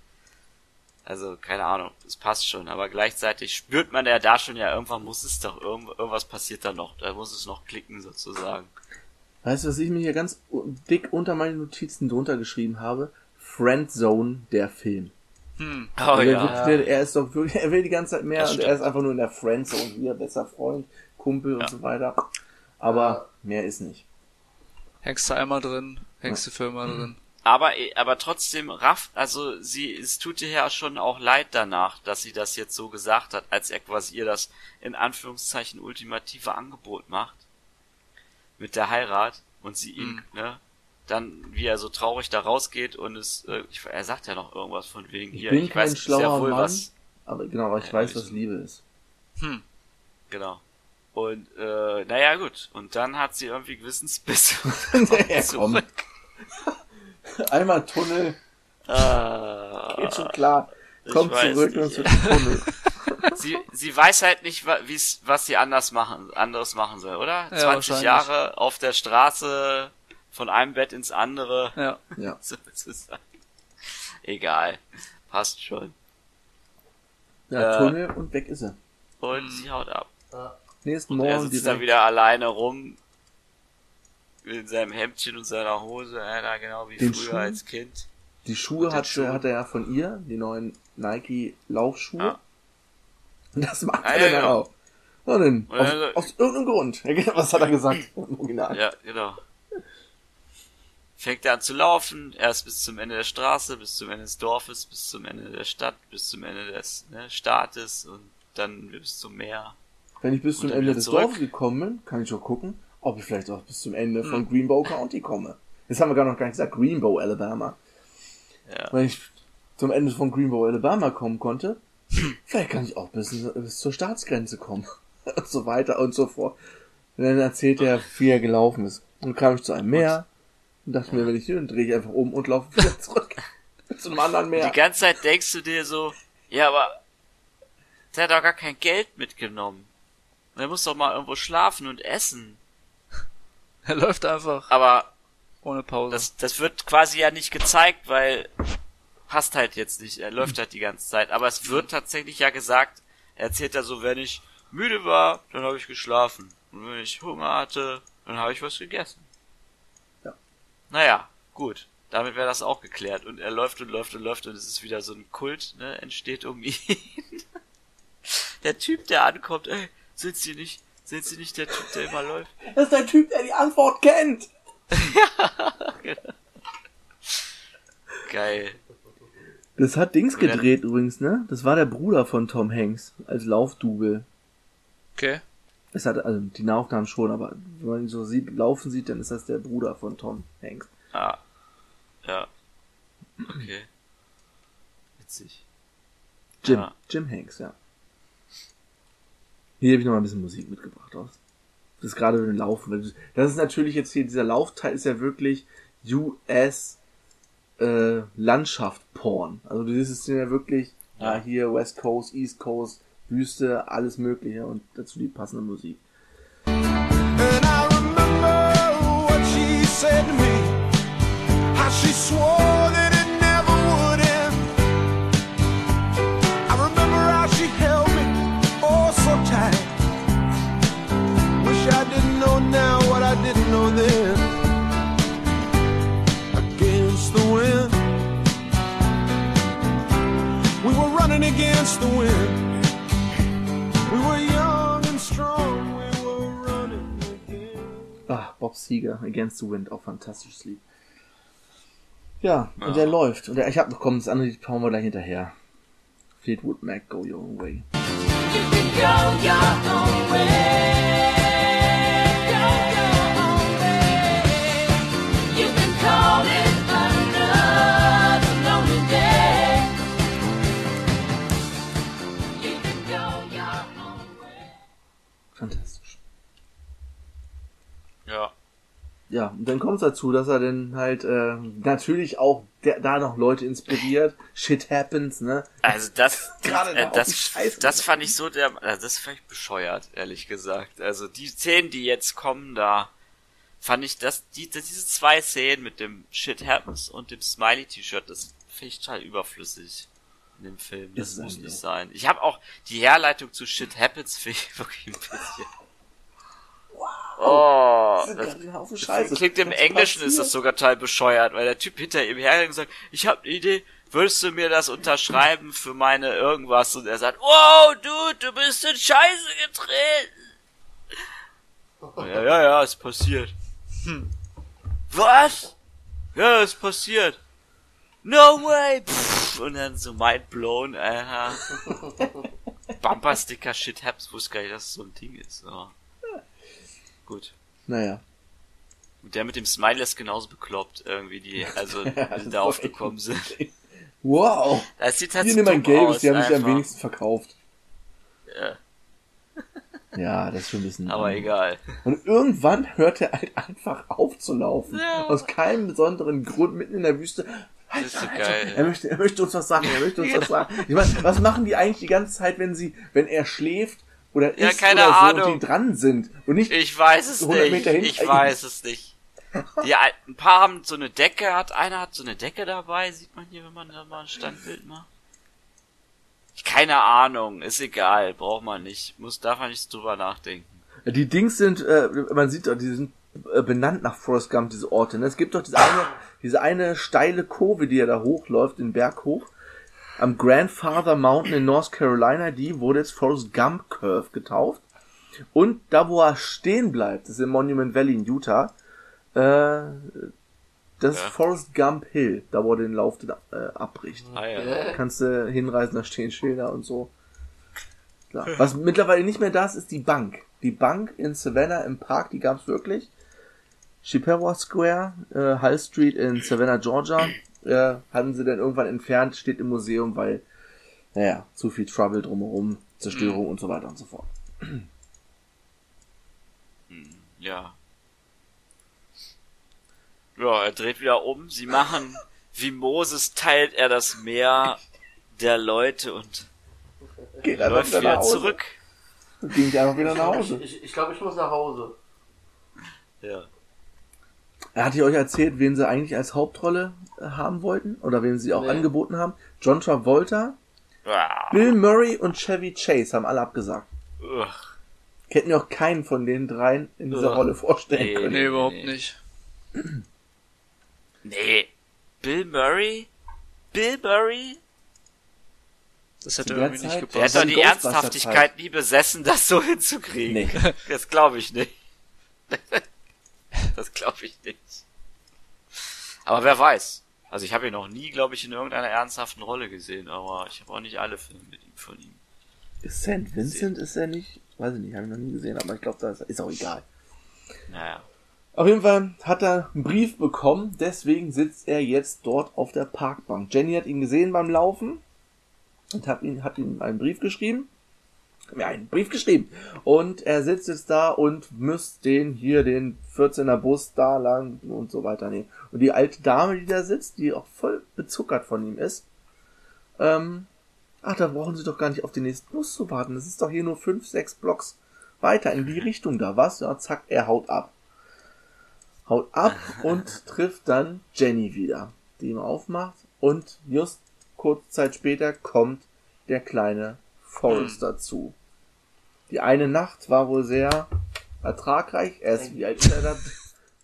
S4: also keine Ahnung, das passt schon, aber gleichzeitig spürt man ja da schon ja irgendwann muss es doch irgend, irgendwas passiert da noch, da muss es noch klicken sozusagen.
S1: Weißt du, was ich mir hier ganz u- dick unter meine Notizen drunter geschrieben habe? Friendzone, der Film.
S3: Hm.
S4: Oh
S1: Weil er,
S4: ja.
S1: wirklich, der, er ist doch wirklich, er will die ganze Zeit mehr und er ist einfach nur in der Friendzone, hier bester Freund, Kumpel und so weiter. Aber mehr ist nicht.
S3: Hängst du einmal drin, hängst du für immer drin.
S4: Aber, aber trotzdem rafft, also sie, es tut ihr ja schon auch leid danach, dass sie das jetzt so gesagt hat, als er quasi ihr das in Anführungszeichen ultimative Angebot macht. Mit der Heirat und sie ihn, ne, dann, wie er so traurig da rausgeht und es, äh, ich, er sagt ja noch irgendwas von wegen
S1: Ich
S4: hier,
S1: bin
S4: ich
S1: kein
S4: weiß
S1: schlauer
S4: sehr wohl
S1: Mann.
S4: was,
S1: Aber genau, aber ich
S4: Ja,
S1: weiß, was Liebe ist.
S4: genau. Und, äh, naja, gut. Und dann hat sie irgendwie Gewissensbisse.
S1: Ja, komm.
S4: zurück.
S1: Einmal Tunnel,
S4: Ah,
S1: Geht schon klar. Kommt zurück
S4: nicht,
S1: und wird Tunnel.
S4: sie, sie weiß halt nicht, wie's, was sie anders machen, anderes machen soll, oder?
S3: Ja,
S4: 20
S3: wahrscheinlich.
S4: Jahre auf der Straße, von einem Bett ins andere.
S3: Ja.
S1: Ja.
S4: So sein. Egal. Passt schon.
S1: Ja,
S4: Äh.
S1: Tunnel und weg ist er.
S4: Und sie haut ab.
S1: Nächsten
S4: Er
S1: Morgen
S4: sitzt da
S1: direkt.
S4: wieder alleine rum. In seinem Hemdchen und seiner Hose, äh, da genau wie
S1: Den
S4: früher
S1: Schuhen?
S4: als Kind.
S1: Die Schuhe hat,
S4: Schuhen.
S1: hat er ja von ihr, die neuen Nike Laufschuhe.
S4: Ja.
S1: Und das macht
S4: Ah,
S1: er
S4: ja,
S1: dann
S4: genau.
S1: auch. Und dann,
S4: Und
S1: aus,
S4: dann-
S1: aus irgendeinem Grund. Was hat er gesagt? Im Original.
S4: Ja, genau. Fängt er an zu laufen, erst bis zum Ende der Straße, bis zum Ende des Dorfes, bis zum Ende der Stadt, bis zum Ende des ne, Staates und dann bis zum Meer.
S1: Wenn ich bis zum Ende des
S4: zurück.
S1: Dorfes gekommen bin, kann ich schon gucken, ob ich vielleicht auch bis zum Ende
S4: Hm.
S1: von Greenbow County komme. Das haben wir gar noch gar nicht gesagt. Greenbow, Alabama.
S4: Ja.
S1: Wenn ich zum Ende von Greenbow, Alabama kommen konnte, vielleicht kann ich auch bis, bis zur Staatsgrenze kommen. und so weiter und so fort. Und dann erzählt er, wie er gelaufen ist. Und dann kam ich zu einem Meer und dachte mir, wenn ich hier, dann drehe ich einfach um und laufe wieder zurück. zu einem anderen Meer.
S4: Die ganze Zeit denkst du dir so, ja, aber der hat doch gar kein Geld mitgenommen. Der muss doch mal irgendwo schlafen und essen.
S3: Er läuft einfach
S4: Aber
S3: ohne Pause.
S4: das, das wird quasi ja nicht gezeigt, weil passt halt jetzt nicht. Er läuft halt die ganze Zeit. Aber es wird tatsächlich ja gesagt, er erzählt ja so, wenn ich müde war, dann habe ich geschlafen. Und wenn ich Hunger hatte, dann habe ich was gegessen.
S1: Ja.
S4: Naja, gut. Damit wäre das auch geklärt. Und er läuft und läuft und läuft und es ist wieder so ein Kult, ne, entsteht um ihn. der Typ, der ankommt, ey, sind Sie nicht, sind Sie nicht der Typ, der immer läuft?
S1: Das ist der Typ, der die Antwort kennt.
S4: Geil.
S1: Das hat Dings gedreht übrigens, ne? Das war der Bruder von Tom Hanks als Laufdubel.
S3: okay.
S1: Es hat, also die Nahaufnahmen schon, aber wenn man ihn so sieht, laufen sieht, dann ist das der Bruder von Tom Hanks.
S4: Ah. Ja. Okay. Witzig.
S1: Jim,
S4: Ja.
S1: Jim Hanks, ja. Hier habe ich noch ein bisschen Musik mitgebracht aus. Das ist gerade mit dem Laufen. das- ist natürlich jetzt hier, dieser Laufteil ist ja wirklich US äh, Landschaft Porn. Also das ist ja wirklich, ja.
S4: Ja.
S1: hier West Coast, East Coast, Wüste, alles mögliche und dazu die passende Musik.
S6: And I remember what she said to me. How she swore know now what I didn't know then. Against the wind. We were running against the wind. We were young and strong. We were running again.
S1: Ah, Bob Seger, Against the Wind, auch fantastisches Lied. Ja, und
S4: Ja.
S1: der läuft. Und der, ich hab noch, komm, das andere Lied hauen wir gleich hinterher. Fleetwood Mac, Go Your Own Way. Fantastisch.
S4: Ja,
S1: und dann kommt es dazu, dass er dann halt äh, natürlich auch der, da noch Leute inspiriert. Shit happens, ne?
S4: Also das,
S1: Gerade
S4: äh, das,
S1: Scheiße.
S4: das fand ich so der, äh, das fand ich bescheuert, ehrlich gesagt. Also die Szenen, die jetzt kommen, da fand ich das, die, das diese zwei Szenen mit dem Shit Happens und dem Smiley-T-Shirt, das finde ich total überflüssig in dem Film. Das
S1: Ist es
S4: muss nicht sein. Ich habe auch die Herleitung zu Shit Happens finde ich wirklich ein bisschen. Oh,
S1: Das
S4: das klingt im Englischen ist das
S1: passiert?
S4: sogar total bescheuert, weil der Typ hinter ihm hergeht und sagt, ich habe eine Idee, würdest du mir das unterschreiben für meine irgendwas? Und er sagt, wow, Dude, du bist in Scheiße getreten. Ja, ja, ja, ist passiert. Hm. Was? Ja, ist passiert. No way. Pff, und dann so mind blown, Alter. Bumpersticker Shit Haps, wusste gar nicht, dass es so ein Ding ist. Ja. Gut.
S1: Naja.
S4: Und der mit dem Smiley ist genauso bekloppt, irgendwie, die, also, die da aufgekommen sind.
S1: Wow.
S4: Das sieht halt
S1: Hier
S4: so
S1: nimm ein gelbes,
S4: aus,
S1: die haben sich am
S4: einfach.
S1: wenigsten verkauft.
S4: Ja,
S1: Ja, das ist schon ein bisschen.
S4: aber egal.
S1: Und irgendwann hört er halt einfach auf zu laufen.
S4: Ja.
S1: Aus keinem besonderen Grund mitten in der Wüste.
S4: Das ist so
S1: Er
S4: geil.
S1: möchte, er möchte uns was sagen, er möchte uns was sagen. Ich meine, was machen die eigentlich die ganze Zeit, wenn sie, wenn er schläft oder
S4: Ja, keine
S1: oder so
S4: Ahnung.
S1: und die dran sind und nicht
S4: Ich weiß es
S1: 100
S4: nicht.
S1: Meter hin-
S4: Ich weiß es nicht. Die, ein paar haben so eine Decke, hat einer hat so eine Decke dabei, sieht man hier, wenn man da mal ein Standbild macht. Keine Ahnung, ist egal, braucht man nicht. Muss, darf man nicht drüber nachdenken.
S1: Die Dings sind, äh, man sieht doch, die sind äh, benannt nach Forrest Gump, diese Orte. Ne? Es gibt doch diese eine, diese eine steile Kurve, die er da hochläuft, den Berg hoch. Am Grandfather Mountain in North Carolina, die wurde jetzt Forrest Gump Curve getauft. Und da, wo er stehen bleibt, das ist im Monument Valley in Utah, äh, das ist
S4: Ja.
S1: Forrest Gump Hill, da wo er den Lauf den, äh, abbricht.
S4: Ah, ja.
S1: Kannst du hinreisen, da stehen Schilder und so. Klar. Was mittlerweile nicht mehr da ist, ist die Bank. Die Bank in Savannah im Park, die gab's wirklich. Chippewa Square, äh, High Street in Savannah, Georgia, äh, hatten sie dann irgendwann entfernt, steht im Museum, weil, naja, zu viel Trouble drumherum, Zerstörung und so weiter und so fort.
S4: Ja. Ja, er dreht wieder um. Sie machen, wie Moses teilt er das Meer der Leute und
S1: Geht einfach
S4: läuft
S1: wieder
S4: zurück.
S1: Ging einfach wieder nach
S2: Ich,
S1: Hause.
S2: ich, ich glaube, ich muss nach Hause.
S4: Ja.
S1: Er hatte ich euch erzählt, wen sie eigentlich als Hauptrolle äh, haben wollten? Oder wen sie auch
S2: Nee.
S1: angeboten haben? John Travolta,
S4: Ah,
S1: Bill Murray und Chevy Chase haben alle abgesagt.
S4: ugh.
S1: Hätten mir auch keinen von den dreien in dieser
S4: Ja.
S1: Rolle vorstellen
S4: Nee.
S1: können.
S3: Nee, überhaupt
S4: nee.
S3: nicht.
S4: Nee. Bill Murray? Bill Murray?
S3: Das hätte irgendwie
S1: Zeit-
S3: nicht
S4: Der hat
S3: gepasst.
S4: doch die. Ernsthaftigkeit nie besessen, das so hinzukriegen.
S1: Nee.
S4: Das glaube ich nicht. Das glaube ich nicht. Aber wer weiß. Also ich habe ihn noch nie, glaube ich, in irgendeiner ernsthaften Rolle gesehen, aber ich habe auch nicht alle Filme mit ihm von ihm.
S1: St. Vincent ist er nicht? Weiß ich nicht, habe ich noch nie gesehen, aber ich glaube, das ist auch egal.
S4: Naja.
S1: Auf jeden Fall hat er einen Brief bekommen, deswegen sitzt er jetzt dort auf der Parkbank. Jenny hat ihn gesehen beim Laufen und hat ihm, hat ihm einen Brief geschrieben. Ja, einen Brief geschrieben. Und er sitzt jetzt da und müsst den hier, den 14er Bus da lang und so weiter nehmen. Und die alte Dame, die da sitzt, die auch voll bezuckert von ihm ist, ähm, ach, da brauchen sie doch gar nicht auf den nächsten Bus zu warten. Das ist doch hier nur fünf, sechs Blocks weiter in die Richtung da, was? Ja, zack, er haut ab haut ab und trifft dann Jenny wieder, die ihm aufmacht. Und just kurze Zeit später kommt der kleine Forrest dazu. Die eine Nacht war wohl sehr ertragreich. Er ist, wie alt ist er da?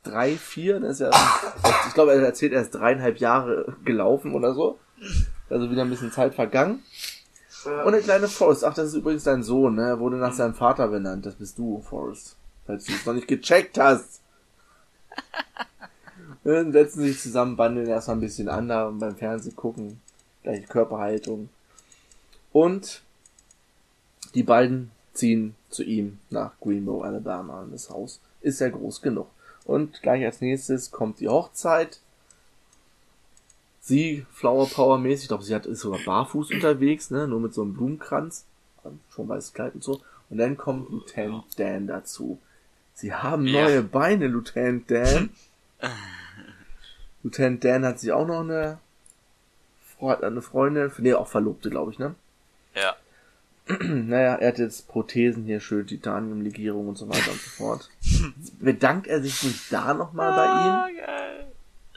S1: Drei, vier? Das ist ja, ich glaube, er erzählt, er ist dreieinhalb Jahre gelaufen oder so. Also wieder ein bisschen Zeit vergangen. Und der kleine Forrest, ach, das ist übrigens dein Sohn, ne? Er wurde nach seinem Vater benannt. Das bist du, Forrest. Falls du es noch nicht gecheckt hast. Dann setzen sich zusammen, bandeln erstmal ein bisschen an da beim Fernsehen gucken. Gleiche Körperhaltung. Und die beiden ziehen zu ihm nach Greenbow, Alabama. Und das Haus ist ja groß genug. Und gleich als nächstes kommt die Hochzeit. Sie, Flower Power mäßig, ich glaube, sie hat, ist sogar barfuß unterwegs, ne, nur mit so einem Blumenkranz. Schon weißes Kleid und so. Und dann kommt Lieutenant Dan dazu. Sie haben
S4: Ja.
S1: neue Beine, Lieutenant Dan. Lieutenant Dan hat sich auch noch eine, Fre eine Freundin, nee, auch Verlobte, glaube ich, ne?
S4: Ja.
S1: Naja, er hat jetzt Prothesen hier, schön Titaniumlegierung und so weiter und so fort. Bedankt er sich nicht da nochmal bei ihm?
S4: geil.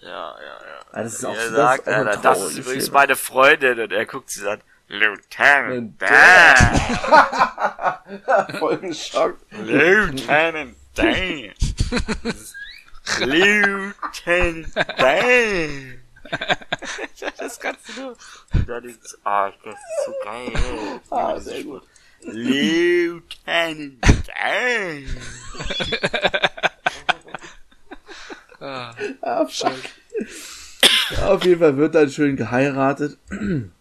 S4: Ja, ja, ja.
S1: Ah, das ist auch,
S4: er
S1: das
S4: sagt,
S1: ist auch
S4: Alter, das ist übrigens
S1: Szene.
S4: meine Freundin und er guckt sie an. Lieutenant
S1: Dan.
S4: Dan.
S1: Voll geschockt.
S4: Lieutenant Dan. Lieutenant Dan. Das kannst du nur. Das ist, ah, das ist so geil.
S1: Ah, sehr gut.
S4: Lieutenant Dan.
S3: Ah,
S1: Ah, fuck. Auf jeden Fall wird dann schön geheiratet. Und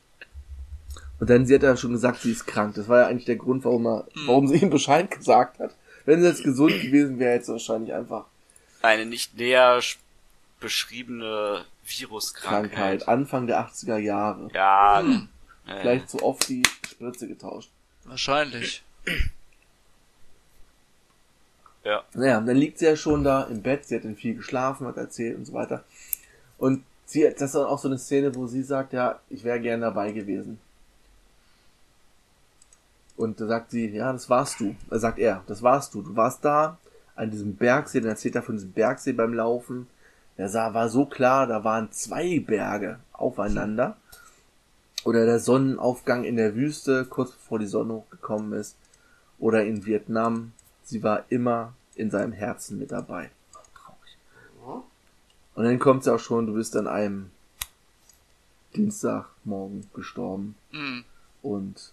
S1: dann, sie hat ja schon gesagt, sie ist krank. Das war ja eigentlich der Grund, warum, er, warum sie ihm Bescheid gesagt hat. Wenn sie jetzt gesund gewesen wäre, hätte sie wahrscheinlich einfach
S4: Eine nicht näher sch- beschriebene Viruskrankheit.
S1: Krankheit. Anfang der 80er Jahre.
S4: Ja, äh,
S1: Vielleicht zu oft die Spritze getauscht.
S3: wahrscheinlich.
S4: ja.
S1: Naja, und dann liegt sie ja schon da im Bett, sie hat dann viel geschlafen, hat erzählt und so weiter. Und sie, das ist auch so eine Szene, wo sie sagt, ja, ich wäre gern dabei gewesen. Und da sagt sie, ja, das warst du. Da sagt er, das warst du. Du warst da an diesem Bergsee, dann erzählt er von diesem Bergsee beim Laufen. Der sah, war so klar, da waren zwei Berge aufeinander. Oder der Sonnenaufgang in der Wüste, kurz bevor die Sonne hochgekommen ist. Oder in Vietnam. Sie war immer in seinem Herzen mit dabei. Traurig. Und dann kommt es auch schon, du bist an einem Dienstagmorgen gestorben.
S3: Mhm.
S1: Und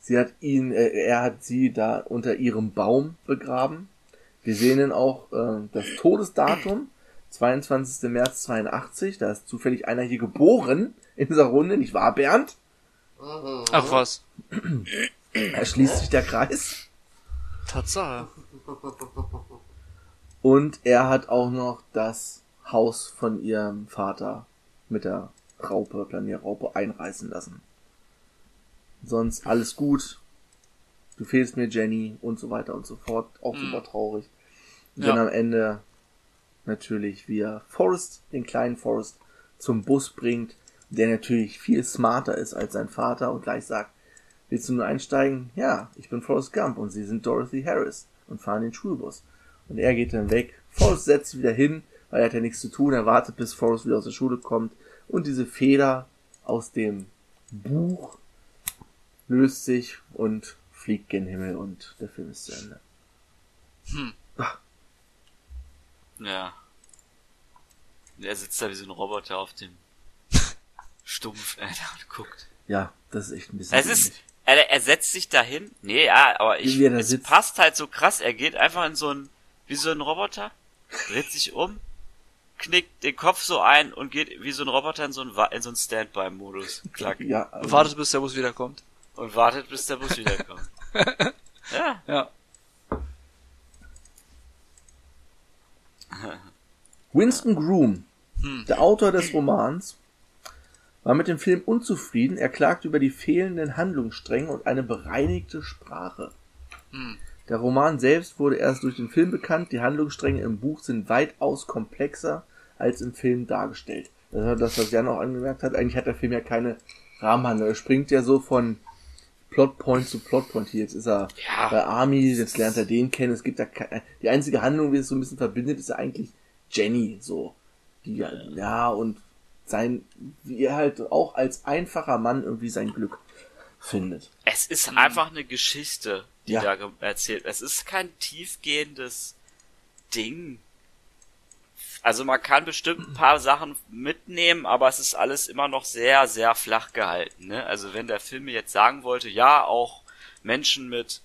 S1: sie hat ihn, äh, er hat sie da unter ihrem Baum begraben. Wir sehen dann auch äh, das Todesdatum, 22. März 82. Da ist zufällig einer hier geboren in dieser Runde, nicht wahr, Bernd?
S3: Ach was.
S1: Da schließt sich der Kreis.
S3: Tatsache.
S1: Und er hat auch noch das Haus von ihrem Vater mit der Raupe, Planierraupe einreißen lassen. Sonst alles gut. Du fehlst mir, Jenny, und so weiter und so fort. Auch super traurig. Und dann
S3: Ja.
S1: am Ende natürlich, wie er Forrest, den kleinen Forrest, zum Bus bringt, der natürlich viel smarter ist als sein Vater und gleich sagt, willst du nur einsteigen? Ja, ich bin Forrest Gump und sie sind Dorothy Harris und fahren den Schulbus. Und er geht dann weg. Forrest setzt sich wieder hin, weil er hat ja nichts zu tun. Er wartet, bis Forrest wieder aus der Schule kommt. Und diese Feder aus dem Buch löst sich und fliegt gen Himmel und der Film ist zu Ende.
S4: Ja. Er sitzt da wie so ein Roboter auf dem Stumpf, Alter, und guckt.
S1: Ja, das ist echt ein bisschen
S4: Es ist, er, er setzt sich dahin. Nee, ja, aber ich, es
S1: sitzt.
S4: passt halt so krass. Er geht einfach in so ein, wie so ein Roboter, dreht sich um, knickt den Kopf so ein und geht wie so ein Roboter in so ein, in so ein Standby-Modus. Klack.
S1: Ja, also,
S3: Wartet, bis der Bus wiederkommt.
S4: Und wartet, bis der Bus wiederkommt. Ja.
S3: Ja.
S1: Winston Groom, der Autor des Romans, war mit dem Film unzufrieden. Er klagte über die fehlenden Handlungsstränge und eine bereinigte Sprache. Der Roman selbst wurde erst durch den Film bekannt. Die Handlungsstränge im Buch sind weitaus komplexer als im Film dargestellt. Das das, was Jan auch angemerkt hat. Eigentlich hat der Film ja keine Rahmenhandlung. Er springt ja so von Plotpoint zu Plotpoint. Hier, jetzt ist er
S4: Ja.
S1: bei Army, jetzt lernt er den kennen. Es gibt da keine, die einzige Handlung, die es so ein bisschen verbindet, ist ja eigentlich Jenny, so. Die, ja, ja, und sein, wie er halt auch als einfacher Mann irgendwie sein Glück findet.
S4: Es ist einfach eine Geschichte, die
S1: Ja.
S4: da erzählt. Es ist kein tiefgehendes Ding. Also man kann bestimmt ein paar Sachen mitnehmen, aber es ist alles immer noch sehr, sehr flach gehalten. Ne? Also wenn der Film mir jetzt sagen wollte, ja, auch Menschen mit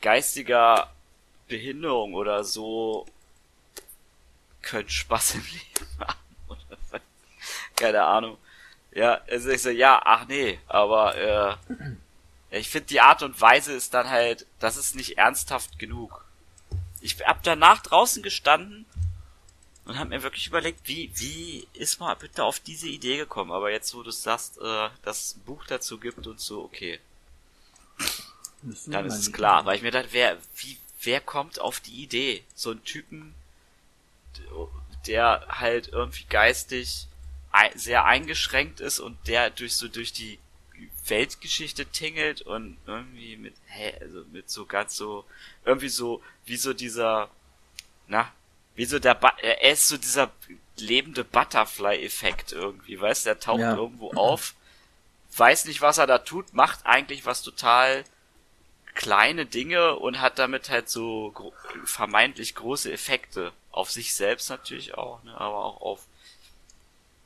S4: geistiger Behinderung oder so können Spaß im Leben haben. Oder was. Keine Ahnung. Ja, also ich so, ja, ach nee, aber äh, ich finde die Art und Weise ist dann halt, das ist nicht ernsthaft genug. Ich hab danach draußen gestanden und hab mir wirklich überlegt, wie, wie ist man bitte auf diese Idee gekommen? Aber jetzt, wo du sagst, äh, ein Buch dazu gibt und so, okay, dann ist es klar. Weil ich mir dachte, wer, wie, wer kommt auf die Idee, so einen Typen, der halt irgendwie geistig ei- sehr eingeschränkt ist und der durch so durch die Weltgeschichte tingelt und irgendwie mit, hä, also mit so ganz so, irgendwie so, wie so dieser, na, wie so der, Bu- er ist so dieser lebende Butterfly-Effekt irgendwie, weißt du, der taucht
S1: Ja.
S4: irgendwo auf, weiß nicht, was er da tut, macht eigentlich was total kleine Dinge und hat damit halt so gro vermeintlich große Effekte. Auf sich selbst natürlich auch, ne, aber auch auf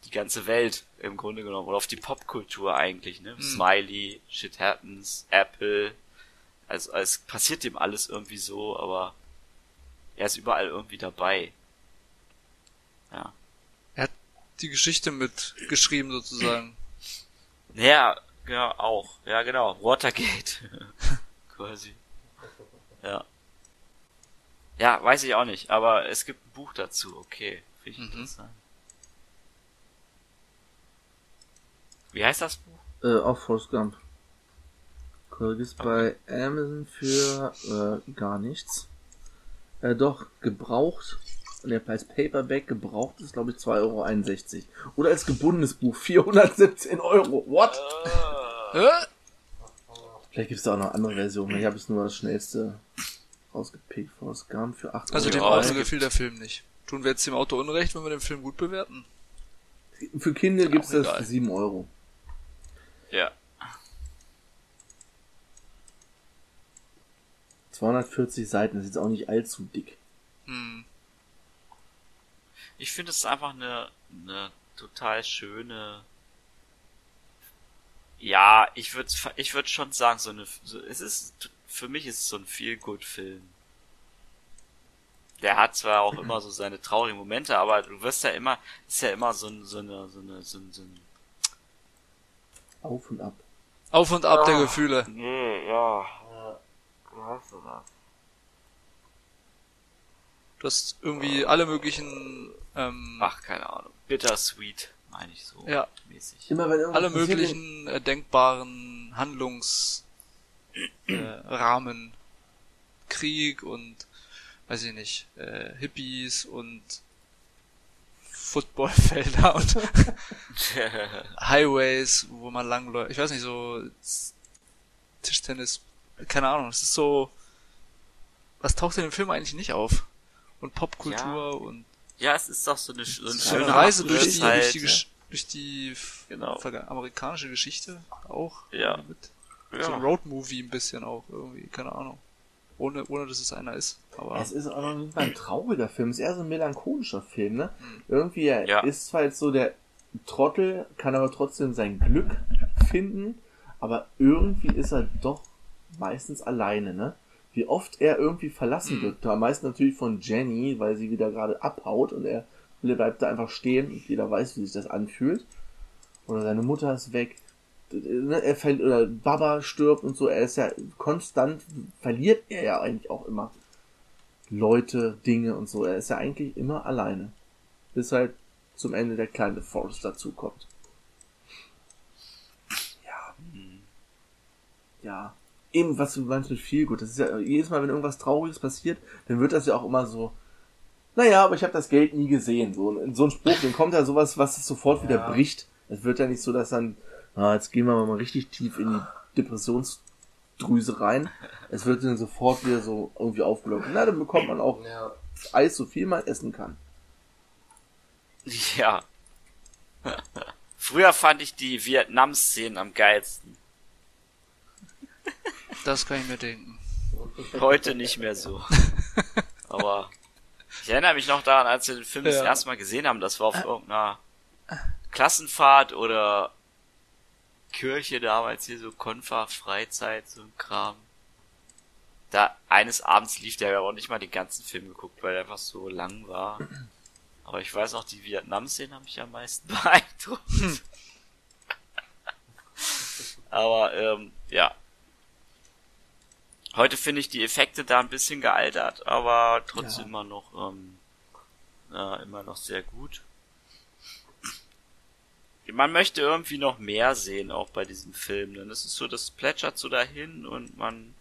S4: die ganze Welt im Grunde genommen. Oder auf die Popkultur eigentlich, ne? Smiley, Shit Happens, Apple. Also es passiert dem alles irgendwie so, aber er ist überall irgendwie dabei. Ja.
S3: Er hat die Geschichte mitgeschrieben sozusagen.
S4: Ja, ja, auch. Ja, genau. Watergate. Quasi. Ja. Ja, weiß ich auch nicht, aber es gibt ein Buch dazu, okay. Finde ich
S3: Mhm.
S4: interessant. Wie heißt das Buch?
S1: Äh, auch Forrest Gump. Kriegst bei Amazon für äh, gar nichts. Äh, doch, gebraucht Und der als Paperback gebraucht ist, glaube ich, 2,61 Euro. Oder als gebundenes Buch 417 Euro. What?
S3: Hä?
S1: Vielleicht gibt es da auch noch andere Versionen. Ich habe jetzt nur das schnellste rausgepickt. Forrest Gump für 8
S3: Also dem
S1: Euro.
S3: Auto gefiel der Film nicht. Tun wir jetzt dem Auto Unrecht, wenn wir den Film gut bewerten?
S1: Für Kinder gibt's
S3: Auch
S1: das
S3: egal.
S1: für 7 Euro.
S4: Ja.
S1: 240 Seiten, das ist jetzt auch nicht allzu dick.
S3: Hm.
S4: Ich finde es einfach eine, eine total schöne. Ja, ich würde ich würd schon sagen, so eine, so, es ist, für mich ist es so ein Feel-Good-Film. Der hat zwar auch immer so seine traurigen Momente, aber du wirst ja immer, ist ja immer so, ein, so eine, so eine, so ein, so ein
S1: Auf und ab.
S3: Auf und ab der
S4: Ah.
S3: Gefühle.
S4: Nee, ja. Wie heißt das?
S3: Du hast irgendwie alle möglichen, ähm,
S4: Ach, keine Ahnung. Bittersweet, meine ich so.
S3: Ja.
S4: Mäßig.
S1: Immer wenn
S3: alle möglichen äh, denkbaren Handlungsrahmen. Äh. Krieg und, weiß ich nicht, äh, Hippies und Footballfelder und Highways, wo man langläuft. Ich weiß nicht, so Tischtennis, keine Ahnung. Es ist so, was taucht in dem Film eigentlich nicht auf? Und Popkultur
S4: Ja.
S3: und
S4: ja, es ist doch so eine, so eine
S3: eine
S4: schöne
S3: Reise durch die,
S4: Abschlusszeit,
S3: durch die,
S4: ja.
S3: Gesch- durch die
S4: Genau.
S3: amerikanische Geschichte auch.
S4: Ja.
S3: Mit
S4: Ja.
S3: So ein Roadmovie ein bisschen auch irgendwie, keine Ahnung. Ohne, ohne dass es einer ist. Aber
S1: Es ist auch noch nicht mal ein trauriger Film, es ist eher so ein melancholischer Film, ne? Irgendwie, er
S4: Ja.
S1: ist zwar jetzt so der Trottel, kann aber trotzdem sein Glück finden, aber irgendwie ist er doch meistens alleine, ne? Wie oft er irgendwie verlassen wird, am meisten natürlich von Jenny, weil sie wieder gerade abhaut und er bleibt da einfach stehen und jeder weiß, wie sich das anfühlt. Oder seine Mutter ist weg. Ne, Er fällt, oder Baba stirbt und so, er ist ja konstant, verliert er ja eigentlich auch immer. Leute, Dinge und so. Er ist ja eigentlich immer alleine. Bis halt zum Ende der kleine Forrest dazukommt. Ja. Ja. Eben, was du meinst mit viel gut. Das ist ja jedes Mal, wenn irgendwas Trauriges passiert, dann wird das ja auch immer so. Naja, aber ich habe das Geld nie gesehen. So, in so ein Spruch, dann kommt ja sowas, was es sofort wieder bricht. Es wird ja nicht so, dass dann, ah, jetzt gehen wir mal richtig tief in die Depressionsdrüse rein. Es wird dann sofort wieder so irgendwie aufgelockt. Na, dann bekommt man auch
S2: Ja.
S1: Eis, so viel man essen kann.
S4: Ja. Früher fand ich die Vietnam-Szenen am geilsten.
S3: Das kann ich mir denken.
S4: Heute nicht mehr so. Aber ich erinnere mich noch daran, als wir den Film das
S3: Ja.
S4: erste Mal gesehen haben, das war auf irgendeiner Klassenfahrt oder Kirche damals hier so Konfa, Freizeit, so ein Kram. Da eines Abends lief der, wir haben auch nicht mal den ganzen Film geguckt, weil er einfach so lang war. Aber ich weiß noch, die Vietnam-Szenen haben mich am meisten beeindruckt. Aber ähm, ja, Heute finde ich die Effekte da ein bisschen gealtert, aber trotzdem
S1: Ja.
S4: immer noch ähm, ja, immer noch sehr gut. Man möchte irgendwie noch mehr sehen, auch bei diesem Film. Denn es ist so, das plätschert so dahin und man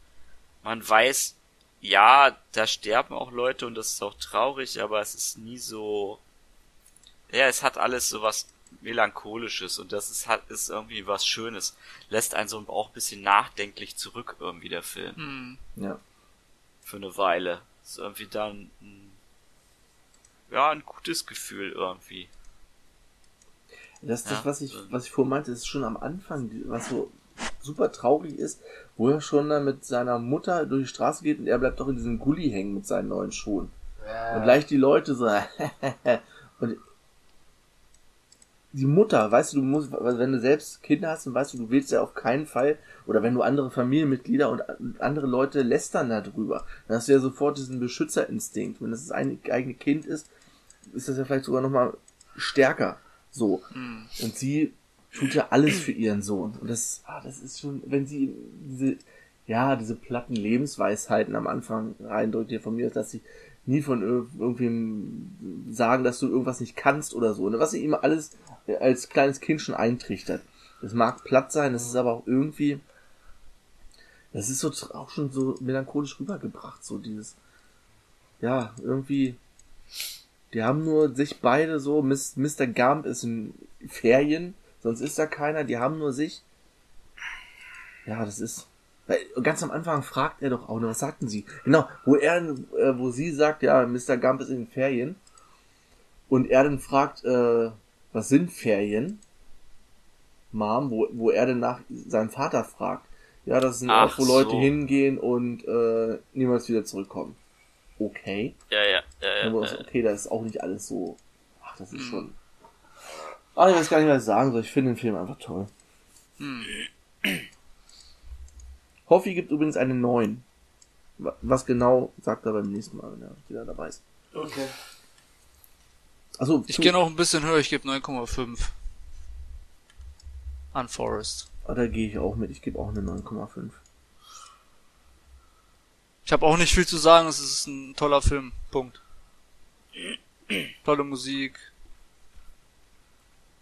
S4: man weiß, ja, da sterben auch Leute und das ist auch traurig, aber es ist nie so. Ja, es hat alles so was melancholisches und das ist hat ist irgendwie was Schönes. Lässt einen so auch ein bisschen nachdenklich zurück irgendwie der Film
S3: Hm.
S1: Ja.
S4: für eine Weile. Ist irgendwie dann ein, ja ein gutes Gefühl irgendwie.
S1: Das, das
S4: Ja.
S1: was ich, was ich vorhin meinte, ist schon am Anfang, was so super traurig ist, wo er schon dann mit seiner Mutter durch die Straße geht und er bleibt doch in diesem Gully hängen mit seinen neuen Schuhen. Und gleich die Leute so, und die Mutter, weißt du, du musst, also wenn du selbst Kinder hast, dann weißt du, du willst ja auf keinen Fall, oder wenn du andere Familienmitglieder und andere Leute lästern darüber, dann hast du ja sofort diesen Beschützerinstinkt. Wenn das das eigene Kind ist, ist das ja vielleicht sogar nochmal stärker. So. Und sie tut ja alles für ihren Sohn. Und das, ah, das ist schon, wenn sie diese, ja, diese platten Lebensweisheiten am Anfang reindrückt, hier von mir, dass sie nie von ir- irgendwem sagen, dass du irgendwas nicht kannst oder so. Ne? Was sie ihm alles als kleines Kind schon eintrichtert. Das mag platt sein, das ist aber auch irgendwie, das ist so auch schon so melancholisch rübergebracht, so dieses, ja, irgendwie, Die haben nur sich beide so, Mr. Gump ist in Ferien, sonst ist da keiner, die haben nur sich. Ja, das ist. Weil ganz am Anfang fragt er doch auch, noch, was sagten sie? Genau, wo er, äh, wo sie sagt, ja, Mr. Gump ist in den Ferien. Und er dann fragt, äh, was sind Ferien? Mom, wo, wo er dann nach seinem Vater fragt. Ja, das
S4: Ach
S1: Ort, wo Leute
S4: so.
S1: hingehen und äh, niemals wieder zurückkommen. Okay.
S4: Ja, ja, ja,
S1: Aber
S4: ja.
S1: ist okay, da ist auch nicht alles so. Ach, das ist schon. Ah, ich weiß gar nicht, was ich sagen soll. Ich finde den Film einfach toll. Hoffi gibt übrigens eine 9. Wa- Was genau, sagt er beim nächsten Mal, wenn er wieder dabei ist.
S2: Okay.
S1: Also,
S3: Ich gehe noch ein bisschen höher, ich gebe 9,5. An Forest.
S1: Ah, Da gehe ich auch mit. Ich gebe auch eine 9,5.
S3: Ich habe auch nicht viel zu sagen, es ist ein toller Film. Punkt. Tolle Musik.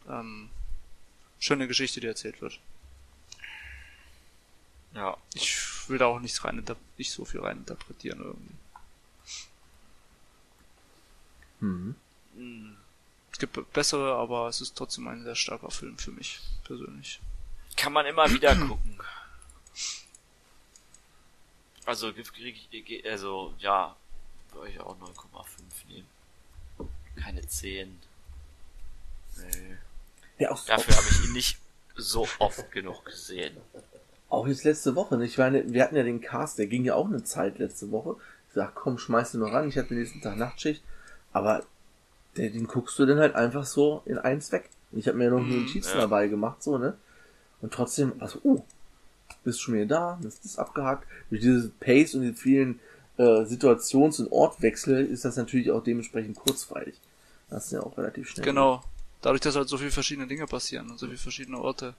S3: Ähm, schöne Geschichte, die erzählt wird.
S4: Ja.
S3: Ich will da auch nicht rein, nicht so viel rein interpretieren irgendwie.
S1: Mhm.
S3: Es gibt bessere, aber es ist trotzdem ein sehr starker Film für mich persönlich.
S4: Kann man immer wieder gucken. Also, krieg ich, also, ja, würde ich auch 9,5 nehmen. Keine 10. Nee.
S1: Ja,
S4: Dafür habe ich ihn nicht so oft genug gesehen.
S1: Auch jetzt letzte Woche. nicht? Ich meine, wir hatten ja den Cast, der ging ja auch eine Zeit letzte Woche. Ich sag, komm, schmeiß den noch ran. Ich hatte den nächsten Tag Nachtschicht. Aber der, den guckst du dann halt einfach so in eins weg. Ich habe mir ja noch
S3: Mhm,
S1: Notizen
S4: ja.
S1: dabei gemacht, so, ne? Und trotzdem, also, uh, bist schon wieder da, das ist abgehakt. Durch dieses Pace und die vielen äh, Situations- und Ortwechsel ist das natürlich auch dementsprechend kurzweilig. Das ist ja auch relativ schnell.
S3: Genau. Dadurch, dass halt so viele verschiedene Dinge passieren und so viele verschiedene Orte.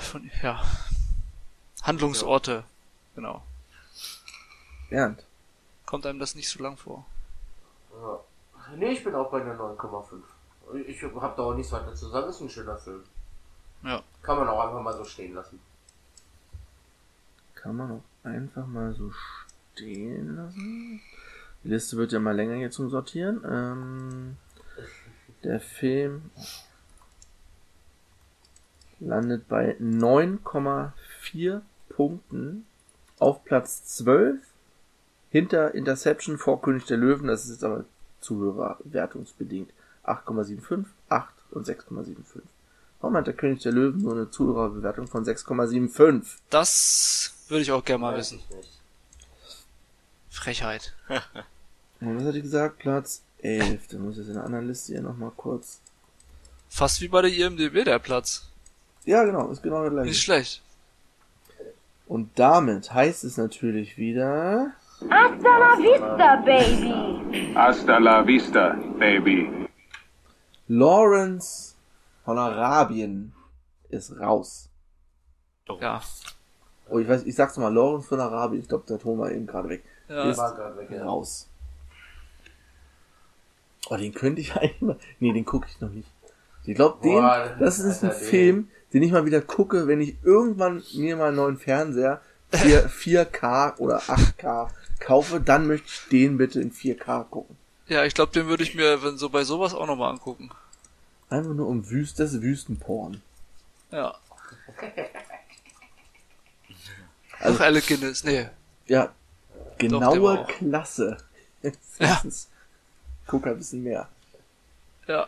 S3: Von, ja. Handlungsorte. Genau.
S1: Bernd.
S3: Kommt einem das nicht so lang vor.
S2: Ja. Nee, ich bin auch bei einer 9,5. Ich hab da auch nichts weiter zu sagen. Ist ein schöner Film.
S3: Ja.
S2: Kann man auch einfach mal so stehen lassen.
S1: Kann man auch einfach mal so stehen lassen. Die Liste wird ja mal länger hier zum Sortieren. Ähm, der Film landet bei 9,4 Punkten auf Platz 12 hinter Interception vor König der Löwen. Das ist jetzt aber Zuhörerwertungsbedingt. 8,75, 8 und 6,75. Warum hat der König der Löwen nur eine Zuhörerbewertung von 6,75?
S3: Das würde ich auch gerne mal wissen. Frechheit.
S1: Und was hat die gesagt? Platz 11. Da muss ich jetzt in der anderen Liste hier nochmal kurz.
S3: Fast wie bei der IMDB der Platz.
S1: Ja, genau, ist genau der
S3: Nicht
S1: gleiche.
S3: schlecht.
S1: Und damit heißt es natürlich wieder.
S7: Hasta la vista, baby.
S8: Hasta la vista, baby.
S1: Lawrence von Arabien ist raus.
S3: Ja.
S1: Oh, ich weiß, ich sag's mal, Lawrence von Arabien. Ich glaube, der Ton war eben gerade weg.
S3: Ja.
S1: Ist
S2: War weg,
S1: raus. Oh, den könnte ich eigentlich mal. Nee, den gucke ich noch nicht. Ich glaube, den, das ist ein Film, den ich mal wieder gucke, wenn ich irgendwann mir mal einen neuen Fernseher 4, 4K oder 8K kaufe, dann möchte ich den bitte in 4K gucken.
S3: Ja, ich glaube, den würde ich mir wenn so bei sowas auch nochmal angucken.
S1: Einfach nur um Wüst, das Wüstenporn.
S3: Ja.
S1: Also-
S3: Ach, Alec Guinness. Nee.
S1: Ja, genaue
S3: auch.
S1: Klasse.
S3: Ja.
S1: Guck ein bisschen mehr.
S3: Ja.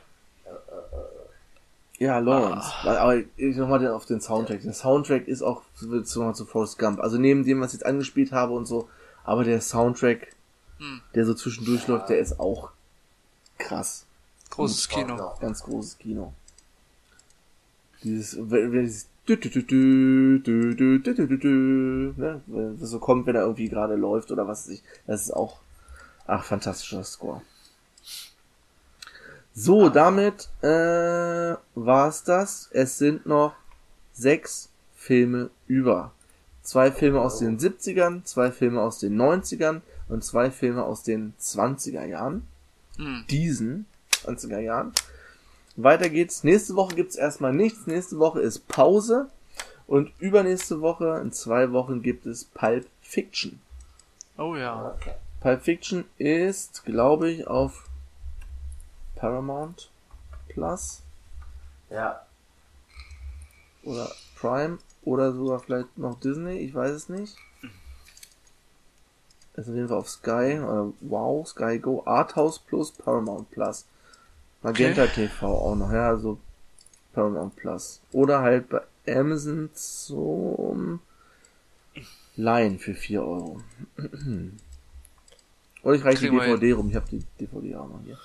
S1: Ja, Lawrence.
S3: Ah.
S1: Aber ich nochmal auf den Soundtrack. Der Soundtrack ist auch nochmal zu Forrest Gump. Also neben dem, was ich jetzt angespielt habe und so, aber der Soundtrack,
S3: Hm.
S1: der so zwischendurch läuft, der ist auch krass.
S3: Großes Kino.
S2: Ja.
S1: Ganz großes Kino. Dieses, wenn wenn dieses dü- dü- dü- dü- dü- dü- dü- dü- dü, ne? Das so kommt, wenn er irgendwie gerade läuft oder was weiß ich. Das ist auch, ach, fantastischer Score. So, damit äh, war's das. Es sind noch sechs Filme über. Zwei Filme aus den 70ern, zwei Filme aus den 90ern und zwei Filme aus den 20er Jahren.
S3: Hm.
S1: Diesen 20er Jahren. Weiter geht's. Nächste Woche gibt's erstmal nichts. Nächste Woche ist Pause. Und übernächste Woche, in zwei Wochen, gibt es Pulp Fiction.
S3: Oh ja.
S1: Pulp Fiction ist, glaube ich, auf Paramount Plus
S2: Ja.
S1: oder Prime oder sogar vielleicht noch Disney, ich weiß es nicht. Ist auf jeden Fall auf Sky oder Wow, Sky Go, Arthouse Plus, Paramount Plus. Magenta TV auch noch, ja, also Paramount Plus. Oder halt bei Amazon zum Leihen für 4 Euro. Oder ich reiche die DVD rum, ich habe die DVD auch noch hier.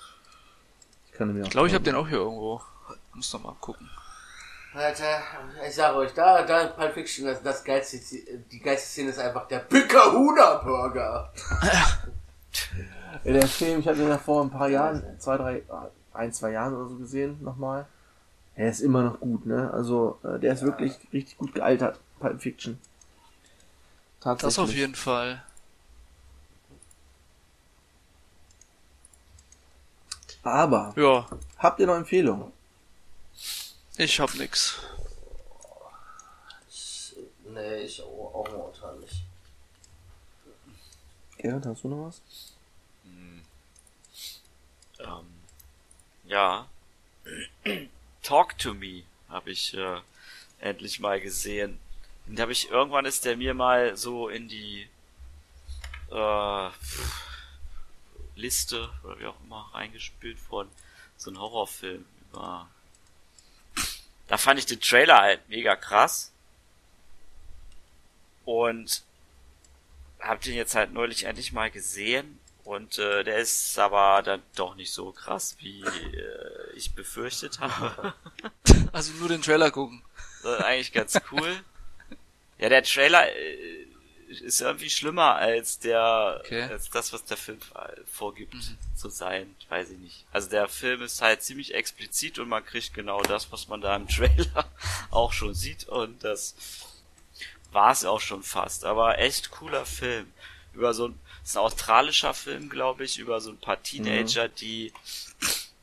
S1: Ich kann mir auch
S3: Ich glaube, ich habe den auch hier irgendwo. Muss noch mal gucken.
S2: Alter, ich sage euch, da, da in Pulp Fiction, das, das geilste, die geilste Szene ist einfach der Picahuna Burger.
S1: Ja, der Film, ich hatte den ja vor ein paar Jahren, zwei, drei, ein, zwei Jahren oder so gesehen, nochmal. Er ist immer noch gut, ne? Also, äh, der ist wirklich richtig gut gealtert, Pulp Fiction. Tatsächlich.
S3: Das auf jeden Fall.
S1: Aber,
S3: Ja,
S1: habt ihr noch Empfehlungen?
S3: ich hab nix.
S2: Nee, ich auch, momentan nicht.
S1: Gerhard, hast du noch was?
S4: Ähm, ja. Talk to Me habe ich äh, endlich mal gesehen. Den habe ich irgendwann ist der mir mal so in die äh, Liste oder wie auch immer reingespielt von so ein Horrorfilm über. Da fand ich den Trailer halt mega krass und hab den jetzt halt neulich endlich mal gesehen und äh, der ist aber dann doch nicht so krass, wie äh, ich befürchtet habe.
S3: Also nur den Trailer gucken.
S4: Das ist eigentlich ganz cool. Ja, der Trailer äh, ist irgendwie schlimmer als der
S3: Okay.
S4: als das, was der Film vorgibt zu sein. Weiß ich nicht. Also der Film ist halt ziemlich explizit und man kriegt genau das, was man da im Trailer auch schon sieht und das war es auch schon fast. Aber echt cooler Film über so ein ist ein australischer Film, glaube ich, über so ein paar Teenager, die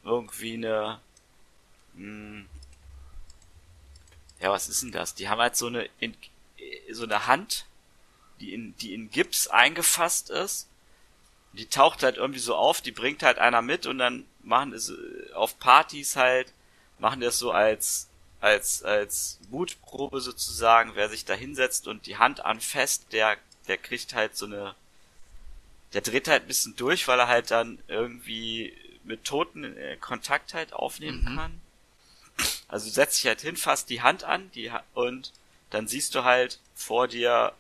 S4: irgendwie eine mh, ja, was ist denn das? Die haben halt so eine in, so eine Hand, die in die in Gips eingefasst ist. Die taucht halt irgendwie so auf, die bringt halt einer mit und dann machen es äh, auf Partys halt machen das so als als als Mutprobe sozusagen, wer sich da hinsetzt und die Hand anfasst, der der kriegt halt so eine der dreht halt ein bisschen durch, weil er halt dann irgendwie mit Toten äh, Kontakt halt aufnehmen kann. Also setzt dich halt hin, fasst die Hand an, die und dann siehst du halt vor dir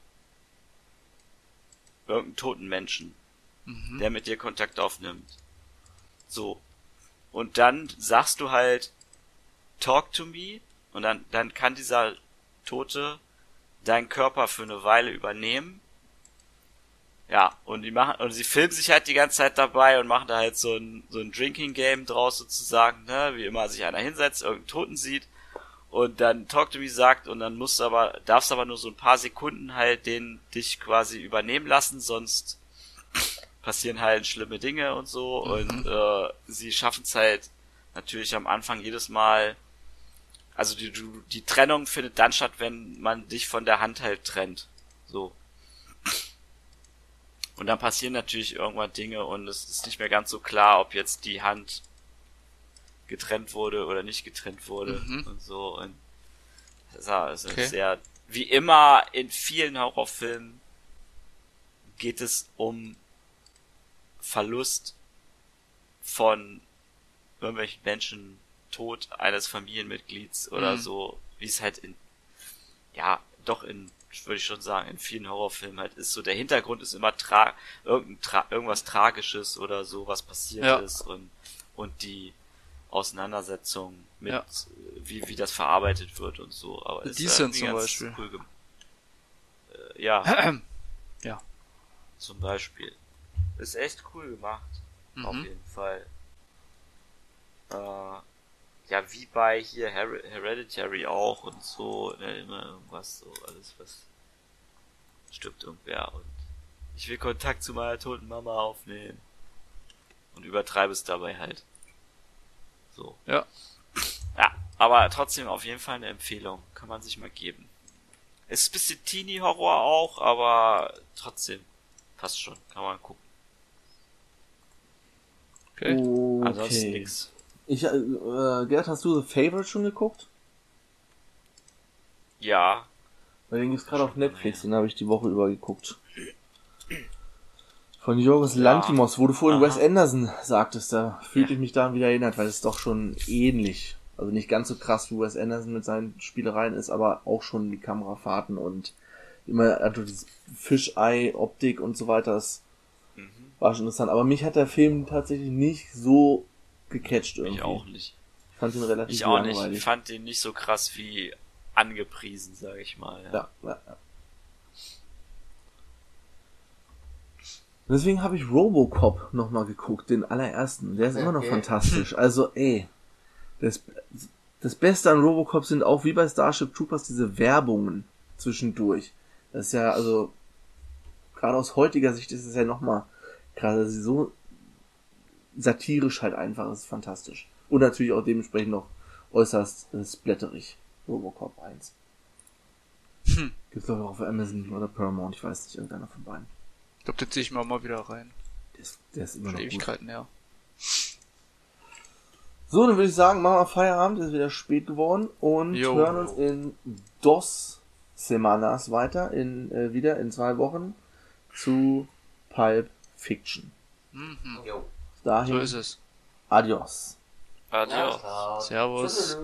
S4: irgendeinen toten Menschen, der mit dir Kontakt aufnimmt. So. Und dann sagst du halt, talk to me, und dann, dann kann dieser Tote deinen Körper für eine Weile übernehmen. Ja, und die machen, und sie filmen sich halt die ganze Zeit dabei und machen da halt so ein, so ein Drinking Game draus sozusagen, ne, wie immer sich einer hinsetzt, irgendeinen Toten sieht und dann Talk to Me sagt und dann musst du aber, darfst aber nur so ein paar Sekunden halt den dich quasi übernehmen lassen, sonst passieren halt schlimme Dinge und so und äh, sie schaffen es halt natürlich am Anfang jedes Mal, also die, die Trennung findet dann statt, wenn man dich von der Hand halt trennt. So. Und dann passieren natürlich irgendwann Dinge und es ist nicht mehr ganz so klar, ob jetzt die Hand getrennt wurde oder nicht getrennt wurde
S3: Mhm.
S4: und so. Und das ist
S3: Okay.
S4: sehr, wie immer in vielen Horrorfilmen geht es um Verlust von irgendwelchen Menschen, Tod eines Familienmitglieds oder
S3: Mhm.
S4: so, wie es halt in, ja, doch in, würde ich schon sagen, in vielen Horrorfilmen halt ist so, der Hintergrund ist immer tra irgendein tra irgendwas Tragisches oder so, was passiert
S3: Ja.
S4: ist und, und die Auseinandersetzung mit,
S3: Ja.
S4: äh, wie, wie das verarbeitet wird und so, aber
S3: The
S4: ist
S3: Descent
S4: irgendwie
S3: zum Beispiel.
S4: Cool äh, ja.
S3: Ja.
S4: Zum Beispiel. Ist echt cool gemacht. Auf
S3: Mhm.
S4: jeden Fall. Äh, ja, wie bei hier Her Hereditary auch und so, ne, immer irgendwas so, alles was stirbt irgendwer und ich will Kontakt zu meiner toten Mama aufnehmen. Und übertreibe es dabei halt. So.
S3: Ja.
S4: Ja, aber trotzdem auf jeden Fall eine Empfehlung. Kann man sich mal geben. Es ist ein bisschen Teenie-Horror auch, aber trotzdem passt schon, kann man gucken.
S3: Okay.
S4: Ansonsten
S1: Okay.
S4: nix.
S1: Ich, äh, äh, Gerd, hast du The Favorite schon geguckt?
S4: Ja,
S1: Weil den gibt's gerade auf Netflix, den habe ich die Woche über geguckt. Von Jorgos Lantimos, wo du vorhin
S4: Aha.
S1: Wes Anderson sagtest, da fühlte ich mich daran wieder erinnert, weil es doch schon ähnlich, also nicht ganz so krass wie Wes Anderson mit seinen Spielereien ist, aber auch schon die Kamerafahrten und immer also dieses Fischei-Optik und so weiter, das
S4: Mhm.
S1: war schon interessant. Aber mich hat der Film tatsächlich nicht so gecatcht irgendwie.
S4: ich auch nicht.
S1: Ich fand ihn relativ
S4: Ich auch nicht.
S1: langweilig.
S4: Ich fand den nicht so krass wie angepriesen, sag ich mal. Ja.
S1: Ja, ja, Deswegen habe ich Robocop nochmal geguckt, den allerersten. Der ist immer noch
S2: Okay.
S1: fantastisch. Also, ey. Das, das Beste an Robocop sind auch wie bei Starship Troopers diese Werbungen zwischendurch. Das ist ja, also, gerade aus heutiger Sicht ist es ja nochmal gerade so satirisch halt einfach, das ist fantastisch. Und natürlich auch dementsprechend noch äußerst äh, splatterig. Robocop 1.
S3: Hm.
S1: Gibt's glaube ich auch auf Amazon oder Paramount, ich weiß nicht, irgendeiner von beiden.
S3: Ich glaube, den ziehe ich mir auch mal wieder rein.
S1: Der ist, der ist immer
S3: Schon
S1: noch gut.
S3: Ewigkeiten, ja.
S1: So, dann würde ich sagen, machen wir Feierabend, ist wieder spät geworden und
S3: Jo.
S1: hören uns in dos Semanas weiter, in, äh, wieder in zwei Wochen zu Pulp Fiction.
S3: Mhm.
S2: Jo.
S1: Bis dahin,
S3: So ist es.
S1: adios.
S4: Adios.
S3: Servus.
S2: Tschüss.